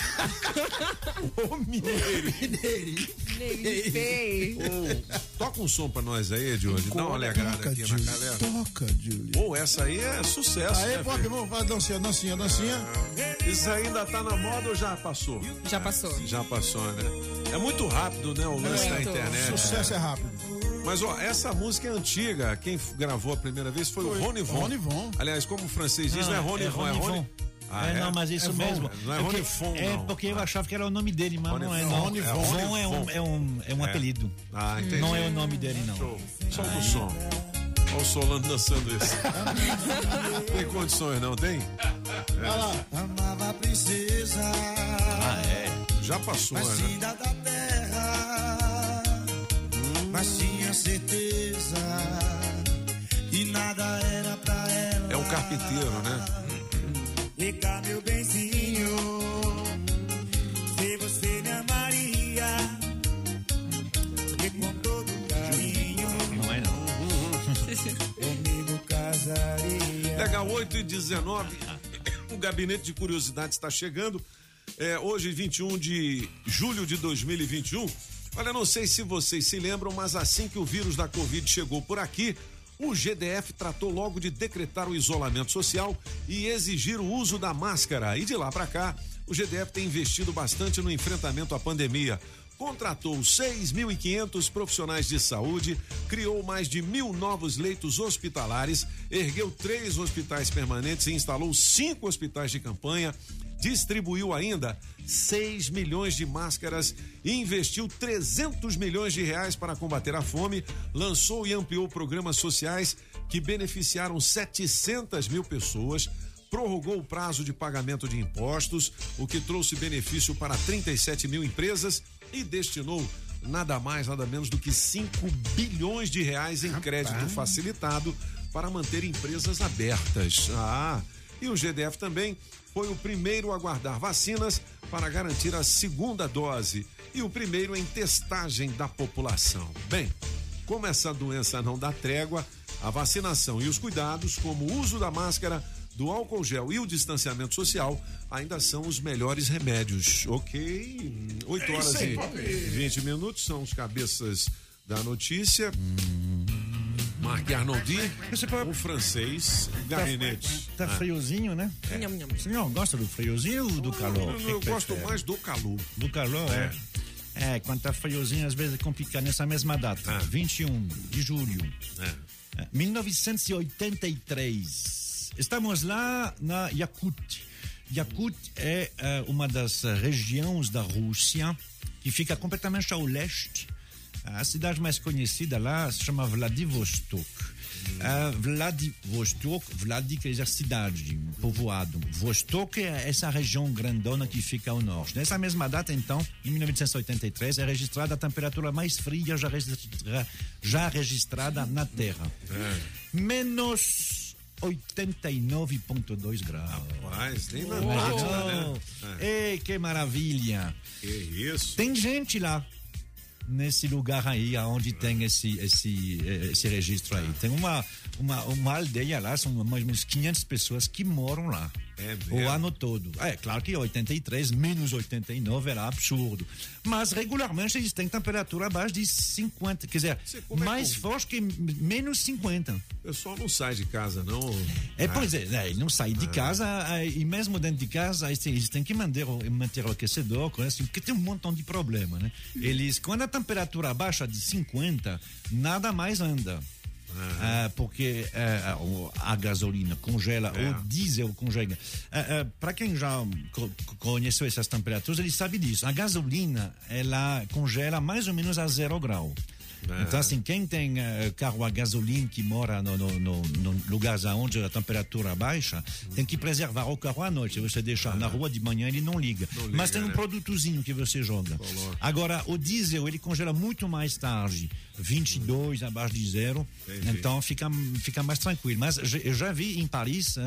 Ô mineirinho. Mineirinho feio. Ô, toca um som pra nós aí, Júlio. Dá uma alegrada Toca, aqui na Júlio, galera. Toca, Júlio. Ou essa aí é sucesso. Aí, né, pode, filho? vamos fazer dancinha, dancinha, dancinha. Isso ainda tá na moda ou já passou? Já passou. Já passou, né? É muito rápido, né? O lance da internet. Sucesso é rápido. Mas, ó, essa música é antiga. Quem gravou a primeira vez foi, o Rony Von. Rony Von. Aliás, como o francês diz, não, é Rony Von, é Rony. Ah, é, não, mas isso É Von, mesmo. Não é Porque- Rony Von, É não. porque eu achava que era o nome dele, mas Rony não é. Von. Não. Rony Von. Von é um, é um, é um É. apelido. Ah, entendi. Não é o nome dele, não. Show. Som do som. Olha o Solano dançando isso. tem condições, não tem? É. Olha lá. Amava a princesa. Ah, é? Já passou, né? da terra. Mas tinha certeza que nada era pra ela. É um carpinteiro, né? Vem cá, meu benzinho. Se você me amaria. E com todo carinho. Não é, não. Comigo casaria. Legal, 8 e 19. O gabinete de curiosidades está chegando. É, hoje, 21 de julho de 2021. Olha, não sei se vocês se lembram, mas assim que o vírus da Covid chegou por aqui, o GDF tratou logo de decretar o isolamento social e exigir o uso da máscara. E de lá para cá, o GDF tem investido bastante no enfrentamento à pandemia. Contratou 6.500 profissionais de saúde, criou mais de mil novos leitos hospitalares, ergueu três hospitais permanentes e instalou cinco hospitais de campanha, distribuiu ainda 6 milhões de máscaras e investiu 300 milhões de reais para combater a fome, lançou e ampliou programas sociais que beneficiaram 700 mil pessoas, prorrogou o prazo de pagamento de impostos, o que trouxe benefício para 37 mil empresas e destinou nada mais, nada menos do que 5 bilhões de reais em crédito facilitado para manter empresas abertas. Ah, e o GDF também foi o primeiro a guardar vacinas para garantir a segunda dose e o primeiro em testagem da população. Bem, como essa doença não dá trégua, a vacinação e os cuidados, como o uso da máscara, do álcool gel e o distanciamento social, ainda são os melhores remédios. Ok? 8 É horas aí, e papi. 20 minutos são os cabeças da notícia. Marc Arnoldi, o francês, Garrinete. Tá Ah. friozinho, né? É. Não gosta do friozinho ou do calor? Eu, eu gosto prefere? mais do calor. Do calor, é. É, quando tá friozinho, às vezes complica nessa mesma data. 21 de julho. É, 1983. Estamos lá na Yakut. Yakut é eh, uma das regiões da Rússia que fica completamente ao leste. A cidade mais conhecida lá se chama Vladivostok. Ah, Vladivostok, Vladi quer dizer cidade, povoado. Vostok é essa região grandona que fica ao norte. Nessa mesma data, então, em 1983, é registrada a temperatura mais fria já, registra- já registrada na Terra. Menos 89,2 graus. Rapaz, nem na. Antártida, né? Ei, que maravilha! Que isso? Tem gente lá nesse lugar aí onde tem esse esse eh, esse registro aí. Tem uma uma, uma aldeia lá, são mais ou menos 500 pessoas que moram lá. É o ano todo. É claro que 83 menos 89 era absurdo. Mas regularmente eles têm temperatura abaixo de 50, quer dizer, é mais que- forte que menos 50. O pessoal não sai de casa, não. É, Ah. pois é, né, ele não sai de Ah. casa eh, e mesmo dentro de casa eles têm, que manter, manter o aquecedor, porque tem um montão de problema, né? Eles, quando a temperatura baixa de 50, nada mais anda. Ah, porque eh, o- a gasolina congela, É. o diesel congela. Para quem já co- conheceu essas temperaturas, ele sabe disso. A gasolina, ela congela mais ou menos a zero grau. É. Então, assim, quem tem carro a gasolina que mora no, no, no, no lugares onde a temperatura baixa, tem que preservar o carro à noite. Se você deixar na rua de manhã, ele não liga. Não liga, Mas tem um né? produtozinho que você joga. Agora, o diesel, ele congela muito mais tarde. 22 abaixo de zero. Entendi. Então, fica, fica mais tranquilo. Mas eu já vi em Paris ah,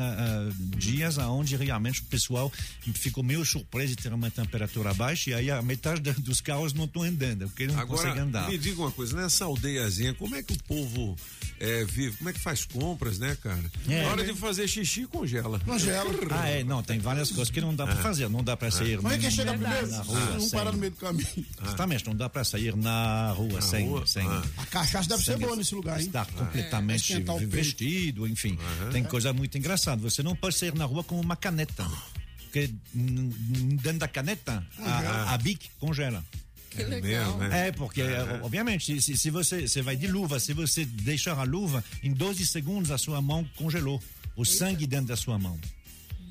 ah, dias onde realmente o pessoal ficou meio surpreso de ter uma temperatura baixa e aí a metade dos carros não estão andando, porque não conseguem andar. me diga uma coisa, nessa aldeiazinha, como é que o povo é, vive? Como é que faz compras, né, cara? É. Na hora de fazer xixi, congela. Ah, é, não, tem várias coisas que não dá pra Ah. fazer. Não dá pra sair Como é que na- chega na primeiro? rua. um sem- parar no meio do caminho. Exatamente, não dá pra sair na rua sem. rua? sem Ah. A cachaça deve ser boa nesse lugar, hein? Estar completamente É, vestido, enfim. Tem coisa muito engraçada. Você não pode sair na rua com uma caneta. Porque dentro da caneta, a, a bic congela. Que legal. É, porque, obviamente, se, se você, você vai de luva, se você deixar a luva, em 12 segundos a sua mão congelou. O sangue dentro da sua mão.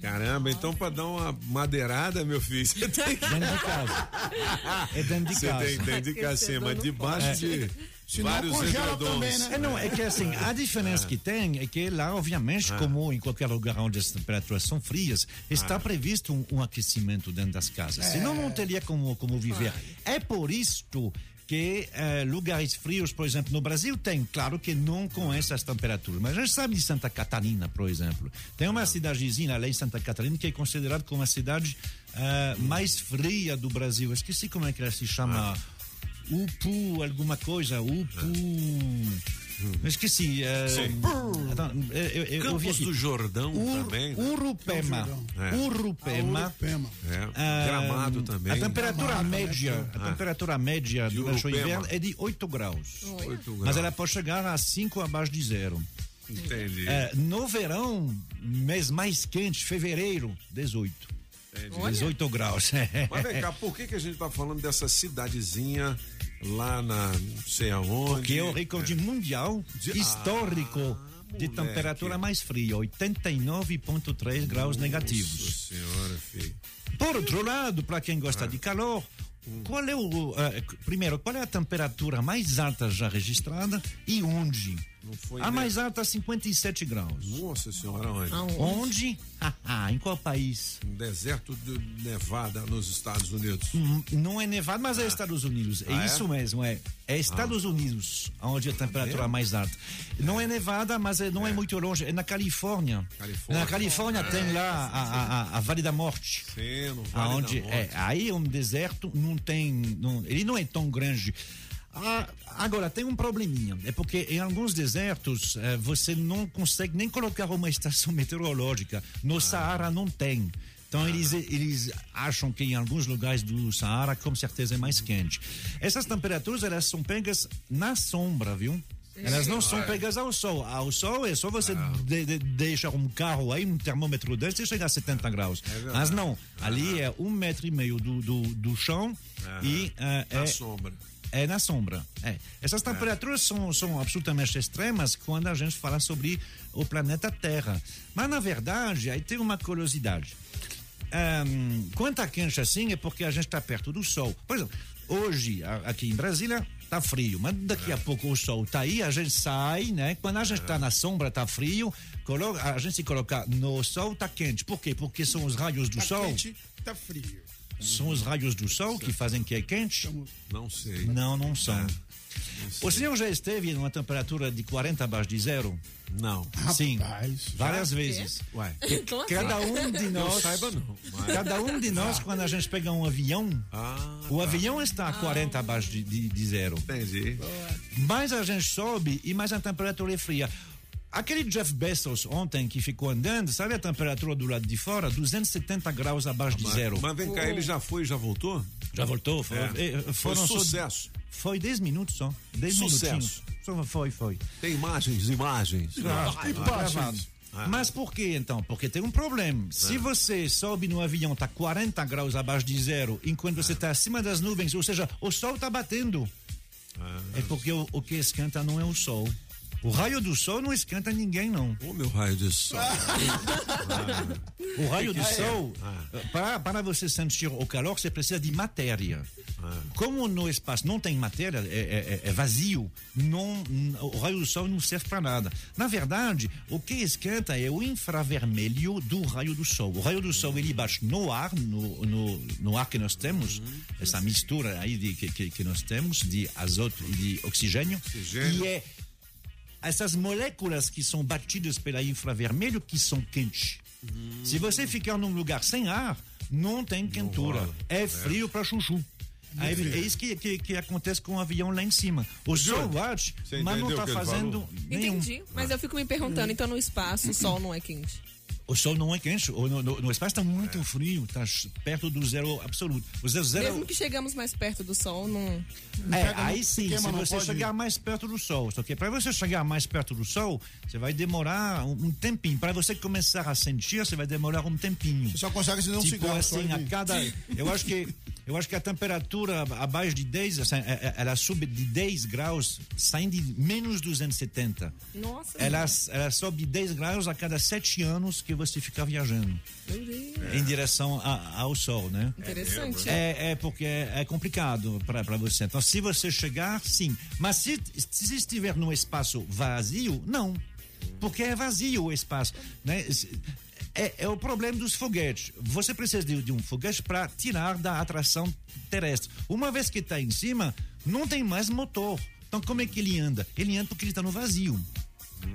Caramba, então pra dar uma madeirada, meu filho, você tem que... Dentro de casa. É dentro de Você casa. tem dentro de casa, sim, mas debaixo É. de Senão vários congela também, né? É, não, é que assim, a diferença que tem é que lá, obviamente, como em qualquer lugar onde as temperaturas são frias, está previsto um, um aquecimento dentro das casas. Senão não teria como, como viver. É por isto que eh, lugares frios, por exemplo, no Brasil tem, claro que não com essas temperaturas, mas a gente sabe de Santa Catarina, por exemplo. Tem uma cidadezinha lá em Santa Catarina que é considerada como a cidade eh, mais fria do Brasil. Esqueci como é que ela se chama. Upu, alguma coisa, Upu. Eu esqueci. eh, Sim. então, eu, eu, eu, eu Campos aqui. do Jordão Ur- também. né? Urupema. É. Urupema. Ah, Urupema. É. Ah, Gramado também. A temperatura Gramado, média, né? a Ah. temperatura média De durante o inverno é de 8 graus. Oito Mas graus. ela pode chegar a 5 abaixo de zero. Entendi. É, no verão, mês mais quente, fevereiro, 18. Entendi. 18 graus. Mas vem cá, por que, que a gente tá falando dessa cidadezinha lá na não sei aonde? Porque é o recorde mundial De- histórico Ah, de moleque. temperatura mais fria, 89,3 graus negativos. Nossa senhora, filho. Por outro lado, para quem Ah. gosta de calor, Hum. qual é o. eh, primeiro, qual é a temperatura mais alta já registrada e onde? Não foi A nem- mais alta, 57 graus. Nossa senhora, onde? Onde? Ah, em qual país? No deserto de Nevada, nos Estados Unidos. Hum, Não é Nevada, mas é Estados Unidos. É Ah, é? isso mesmo, é. É Estados Unidos, onde a temperatura é mais alta. Não é Nevada, mas é- não é. muito longe. É na Califórnia. Califórnia. Na Califórnia tem lá a, a- a- a Vale da Morte. Sim, no Vale aonde da é, Morte. aí é um deserto, não tem, não- ele não é tão grande. Ah, agora tem um probleminha, é porque em alguns desertos eh, você não consegue nem colocar uma estação meteorológica. No Saara não tem. Então eles, eles acham que em alguns lugares do Saara com certeza é mais quente. Essas temperaturas elas são pegas na sombra, viu? Elas não são É. pegas ao sol. Ao sol é só você de- de- deixar um carro aí, um termômetro desse e chegar a 70 graus. verdade. Mas não, ali é um metro e meio do, do, do chão e eh, Na é, sombra. É na sombra. É. Essas temperaturas são, são absolutamente extremas quando a gente fala sobre o planeta Terra. Mas, na verdade, aí tem uma curiosidade. Ahn, quando tá quente assim é porque a gente está perto do sol. Por exemplo, hoje, aqui em Brasília, tá frio, mas daqui a pouco o sol tá aí, a gente sai, né? Quando a gente tá na sombra, tá frio, coloca, a gente se colocar no sol, tá quente. Por quê? Porque são os raios do Tá sol. quente, tá frio. São os raios do sol que fazem que é quente? Não sei. Não, não são. O senhor já esteve numa temperatura de 40 abaixo de zero? Não. Sim, várias Já? vezes. Ué. Que- Cada um de nós. saiba não, mas- Cada um de nós, quando a gente pega um avião, o tá. avião está a 40 abaixo de, de, de zero. Entendi. Mais a gente sobe e mais a temperatura é fria. Aquele Jeff Bezos ontem que ficou andando, sabe a temperatura do lado de fora? 270 graus abaixo de Mas- zero. Mas vem cá, ele já foi e já voltou? Já voltou? Foi, É. eh, Foi foram só- sucesso. Foi 10 minutos só. 10 Sucesso. minutinhos. Só foi, foi. Tem imagens, imagens. Ah, Ah, tá ah. Mas por que então? Porque tem um problema. Se Ah. você sobe no avião, tá 40 graus abaixo de zero, enquanto você está acima das nuvens, ou seja, o sol está batendo. É porque o, o que esquenta não é o sol. O raio do sol não esquenta ninguém, não. O meu raio de sol. O raio do Ah, é? sol, para, para você sentir o calor, você precisa de matéria. Como no espaço não tem matéria, é, é- é vazio, não, o raio do sol não serve para nada. Na verdade, o que esquenta é o infravermelho do raio do sol. O raio do sol ele bate no ar, no, no, no ar que nós temos, essa mistura aí de, que, que, que nós temos de azoto e de oxigênio, Oxigênio. e é essas moléculas que são batidas pelo infravermelho que são quentes. Se você ficar num lugar sem ar, não tem quentura. rola. É frio para chuchu. Aí, é isso que, que, que acontece com o avião lá em cima. O sol bate, Você mas não está fazendo nenhum. Entendi. Mas eu fico me perguntando, então no espaço o sol não é quente? O sol não é quente. O- No, no, no espaço está muito frio, está perto do zero absoluto. O zero, zero Mesmo que chegamos mais perto do sol, não. É, aí sim, queima, se não você pode- chegar mais perto do sol. Só que para você chegar mais perto do sol, você vai demorar um, um tempinho. Para você começar a sentir, você vai demorar um tempinho. Você só consegue acender um tipo cigarro, assim, a cada. Eu acho que. Eu acho que a temperatura abaixo de 10, assim, é- é- ela sube de 10 graus, saindo de menos 270. Nossa. Ela, ela sobe 10 graus a cada 7 anos que você fica viajando Deus. em direção a- ao sol, né? Interessante. É, é porque é, é complicado para você. Então, se você chegar, sim. Mas se, se estiver num espaço vazio, não. Porque é vazio o espaço. Né? É, é o problema dos foguetes. Você precisa de, de um foguete para tirar da atração terrestre. Uma vez que está em cima, não tem mais motor. Então, como é que ele anda? Ele anda porque ele está no vazio.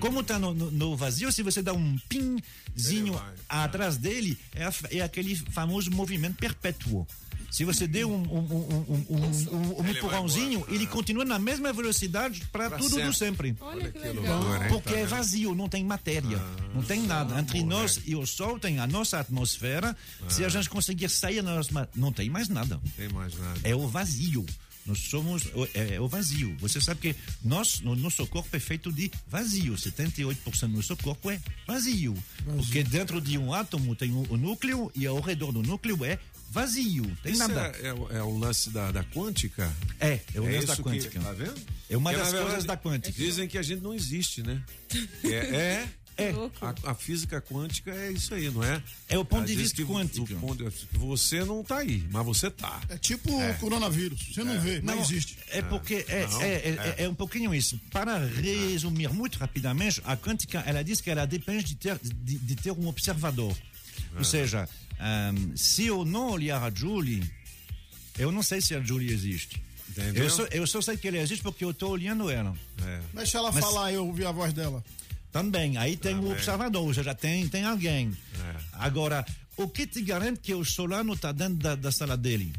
Como está no, no- no vazio, se você dá um pinzinho atrás dele, é, a- é aquele famoso movimento perpétuo. Se você der um, um, um, um, um, um- um empurrãozinho, ele continua na mesma velocidade para tudo do sempre. Olha que legal. Porque Tá é vazio, não tem matéria, não tem nada. Entre nós e o Sol tem a nossa atmosfera. Se a gente conseguir sair, nós, não tem mais nada. Não tem mais nada. É o vazio. Nós somos é, é o vazio. Você sabe que nós, no nosso corpo é feito de vazio. 78% do nosso corpo é vazio. Porque dentro de um átomo tem o, o núcleo e ao redor do núcleo é vazio. Tem Isso nada. É, é, o- é o lance da, da quântica? É, é o lance da quântica. Que, tá vendo? É uma Porque, das coisas da quântica. Dizem que a gente não existe, né? É. é É. A, a física quântica é isso aí, não é? É o ponto Ela de vista quântico. você não tá aí, mas você tá. É tipo o coronavírus. Você não vê, não, existe. É porque é, Não, é, é, é. é um pouquinho isso. Para resumir muito rapidamente, a quântica ela diz que ela depende de ter, de, de ter um observador. Ou seja, ahm, se eu não olhar a Julie, eu não sei se a Julie existe. Entendeu? Eu só, eu só sei que ela existe porque eu estou olhando ela. É. Deixa ela Mas- falar, eu ouvir a voz dela. Também, aí tem o Também. observador, ou seja, tem, tem alguém. É. Agora, o que te garante que o Solano está dentro da, da sala dele?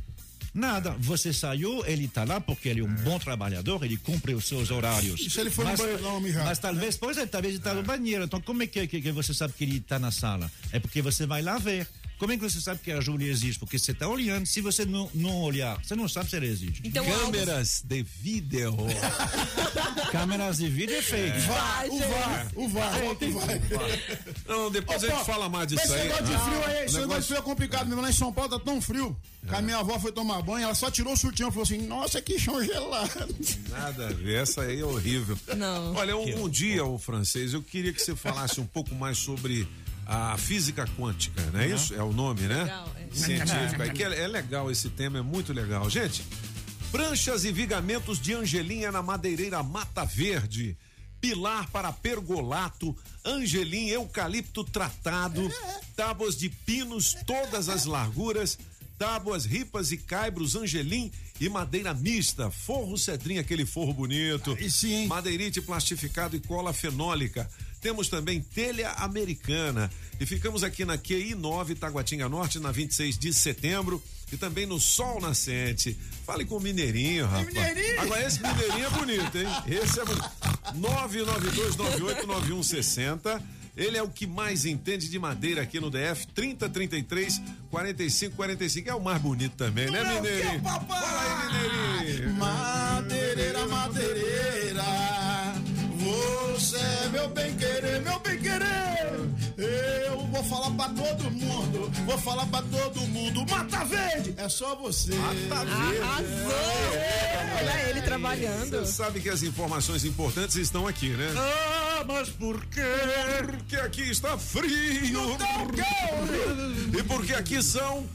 Nada, você saiu, ele está lá porque ele é um bom trabalhador, ele cumpre os seus horários. E se ele for no mas, banheiro dar uma mijada? mas talvez, pois é, talvez ele está no banheiro. Então, como é que, que, que você sabe que ele está na sala? É porque você vai lá ver. Como é que você sabe que a Júlia existe? Porque você está olhando, se você não, não olhar, você não sabe se ela existe. Então, Câmeras de vídeo. Câmeras de vídeo é fake. Vai, o VAR, o VAR, o VAR. Não, depois Ô, a gente pô, fala mais disso esse aí. negócio de Ah, frio aí, o esse negócio de frio é complicado mesmo. Lá em São Paulo tá tão frio. Que a minha avó foi tomar banho, ela só tirou o sutiã e falou assim: Nossa, que chão gelado. Nada a ver, essa aí é horrível. Não. Olha, um, um dia, o francês, eu queria que você falasse um pouco mais sobre a física quântica, não é isso? É o nome, né? Legal, é. Científica. É, que é, é legal esse tema, é muito legal. Gente, pranchas e vigamentos de Angelim na madeireira Mata Verde. Pilar para pergolato, angelim, eucalipto tratado, tábuas de pinos, todas as larguras, tábuas, ripas e caibros, angelim e madeira mista, forro cedrinho, aquele forro bonito, madeirite plastificado e cola fenólica. Temos também telha americana e ficamos aqui na QI 9 Taguatinga Norte na 26 de setembro e também no Sol Nascente. Fale com o Mineirinho, rapaz. Mineirinho? Agora esse Mineirinho é bonito, hein? Esse é bonito. 992989160. Ele é o que mais entende de madeira aqui no DF. 3033 45 45. É o mais bonito também, né, Mineirinho? Fala aí, Mineirinho. Madeireira, madeireira, você é meu bem vou falar pra todo mundo, vou falar pra todo mundo. Mata Verde, é só você. Mata Verde. Arrasou! Olha ele trabalhando. Você sabe que as informações importantes estão aqui, né? Ah, mas por quê? Porque aqui está frio. E porque aqui são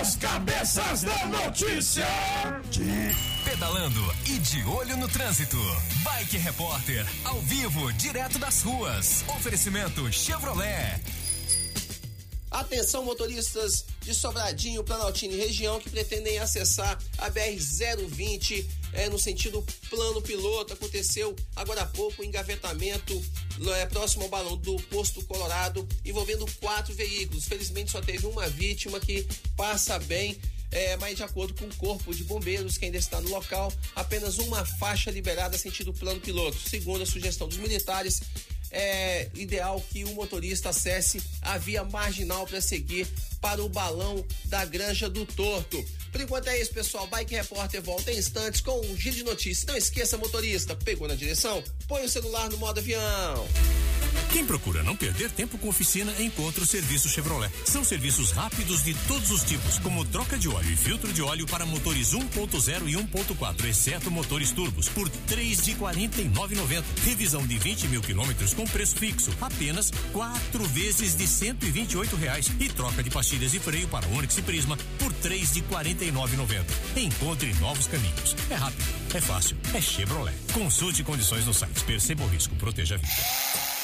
os cabeças da notícia. Pedalando e de olho no trânsito. Bike Repórter, ao vivo, direto das ruas. Oferecimento Chevrolet. Atenção, motoristas de Sobradinho, Planaltino e região que pretendem acessar a BR-020 é, no sentido plano piloto. Aconteceu agora há pouco um engavetamento é, próximo ao balão do Posto Colorado, envolvendo quatro veículos. Felizmente só teve uma vítima que passa bem. É, mas de acordo com o Corpo de Bombeiros, que ainda está no local, apenas uma faixa liberada sentido plano piloto. Segundo a sugestão dos militares, é ideal que o motorista acesse a via marginal para seguir para o balão da Granja do Torto. Por enquanto é isso, pessoal. Bike Repórter volta em instantes com um giro de notícias. Não esqueça, motorista, pegou na direção? Põe o celular no modo avião. Quem procura não perder tempo com oficina, encontra o serviço Chevrolet. São serviços rápidos de todos os tipos, como troca de óleo e filtro de óleo para motores 1.0 e 1.4, exceto motores turbos, por três de 49,90. Revisão de 20 mil quilômetros com preço fixo, apenas quatro vezes de 128 reais. E troca de pastilhas e freio para Onix e Prisma por três de 49,90. Encontre novos caminhos. É rápido, é fácil, é Chevrolet. Consulte condições no site. Perceba o risco, proteja a vida.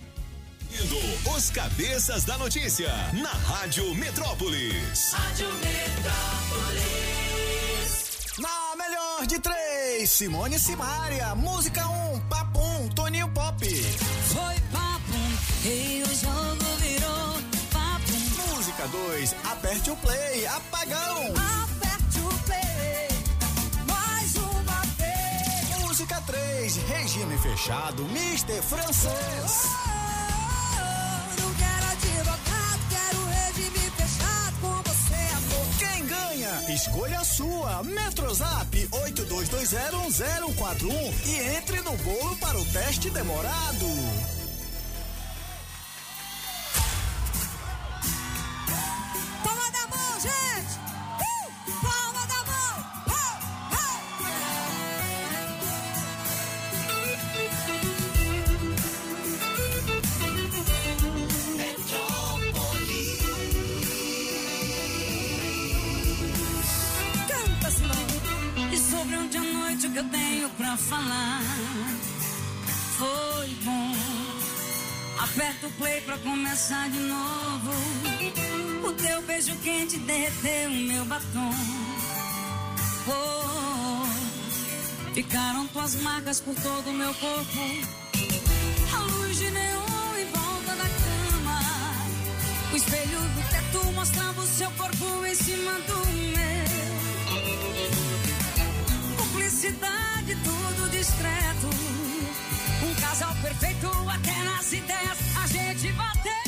Indo, os cabeças da notícia. Na Rádio Metrópolis. Rádio Metrópolis. Na melhor de três, Simone Simaria. Música 1, um, Papum, Toninho Pop. Foi papum, e o jogo virou papum. Música 2, aperte o play, Apagão. Aperte o play, mais uma vez. Música 3, regime fechado, Mister Francês. Oh, Escolha sua. Metrozap 82201041 e entre no bolo para o teste demorado. De novo. O teu beijo quente derreteu meu batom. Oh, ficaram tuas marcas por todo o meu corpo. A luz de neon em volta da cama. O espelho do teto mostrava o seu corpo em cima do meu. Cumplicidade, tudo discreto. Um casal perfeito até nas ideias a gente bateu.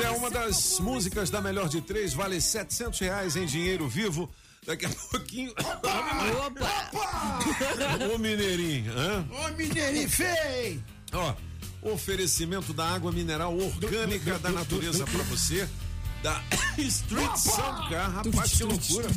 Essa é uma das músicas da melhor de três, vale 700 reais em dinheiro vivo. Daqui a pouquinho. Opa! Ô Mineirinho, hã? Ô, Mineirinho feio! Ó, oferecimento da água mineral orgânica da natureza pra você. Da Street Soundcar, rapaz, que loucura.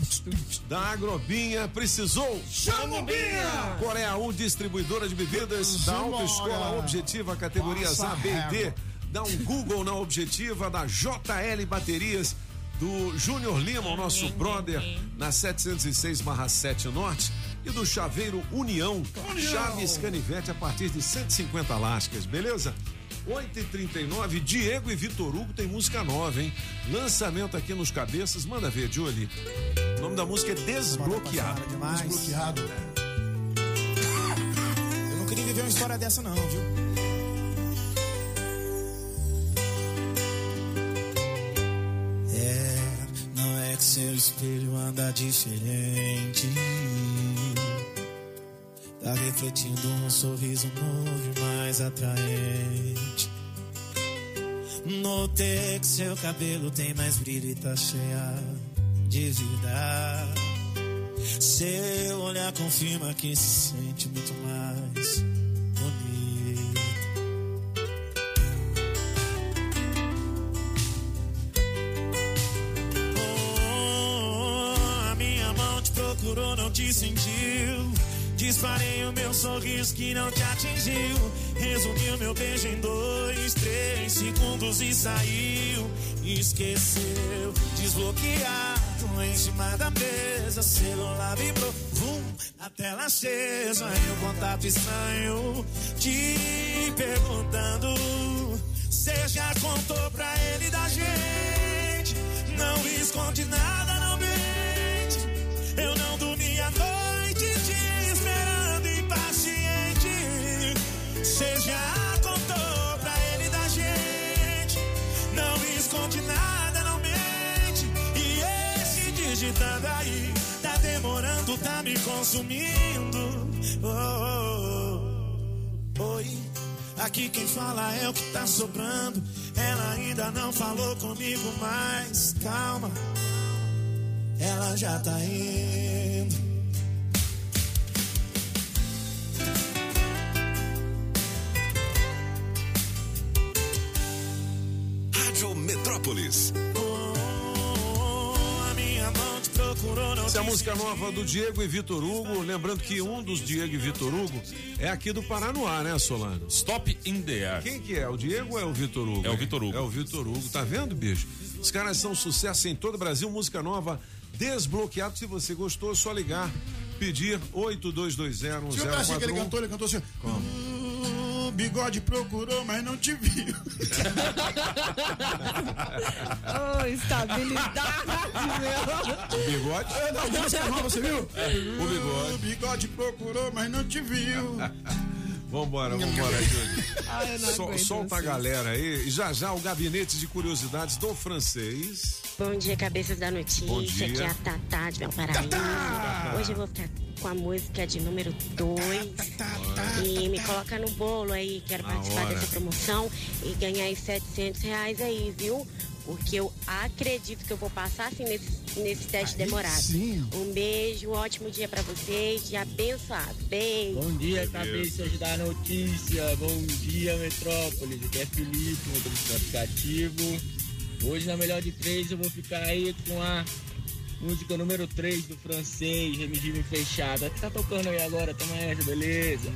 Da Agrobinha, precisou? Chama o Binha! Coreia 1, distribuidora de bebidas da. Autoescola Objetiva, categorias A, B e D. Dá um Google na Objetiva, da JL Baterias, do Júnior Lima, o nosso brother, na 706/7 Norte. E do Chaveiro União, Chaves Canivete a partir de 150 lascas, beleza? 8h39, Diego e Vitor Hugo tem música nova, hein? Lançamento aqui nos cabeças, manda ver, Julie. O nome da música é Desbloqueado. Desbloqueado. Eu não queria viver uma história dessa, não, viu? Seu espelho anda diferente. Tá refletindo um sorriso novo e mais atraente. Notei que seu cabelo tem mais brilho e tá cheia de vida. Seu olhar confirma que se sente muito mais procurou, não te sentiu. Disparei o meu sorriso que não te atingiu. Resumiu meu beijo em dois, três segundos e saiu. Esqueceu, desbloqueado em cima da mesa. Celular vibrou, vum, a tela acesa. E um contato estranho te perguntando. Você já contou pra ele da gente? Não esconde nada. Eu não dormi a noite te esperando impaciente. Já contou pra ele da gente? Não esconde nada, não mente. E esse digitando aí tá demorando, tá me consumindo. Oh, oh, oh. Oi, aqui quem fala é o que tá sobrando. Ela ainda não falou comigo, mas calma, ela já tá indo. Rádio Metrópolis. Essa é a música nova do Diego e Vitor Hugo. Lembrando que um dos Diego e Vitor Hugo é aqui do Paranoá, né, Solano? Stop in the air. Quem que é? O Diego ou é o Vitor Hugo? É o Vitor Hugo. É o Vitor Hugo. Tá vendo, bicho? Os caras são sucesso em todo o Brasil. Música nova, desbloqueado. Se você gostou, é só ligar. Pedir 8220 Tinha um pedacinho que ele cantou, ele cantou assim. O bigode procurou, mas não te viu. Oh, estabilidade, meu. O bigode? É, não, você viu? O bigode. O bigode procurou, mas não te viu. Vambora, vambora, Júlio. Ah, não Sol- solta a galera aí. Já já o gabinete de curiosidades do francês. Bom dia, cabeças da notícia. Bom dia. Aqui é a Tatá de Valparaíso. Hoje eu vou ficar com a música de número 2. E me coloca no bolo aí. Quero Na participar hora. dessa promoção e ganhar esses 700 reais aí, viu? Porque eu acredito que eu vou passar assim nesse, nesse teste demorado. sim. Um beijo, um ótimo dia pra vocês e abençoado. Beijo. Bom dia, cabeças da notícia. Bom dia, Metrópolis. Aqui é Felipe, motorista do aplicativo. Hoje, na melhor de três, eu vou ficar aí com a música número 3 do francês, regime fechado. Tá tocando aí agora? Toma essa, beleza?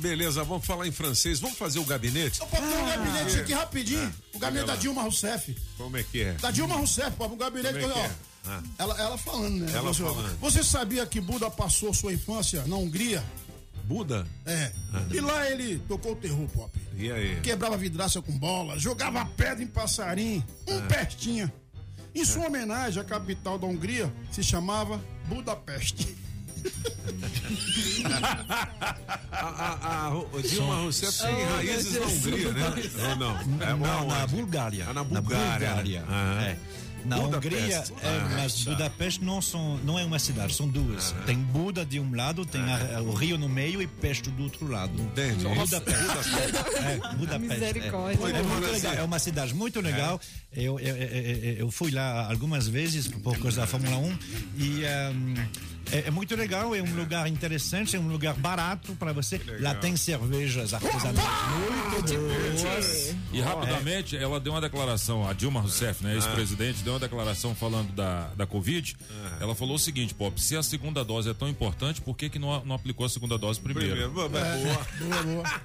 Beleza, vamos falar em francês. Vamos fazer o gabinete? Pode ter um gabinete aqui rapidinho. o gabinete da. Dilma Rousseff. Como é que é? Da Dilma Rousseff, pô, um gabinete. Como é que ó, é? Ah. ela, ela falando, né? Ela você, falando. você sabia que Buda passou sua infância na Hungria? Buda? É. E lá ele tocou o terror, pop. E aí? Quebrava vidraça com bola, jogava pedra em passarinho, um Ah. pestinha. Em sua homenagem, a capital da Hungria se chamava Budapeste. A, a, a Dilma Rousseff tem raízes na. Hungria, né? Ou não? É Não, na? Bulgária. Ah, na Na Bulgária. Bulgária. Aham. É. Na Budapeste. Hungria, é, Ah, mas tá. Budapeste não, são, não é uma cidade, são duas. Tem Buda de um lado, tem a- o rio no meio e Peste do outro lado. Entendi. Budapeste. Budapeste. É, Budapeste. Misericórdia. É, é muito legal. É uma cidade muito legal. Eu, eu, eu, eu fui lá algumas vezes por causa da Fórmula 1 e um, é, é muito legal. É um lugar interessante, é um lugar barato para você. Lá tem cervejas artesanais muito boas. E rapidamente, ela deu uma declaração, a Dilma Rousseff, né, ex-presidente, deu uma declaração falando da, da Covid. Ela falou o seguinte, Pop, se a segunda dose é tão importante, por que, que não, não aplicou a segunda dose primeiro? Primeiro, boa, boa. Boa, boa.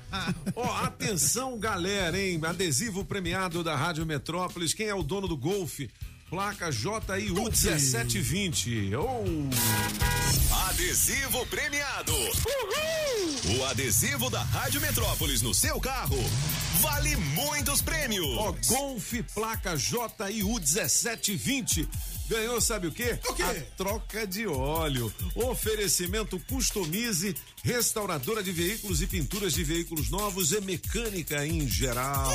Ó, atenção, galera, hein? Adesivo premiado da Rádio Metrópolis. Quem é o dono do Golfe? Placa JIU 1720. Oh. Adesivo premiado. O adesivo da Rádio Metrópolis no seu carro vale muitos prêmios. Ó, Golfe placa JIU 1720. Ganhou, sabe o quê? O quê? A troca de óleo. Oferecimento customize, restauradora de veículos e pinturas de veículos novos e mecânica em geral.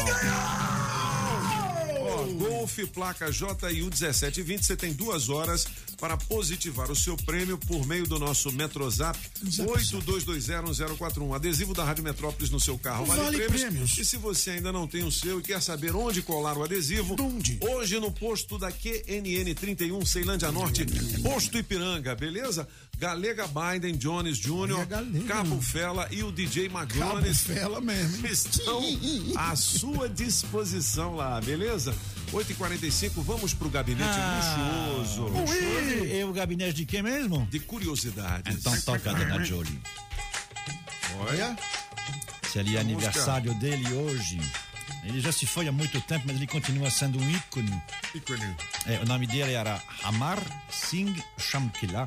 Golf placa JIU 1720, você tem duas horas para positivar o seu prêmio por meio do nosso Metrozap 82201041. Adesivo da Rádio Metrópolis no seu carro. Vale, Vale prêmios. prêmios. E se você ainda não tem o seu e quer saber onde colar o adesivo, hoje no posto da QNN 31, Ceilândia Norte, posto Ipiranga, beleza? Galega Biden, Jones Jr., Cabo Fela e o DJ Magones Fela mesmo. estão à sua disposição lá, beleza? 8h45, vamos pro gabinete Ah, luxuoso. Hoje é o gabinete de quem mesmo? De curiosidades. Então toca, dona Jolie. Olha. Se ele é música. aniversário dele hoje. Ele já se foi há muito tempo, mas ele continua sendo um ícone. Ícone. É, o nome dele era Amar Singh Shamkila.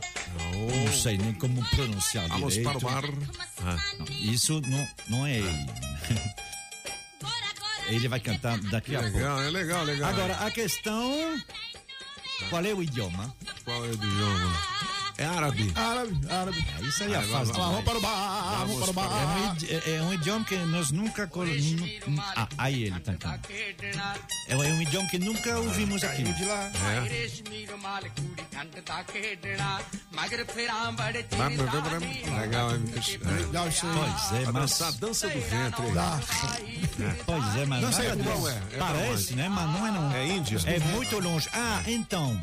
Não sei nem como pronunciar Vamos direito. para o bar. Não, isso não, não é ele. ele vai cantar daqui a pouco. Legal, é legal, legal. Agora, a questão... Qual é o idioma? Qual é o idioma? É árabe. Árabe, árabe. É, isso aí é Ah, fácil. Vamos, para o bar, vamos para o É bar. um, idi- é- é um idioma que nós nunca. Ah, aí ele tá cantando. É um idioma que nunca ouvimos aqui. de lá. Legal, é, Legal isso aí. Pois é, mas. a dança do ventre. Dá. Pois é, mas. Dança disso. é? É Parece, né? Mas não é não. É Índia? É muito longe. Ah, então.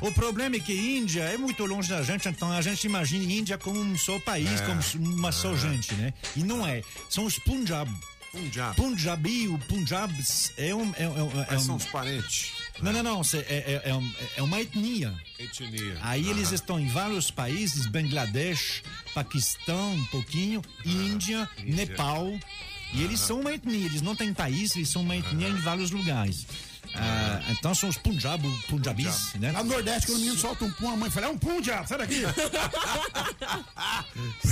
O problema é que Índia é muito longe da gente, então a gente imagina Índia como um só país, É. como uma só gente, né? E não é. São os Punjab. Punjab. Punjabi, o Punjab é um. É, é Mas um- são os parentes. Não, não, não. cê- É, é- é um- é uma etnia. Etnia. Aí eles Aham. estão em vários países, Bangladesh, Paquistão, um pouquinho, Índia, Nepal. E eles são uma etnia, eles não têm país, eles são uma etnia em vários lugares. Ah, então são os Punjab, Punjabis, né? Lá no Nordeste, quando o menino solta um pum, a mãe fala, é um pum, diabo, sai daqui.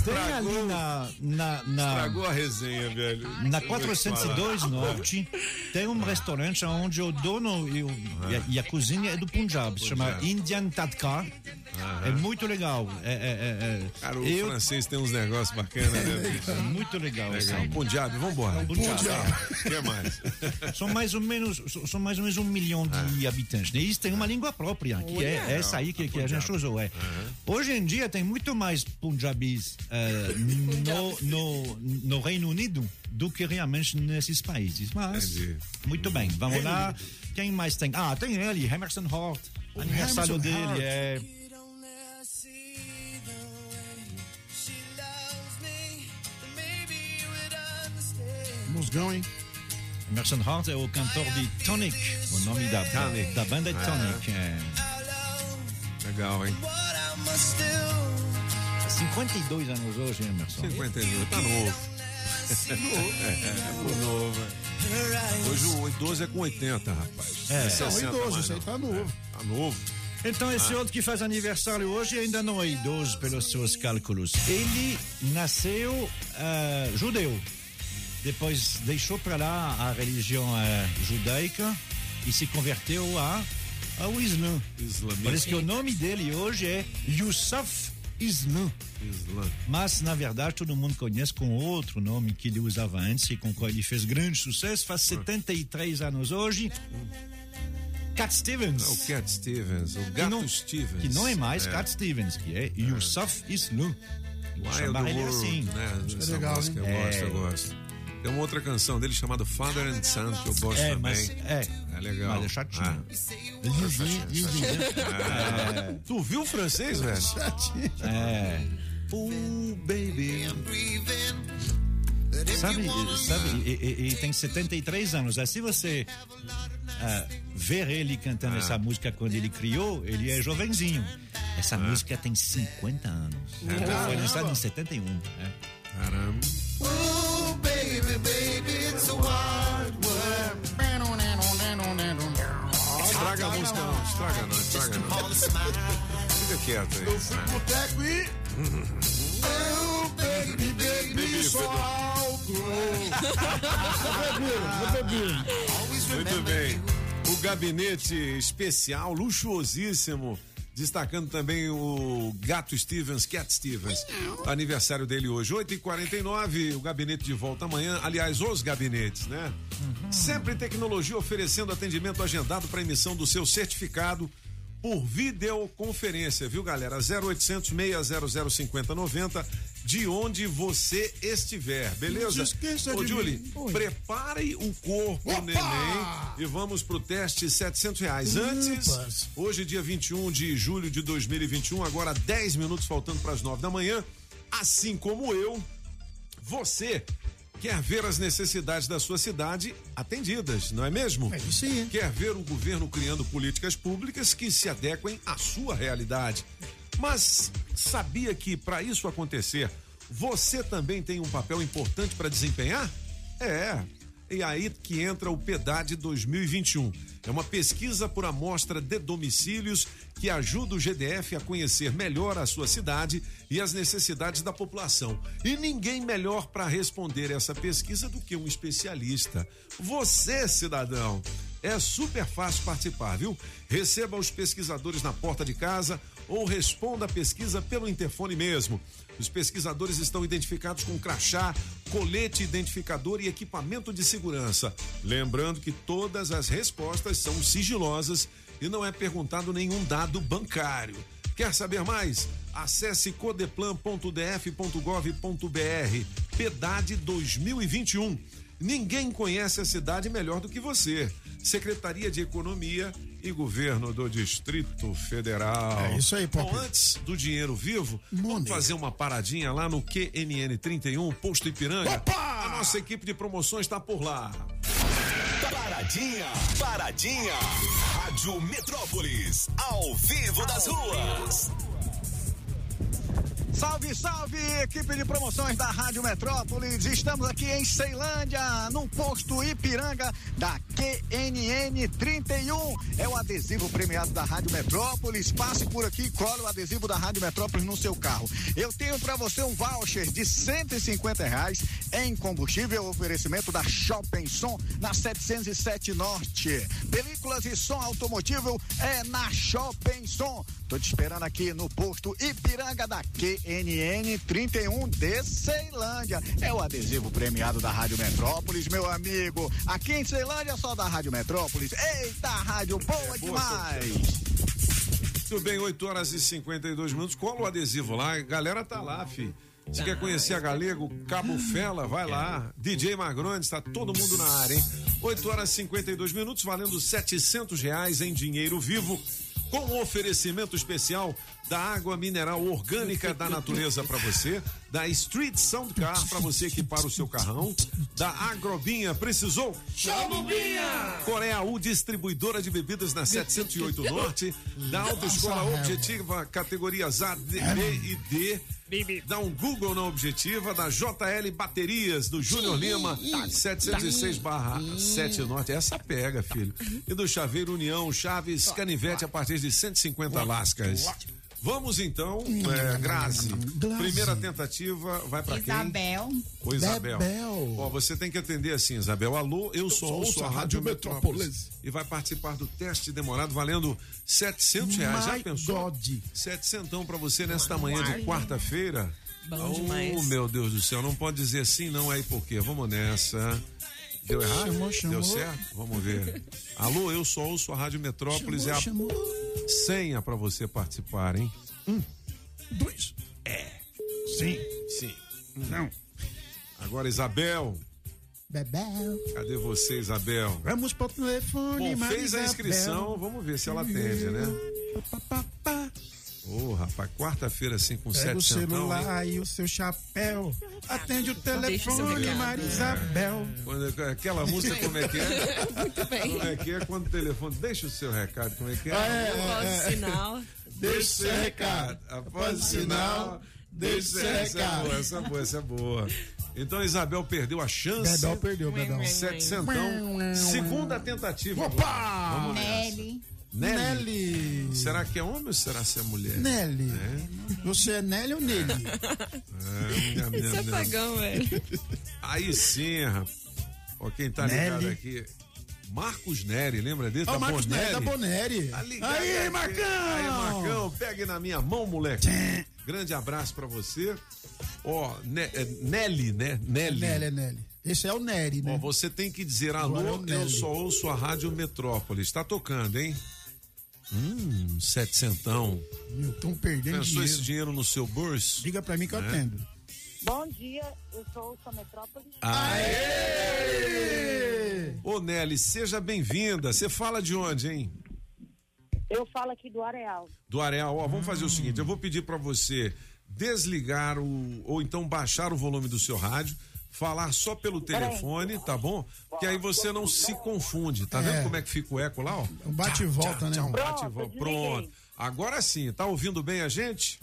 Tem ali na. na, na Estragou a resenha, velho. Na Eu vou te 402 falar. Norte tem um restaurante onde o dono e, o- e a, e a cozinha é do Punjab, se chama Punjab. Indian Tadka. É muito legal. É, é, é, é. Cara, o Eu- francês tem uns negócios bacanas, né? É muito legal. Legal. assim. Punjab, vambora. Punjab. O que mais? São mais ou menos, são mais ou menos um milhão de habitantes. né? E isso tem uma língua própria, que Olha. é essa aí que, que a gente usou. É. Hoje em dia tem muito mais punjabis eh, no, no, no Reino Unido do que realmente nesses países. Mas, muito bem, vamos Reino lá. Quem mais tem? Ah, tem ele, Emerson Hort. O Aniversário Emerson dele Hort. é. Musgão, hein? Emerson Hart é o cantor de Tonic. O nome da, Tonic. da banda é Ah. Tonic. É. Legal, hein? 52 anos hoje, Emerson. 52, tá novo. é, é, novo. é. Hoje o idoso é com 80, rapaz. É. Não, 60 idoso, isso aí tá novo. Tá novo. Então, esse Ah. outro que faz aniversário hoje ainda não é idoso pelos seus cálculos. Ele nasceu ah, judeu. Depois deixou para lá a religião ah, judaica e se converteu a, ao Islã. Islamismo. Por isso que o nome dele hoje é Yusuf Islam. Islã. Mas, na verdade, todo mundo conhece com outro nome que ele usava antes e com o qual ele fez grande sucesso. Faz 73 anos hoje. Cat Stevens. É o Cat Stevens, o Gato não- Stevens. Que não é mais É. Cat Stevens, que é Yusuf Islam. Wild Chamar ele World, assim. né? É Essa legal, música eu hein? gosto, É. eu gosto. Tem uma outra canção dele chamada Father and Son, que eu gosto É, também. mas é. É legal. Mas é chatinho. Ah. Lisinho, né? É. Tu viu o francês, velho? É. Oh, baby. Sabe, sabe, e- ele tem 73 anos. Aí, se você ah, ver ele cantando Ah. essa música quando ele criou, ele é jovenzinho. Essa música tem 50 anos. É. Ela foi lançada em 71. né? Caramba. Oh, baby, baby, it's a wild world. Estraga a música não, estraga não, estraga não. Fica quieto aí. Eu fui pro boteco e. Oh, baby, baby, sou alto. Muito bem. O gabinete especial, luxuosíssimo. Destacando também o Gato Stevens, Cat Stevens. Aniversário dele hoje, 8h49. O gabinete de volta amanhã. Aliás, os gabinetes, né? Sempre tecnologia oferecendo atendimento agendado para emissão do seu certificado por videoconferência, viu, galera? 0800 600 5090, de onde você estiver, beleza? Não Ô, Julie. Oi. prepare o corpo, Opa! neném, e vamos pro teste 700 reais. Antes, hoje, dia 21 de julho de 2021, agora 10 minutos faltando para as 9 da manhã, assim como eu, você quer ver as necessidades da sua cidade atendidas, não é mesmo? É isso aí. Quer ver o governo criando políticas públicas que se adequem à sua realidade. Mas sabia que para isso acontecer, você também tem um papel importante para desempenhar? É. E aí que entra o PEDAD 2021. É uma pesquisa por amostra de domicílios que ajuda o GDF a conhecer melhor a sua cidade e as necessidades da população. E ninguém melhor para responder essa pesquisa do que um especialista. Você, cidadão. É super fácil participar, viu? Receba os pesquisadores na porta de casa ou responda a pesquisa pelo interfone mesmo. Os pesquisadores estão identificados com crachá, colete identificador e equipamento de segurança. Lembrando que todas as respostas são sigilosas e não é perguntado nenhum dado bancário. Quer saber mais? Acesse codeplan.df.gov.br. PEDAD 2021. Ninguém conhece a cidade melhor do que você. Secretaria de Economia e Governo do Distrito Federal. É isso aí, Pop. Bom, antes do dinheiro vivo, vamos fazer uma paradinha lá no QNN 31, Posto Ipiranga. A nossa equipe de promoções está por lá. Paradinha, paradinha. Rádio Metrópolis, ao vivo das ruas. Salve, salve, equipe de promoções da Rádio Metrópolis. Estamos aqui em Ceilândia, num posto Ipiranga da QNN 31. É o adesivo premiado da Rádio Metrópolis. Passe por aqui e cole o adesivo da Rádio Metrópolis no seu carro. Eu tenho para você um voucher de 150 reais em combustível, oferecimento da Shopping Som na 707 Norte. Películas e som automotivo é na Shopping Som. Tô te esperando aqui no posto Ipiranga da QNN 31 de Ceilândia. É o adesivo premiado da Rádio Metrópolis, meu amigo. Aqui em Ceilândia só da Rádio Metrópolis. Eita, rádio boa demais. Muito bem, 8 horas e 52 minutos. Cola o adesivo lá, a galera tá lá, fi. Se quer conhecer a Galego, Cabo Fela, vai lá. DJ Magrone, está todo mundo na área, hein? 8 horas e 52 minutos, valendo 700 reais em dinheiro vivo com um oferecimento especial da água mineral orgânica da natureza para você, da Street Sound Car para você equipar o seu carrão, da Agrobinha, precisou? Chama o Binha! Coreia U, distribuidora de bebidas na 708 Norte, da Autoescola Objetiva, categorias A, D, B e D. Dá um Google na objetiva da JL Baterias do Júnior Lima, 706 barra 7 Norte. Essa pega, filho. E do Chaveiro União, Chaves, Canivete a partir de 150 lascas. Vamos então, é, Grazi. Primeira tentativa, vai pra quem? Isabel. Ô, Isabel. Ó, você tem que atender assim, Isabel. Alô, eu sou, ouço a Rádio Metrópolis. E vai participar do teste demorado valendo 700 reais. Já My pensou? 700 pra você nesta manhã de quarta-feira. Bom oh, demais. meu Deus do céu, não pode dizer sim, não aí por quê? Vamos nessa. Deu errado? Chamou, chamou. Deu certo? Vamos ver. Alô, eu sou ouço a Rádio Metrópolis. é a senha pra você participar, hein? Um, dois. É. Sim. Sim. Não. Agora, Isabel. Bebel. Cadê você, Isabel? Vamos pro telefone, Bom, fez a inscrição, vamos ver se ela atende, né? Ô, rapaz, quarta-feira assim com Pega o 700. celular e o seu chapéu. Atende o telefone, recado. Marisabel. Quando, aquela música, como é que é? Muito bem. Como é que é? Quando o telefone. Deixa o seu recado, como é que é? Após o sinal. Deixa o seu recado. Após o sinal, deixa o seu recado. Essa é boa, essa é boa, essa é boa. Então Isabel perdeu a chance. Bebel perdeu, Bebel. Setecentão. Segunda tentativa. Opa! Vamos nessa. Nelly. Nelly. Será que é homem ou será que é mulher? Nelly. É? Você é Nelly ou Nelly? É, minha, minha, Isso é minha. pagão, velho. Aí sim, rapaz. Ó, quem tá ligado Nelly. aqui. Marcos Neri, lembra dele? Ó, da o Marcos? Nery da Boneri. Tá ligado Aí, aqui. Marcão! Aí, Marcão, pegue na minha mão, moleque. Grande abraço pra você. Ó, Ne- é Nelly, né? Nelly. Nelly, é Nelly. Esse é o Nery, Ó, né? você tem que dizer é alô, o eu só ouço a Rádio Metrópolis. Tá tocando, hein? Hum, setecentão. Estão perdendo Pensou dinheiro. esse dinheiro no seu bolso? Diga pra mim que eu É. atendo. Bom dia, eu sou o Metrópolis. Aê! Ô Nelly, seja bem-vinda. Você fala de onde, hein? Eu falo aqui do Areal. Do Areal. Ó, vamos fazer o seguinte: eu vou pedir pra você desligar o. ou então baixar o volume do seu rádio. Falar só pelo telefone, tá bom? Que aí você não se confunde. Tá vendo É. como é que fica o eco lá, ó? Um bate e volta, né? Um bate e Pronto, volta. Pronto. Agora sim, tá ouvindo bem a gente?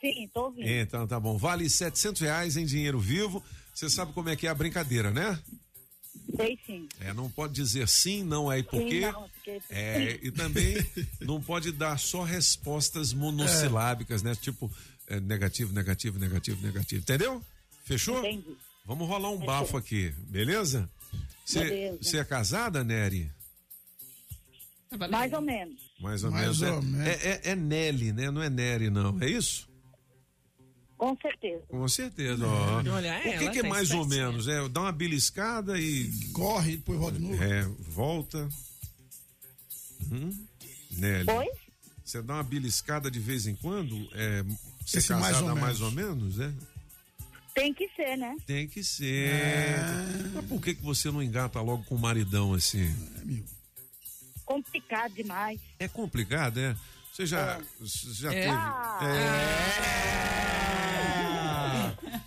Sim, tô ouvindo. Então tá bom. Vale 700 reais em dinheiro vivo. Você sabe como é que é a brincadeira, né? Sei sim. É, não pode dizer sim, não é e por quê. não, porque- É, e também não pode dar só respostas monossilábicas, né? Tipo, é, negativo, negativo, negativo, negativo. Entendeu? Fechou? Entendi. Vamos rolar um bafo aqui, beleza? Você você é casada, Nery? Mais ou menos. Mais ou Mais menos. é- ou menos. É, é, é Nelly, né? Não é Nery, não. É isso? Com certeza. Com certeza. Ó. Olha o que, que é tá mais ou menos? É dar uma beliscada e. Corre, depois roda de novo. É, volta. Uhum. Nelly. Oi? Você dá uma beliscada de vez em quando? É, Esse casada mais ou mais menos. ou menos, né? Tem que ser, né? Tem que ser. Mas por que, que você não engata logo com o maridão assim? Complicado demais. É complicado, é? Você já, você já É. teve. Ah.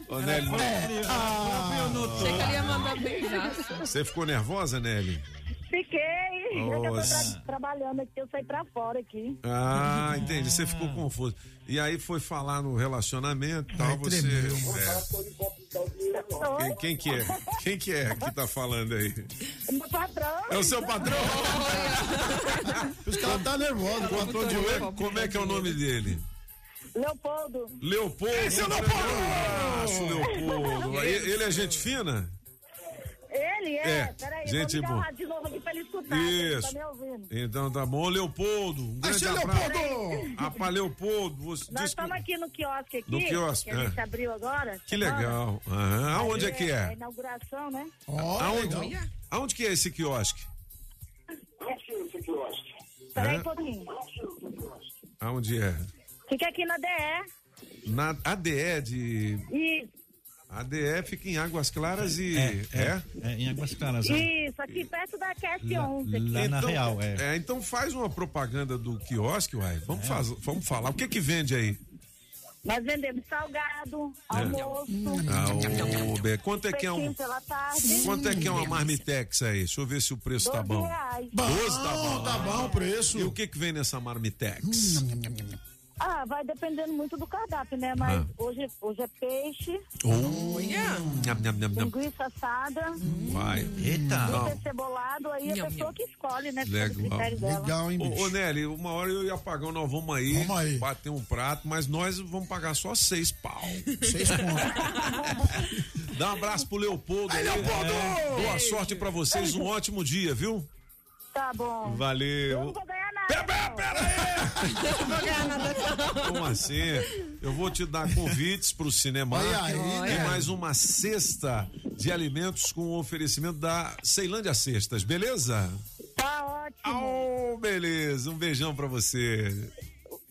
É. Ô, Nelly, Achei que ele ia mandar beijaço. você ficou nervosa, Nelly? Fiquei. É que eu tô tra- trabalhando aqui, eu saí pra fora aqui. Ah, entendi. Você ficou confuso. E aí foi falar no relacionamento e tal, você. É. Quem, quem que é? Quem que é que tá falando aí? Meu patrão. É o seu patrão? Os caras tá nervoso, o patrão de Como é, hoje. como é que é o nome dele? Leopoldo. Leopoldo. Esse é o Leopoldo. Ele, ele é gente fina? Ele é? É, Peraí, gente vou ligar o boa. rádio de novo aqui pra ele escutar. Isso. tá me ouvindo. Então tá bom, Leopoldo. Um grande seu abraço. Leopoldo! Pra Leopoldo. Você, Nós estamos aqui no quiosque aqui, No quiosque, que a gente é. abriu agora. Que semana. legal. Aham. Aonde é Aí que A é? inauguração, né? Aonde, aonde que é esse quiosque? Peraí É? um pouquinho. Aonde é? Fica aqui na DE. Na ADE de. E, ADE fica em Águas Claras e. É, é, é, em Águas Claras. é. isso, aqui perto da QS 11. aqui. lá na Real, é. então faz uma propaganda do quiosque, uai. Vamos, faz- vamos falar. O que que vende aí? Nós vendemos salgado, É. almoço. Ah, quanto é que é um. Quanto é que é uma marmitex aí? Deixa eu ver se o preço tá 12 bom. reais. 12 tá bom. tá bom o preço. E o que que vem nessa marmitex? Ah, vai dependendo muito do cardápio, né? Mas Ah. hoje, hoje é peixe, Oh, nham, nham, nham, nham. linguiça assada, Vai. fruta cebolado, aí a pessoa que escolhe, né? Do Legal. critério dela. Ô, ô, Nelly, uma hora eu ia pagar, um, nós vamos aí, Vamos aí. bater um prato, mas nós vamos pagar só seis pau. Seis Dá um abraço pro Leopoldo. Aí. Leopoldo! É, Boa sorte pra vocês, um ótimo dia, viu? Tá bom. Valeu. Eu não vou ganhar nada. Pera, pera aí! Eu não vou ganhar nada. Como assim? Eu vou te dar convites pro cinema Olha aí, e né? mais uma cesta de alimentos com oferecimento da Ceilândia Cestas, beleza? Tá ótimo. Oh, beleza. Um beijão pra você.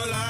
que fica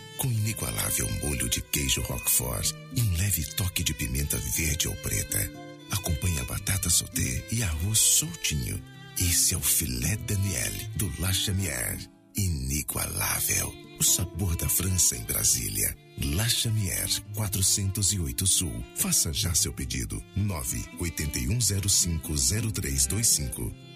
com inigualável molho de queijo Roquefort e um leve toque de pimenta verde ou preta. Acompanha batata sauté e arroz soltinho. Esse é o filé Daniel do La Chamière. Inigualável. O sabor da França em Brasília. La Chamière, 408 Sul. Faça já seu pedido. 981050325.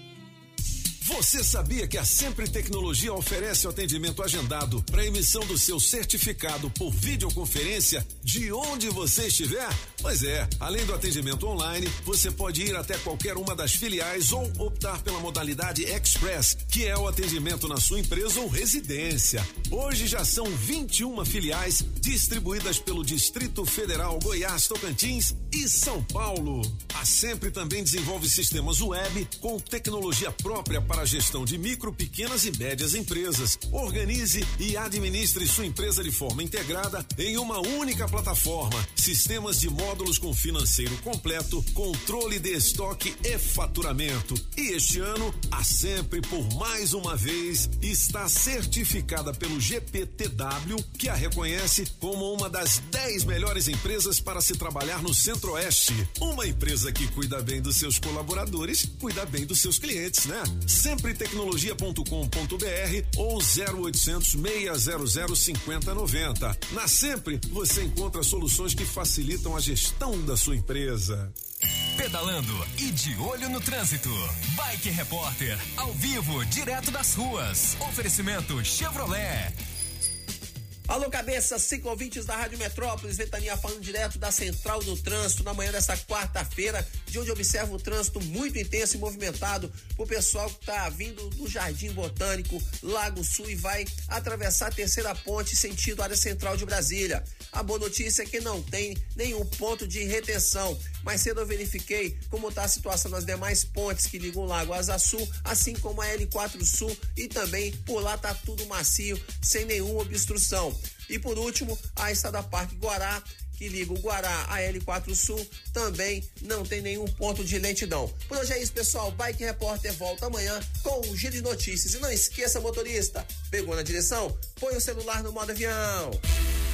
Você sabia que a Sempre Tecnologia oferece o atendimento agendado para emissão do seu certificado por videoconferência de onde você estiver? Pois é, além do atendimento online, você pode ir até qualquer uma das filiais ou optar pela modalidade Express, que é o atendimento na sua empresa ou residência. Hoje já são 21 filiais distribuídas pelo Distrito Federal, Goiás, Tocantins e São Paulo. A Sempre também desenvolve sistemas web com tecnologia própria para a gestão de micro, pequenas e médias empresas. Organize e administre sua empresa de forma integrada em uma única plataforma. Sistemas de módulos com financeiro completo, controle de estoque e faturamento. E este ano, a Sempre, por mais uma vez, está certificada pelo GPTW, que a reconhece como uma das 10 melhores empresas para se trabalhar no Centro-Oeste. Uma empresa que cuida bem dos seus colaboradores, cuida bem dos seus clientes, né? Sempretecnologia.com.br ou 0800 600 5090. Na Sempre, você encontra soluções que facilitam a gestão da sua empresa. Pedalando e de olho no trânsito. Bike Repórter, ao vivo, direto das ruas. Oferecimento Chevrolet. Alô, cabeça, cinco ouvintes da Rádio Metrópolis, Ventania falando direto da Central do Trânsito na manhã desta quarta-feira, de onde observa o trânsito muito intenso e movimentado pro pessoal que tá vindo do Jardim Botânico, Lago Sul e vai atravessar a terceira ponte sentido área central de Brasília. A boa notícia é que não tem nenhum ponto de retenção. Mais cedo eu verifiquei como está a situação nas demais pontes que ligam o Lago Asa Sul, assim como a L4 Sul e também por lá tá tudo macio, sem nenhuma obstrução. E por último, a Estrada Parque Guará, que liga o Guará a L4 Sul, também não tem nenhum ponto de lentidão. Por hoje é isso, pessoal. Bike Repórter volta amanhã com um giro de notícias. E não esqueça, motorista, pegou na direção? Põe o celular no modo avião.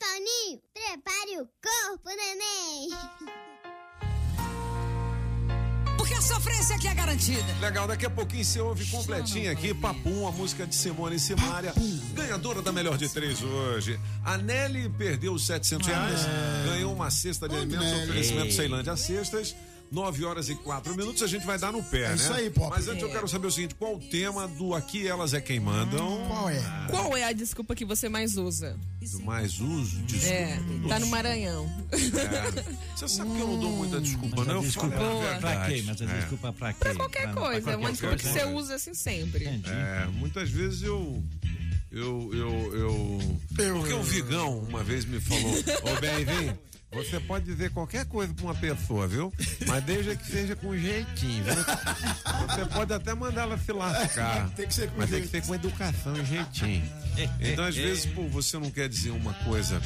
Toninho, prepare o corpo, neném. Porque a sofrência aqui é garantida. Legal, daqui a pouquinho você ouve completinho aqui, Papum, a música de Simone e Simária, ganhadora da melhor de três hoje. A Nelly perdeu os 700 reais, ganhou uma cesta de alimentos, oferecimento Ceilândia Cestas. 9 horas e 4 minutos, a gente vai dar no pé, É né? isso aí, Pop. Mas antes eu É. quero saber o seguinte: qual o tema do Aqui Elas é Quem Mandam? Qual é? Qual é a desculpa que você mais usa? Do mais uso? Desculpa. É, tá no Maranhão. É. Você sabe que eu não dou muita desculpa, não? Eu Desculpa falo a pra quê? Mas a É. desculpa pra quê? Pra qualquer Pra- coisa, pra é uma qualquer desculpa que você usa assim sempre. É, muitas vezes eu. Eu, eu, eu. Porque o Vigão uma vez me falou: Ô, bem, vem. Você pode dizer qualquer coisa pra uma pessoa, viu? Mas desde que seja com jeitinho, viu? Você pode até mandar ela se lascar. Tem que ser com mas tem jeito. que ser com educação e jeitinho. Então, às vezes, pô, você não quer dizer uma coisa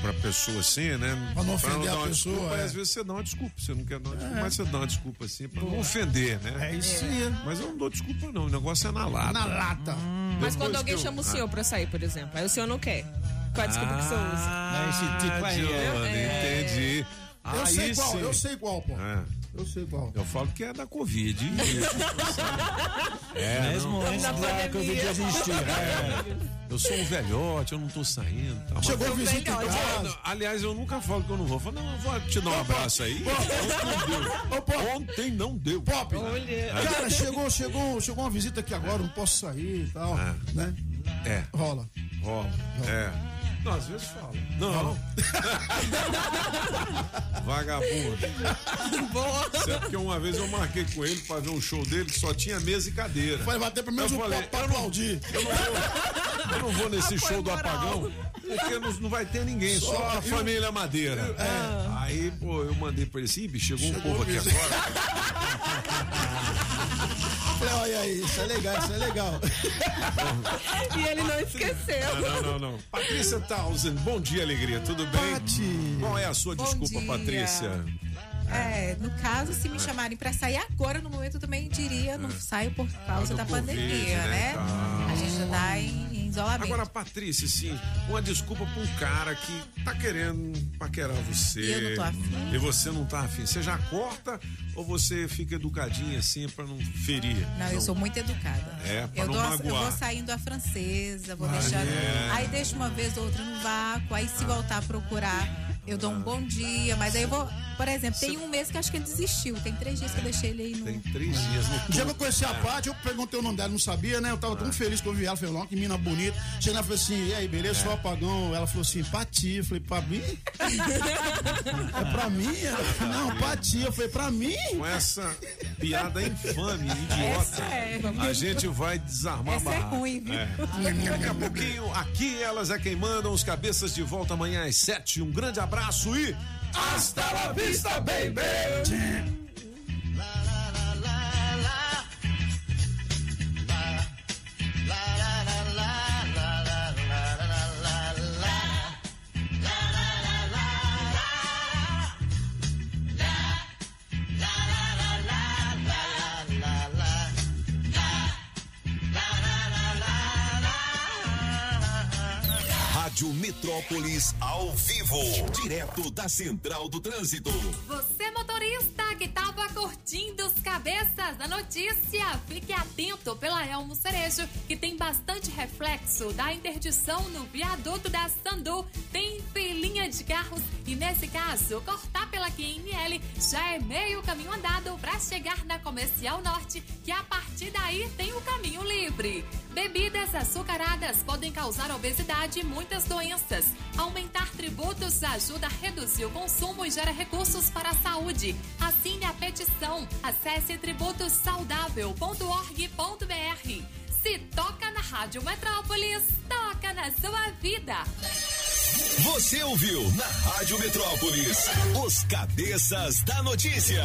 pra pessoa assim, né? Pra não ofender dar a uma pessoa, desculpa, é. às vezes você dá uma desculpa. Você não quer dar uma desculpa, É. mas você dá uma desculpa assim pra não ofender, né? É isso aí. Mas eu não dou desculpa, não. O negócio é na lata. Na lata. Mas Depois quando alguém eu- chama o Ah. senhor pra sair, por exemplo, aí o senhor não quer. Qual a desculpa que você usa? Ah, esse tipo aí. Giovana, É. entendi. Eu sei qual, sim. eu sei qual, pô. É. Eu sei qual. Eu falo que é da Covid. é, Mesmo não. antes da Covid existir. É. Eu sou um velhote, eu não tô saindo. Tá, mas- Chegou Eu visita em casa. Aliás, eu nunca falo que eu não vou. Eu falo, não, eu vou te dar um abraço aí. Ontem não deu. Ontem não deu. Pop, É. cara, chegou, chegou, chegou uma visita aqui agora, não posso sair e tal, né? É. Rola. Rola. É. Não, às vezes fala. Não. Vagabundo. Certo porque uma vez eu marquei com ele pra ver um show dele que só tinha mesa e cadeira. Vai bater pelo menos Eu um falei, pra eu não- aplaudir. Eu não vou, eu não vou nesse show do apagão, porque não, não vai ter ninguém, só, Só a eu- família Madeira. É. Aí, pô, eu mandei pra ele assim, "Ih, bicho, chegou um Chegou povo aqui agora. Falei, olha aí, isso é legal, isso é legal. E ele não esqueceu. Não, não, não, não. Patrícia Townsend, bom dia, alegria, tudo bem? Pati. Qual é a sua Bom desculpa, dia. Patrícia? É, no caso, se me chamarem pra sair agora, no momento, eu também diria, não saio por causa do da Covid, pandemia, né, né? tá. A gente já tá em isolamento. Agora, Patrícia, assim, uma desculpa pra um cara que tá querendo paquerar você. E eu não tô afim. E você não tá afim. Você já corta ou você fica educadinha assim pra não ferir? Não, eu sou muito educada. É, pra Eu, não dou as- eu magoar. vou saindo a francesa, vou Ah, deixando. é. Aí deixo uma vez ou outra no vácuo, aí se voltar a procurar, eu dou um bom dia, mas aí eu vou. Por exemplo, tem um mês que acho que ele desistiu. Tem três dias que eu deixei ele aí no. Tem três dias no Um dia que eu conheci a Paty, eu perguntei o nome dela, não sabia, né? Eu tava tão feliz que eu vi ela, falei, ó, que mina bonita. Cheguei lá e falei assim, e aí, beleza? Sou apagão. Ela falou assim, Pati. Eu falei, pra mim? é pra mim? Falou, não, Pati. Eu falei, pra mim? Com essa piada infame, idiota, é. a gente vai desarmar Essa a é barraca. ruim, viu? É. Daqui a pouquinho, aqui elas é quem mandam, os cabeças de volta amanhã às sete. Um grande abraço e hasta la vista, baby! Rádio Metrópolis ao vivo, direto da Central do Trânsito. Você motorista que estava curtindo os cabeças da notícia, fique atento pela Elmo Cerejo, que tem bastante reflexo da interdição no viaduto da Sandu. Tem filinha de carros e nesse caso, cortar pela QNL já é meio caminho andado para chegar na Comercial Norte, que a partir daí tem o caminho livre. Bebidas açucaradas podem causar obesidade e muitas doenças. Aumentar tributos ajuda a reduzir o consumo e gera recursos para a saúde. Assine a petição. Acesse tributosaudável.org.br. Se toca na Rádio Metrópolis, toca na sua vida. Você ouviu na Rádio Metrópolis os cabeças da notícia.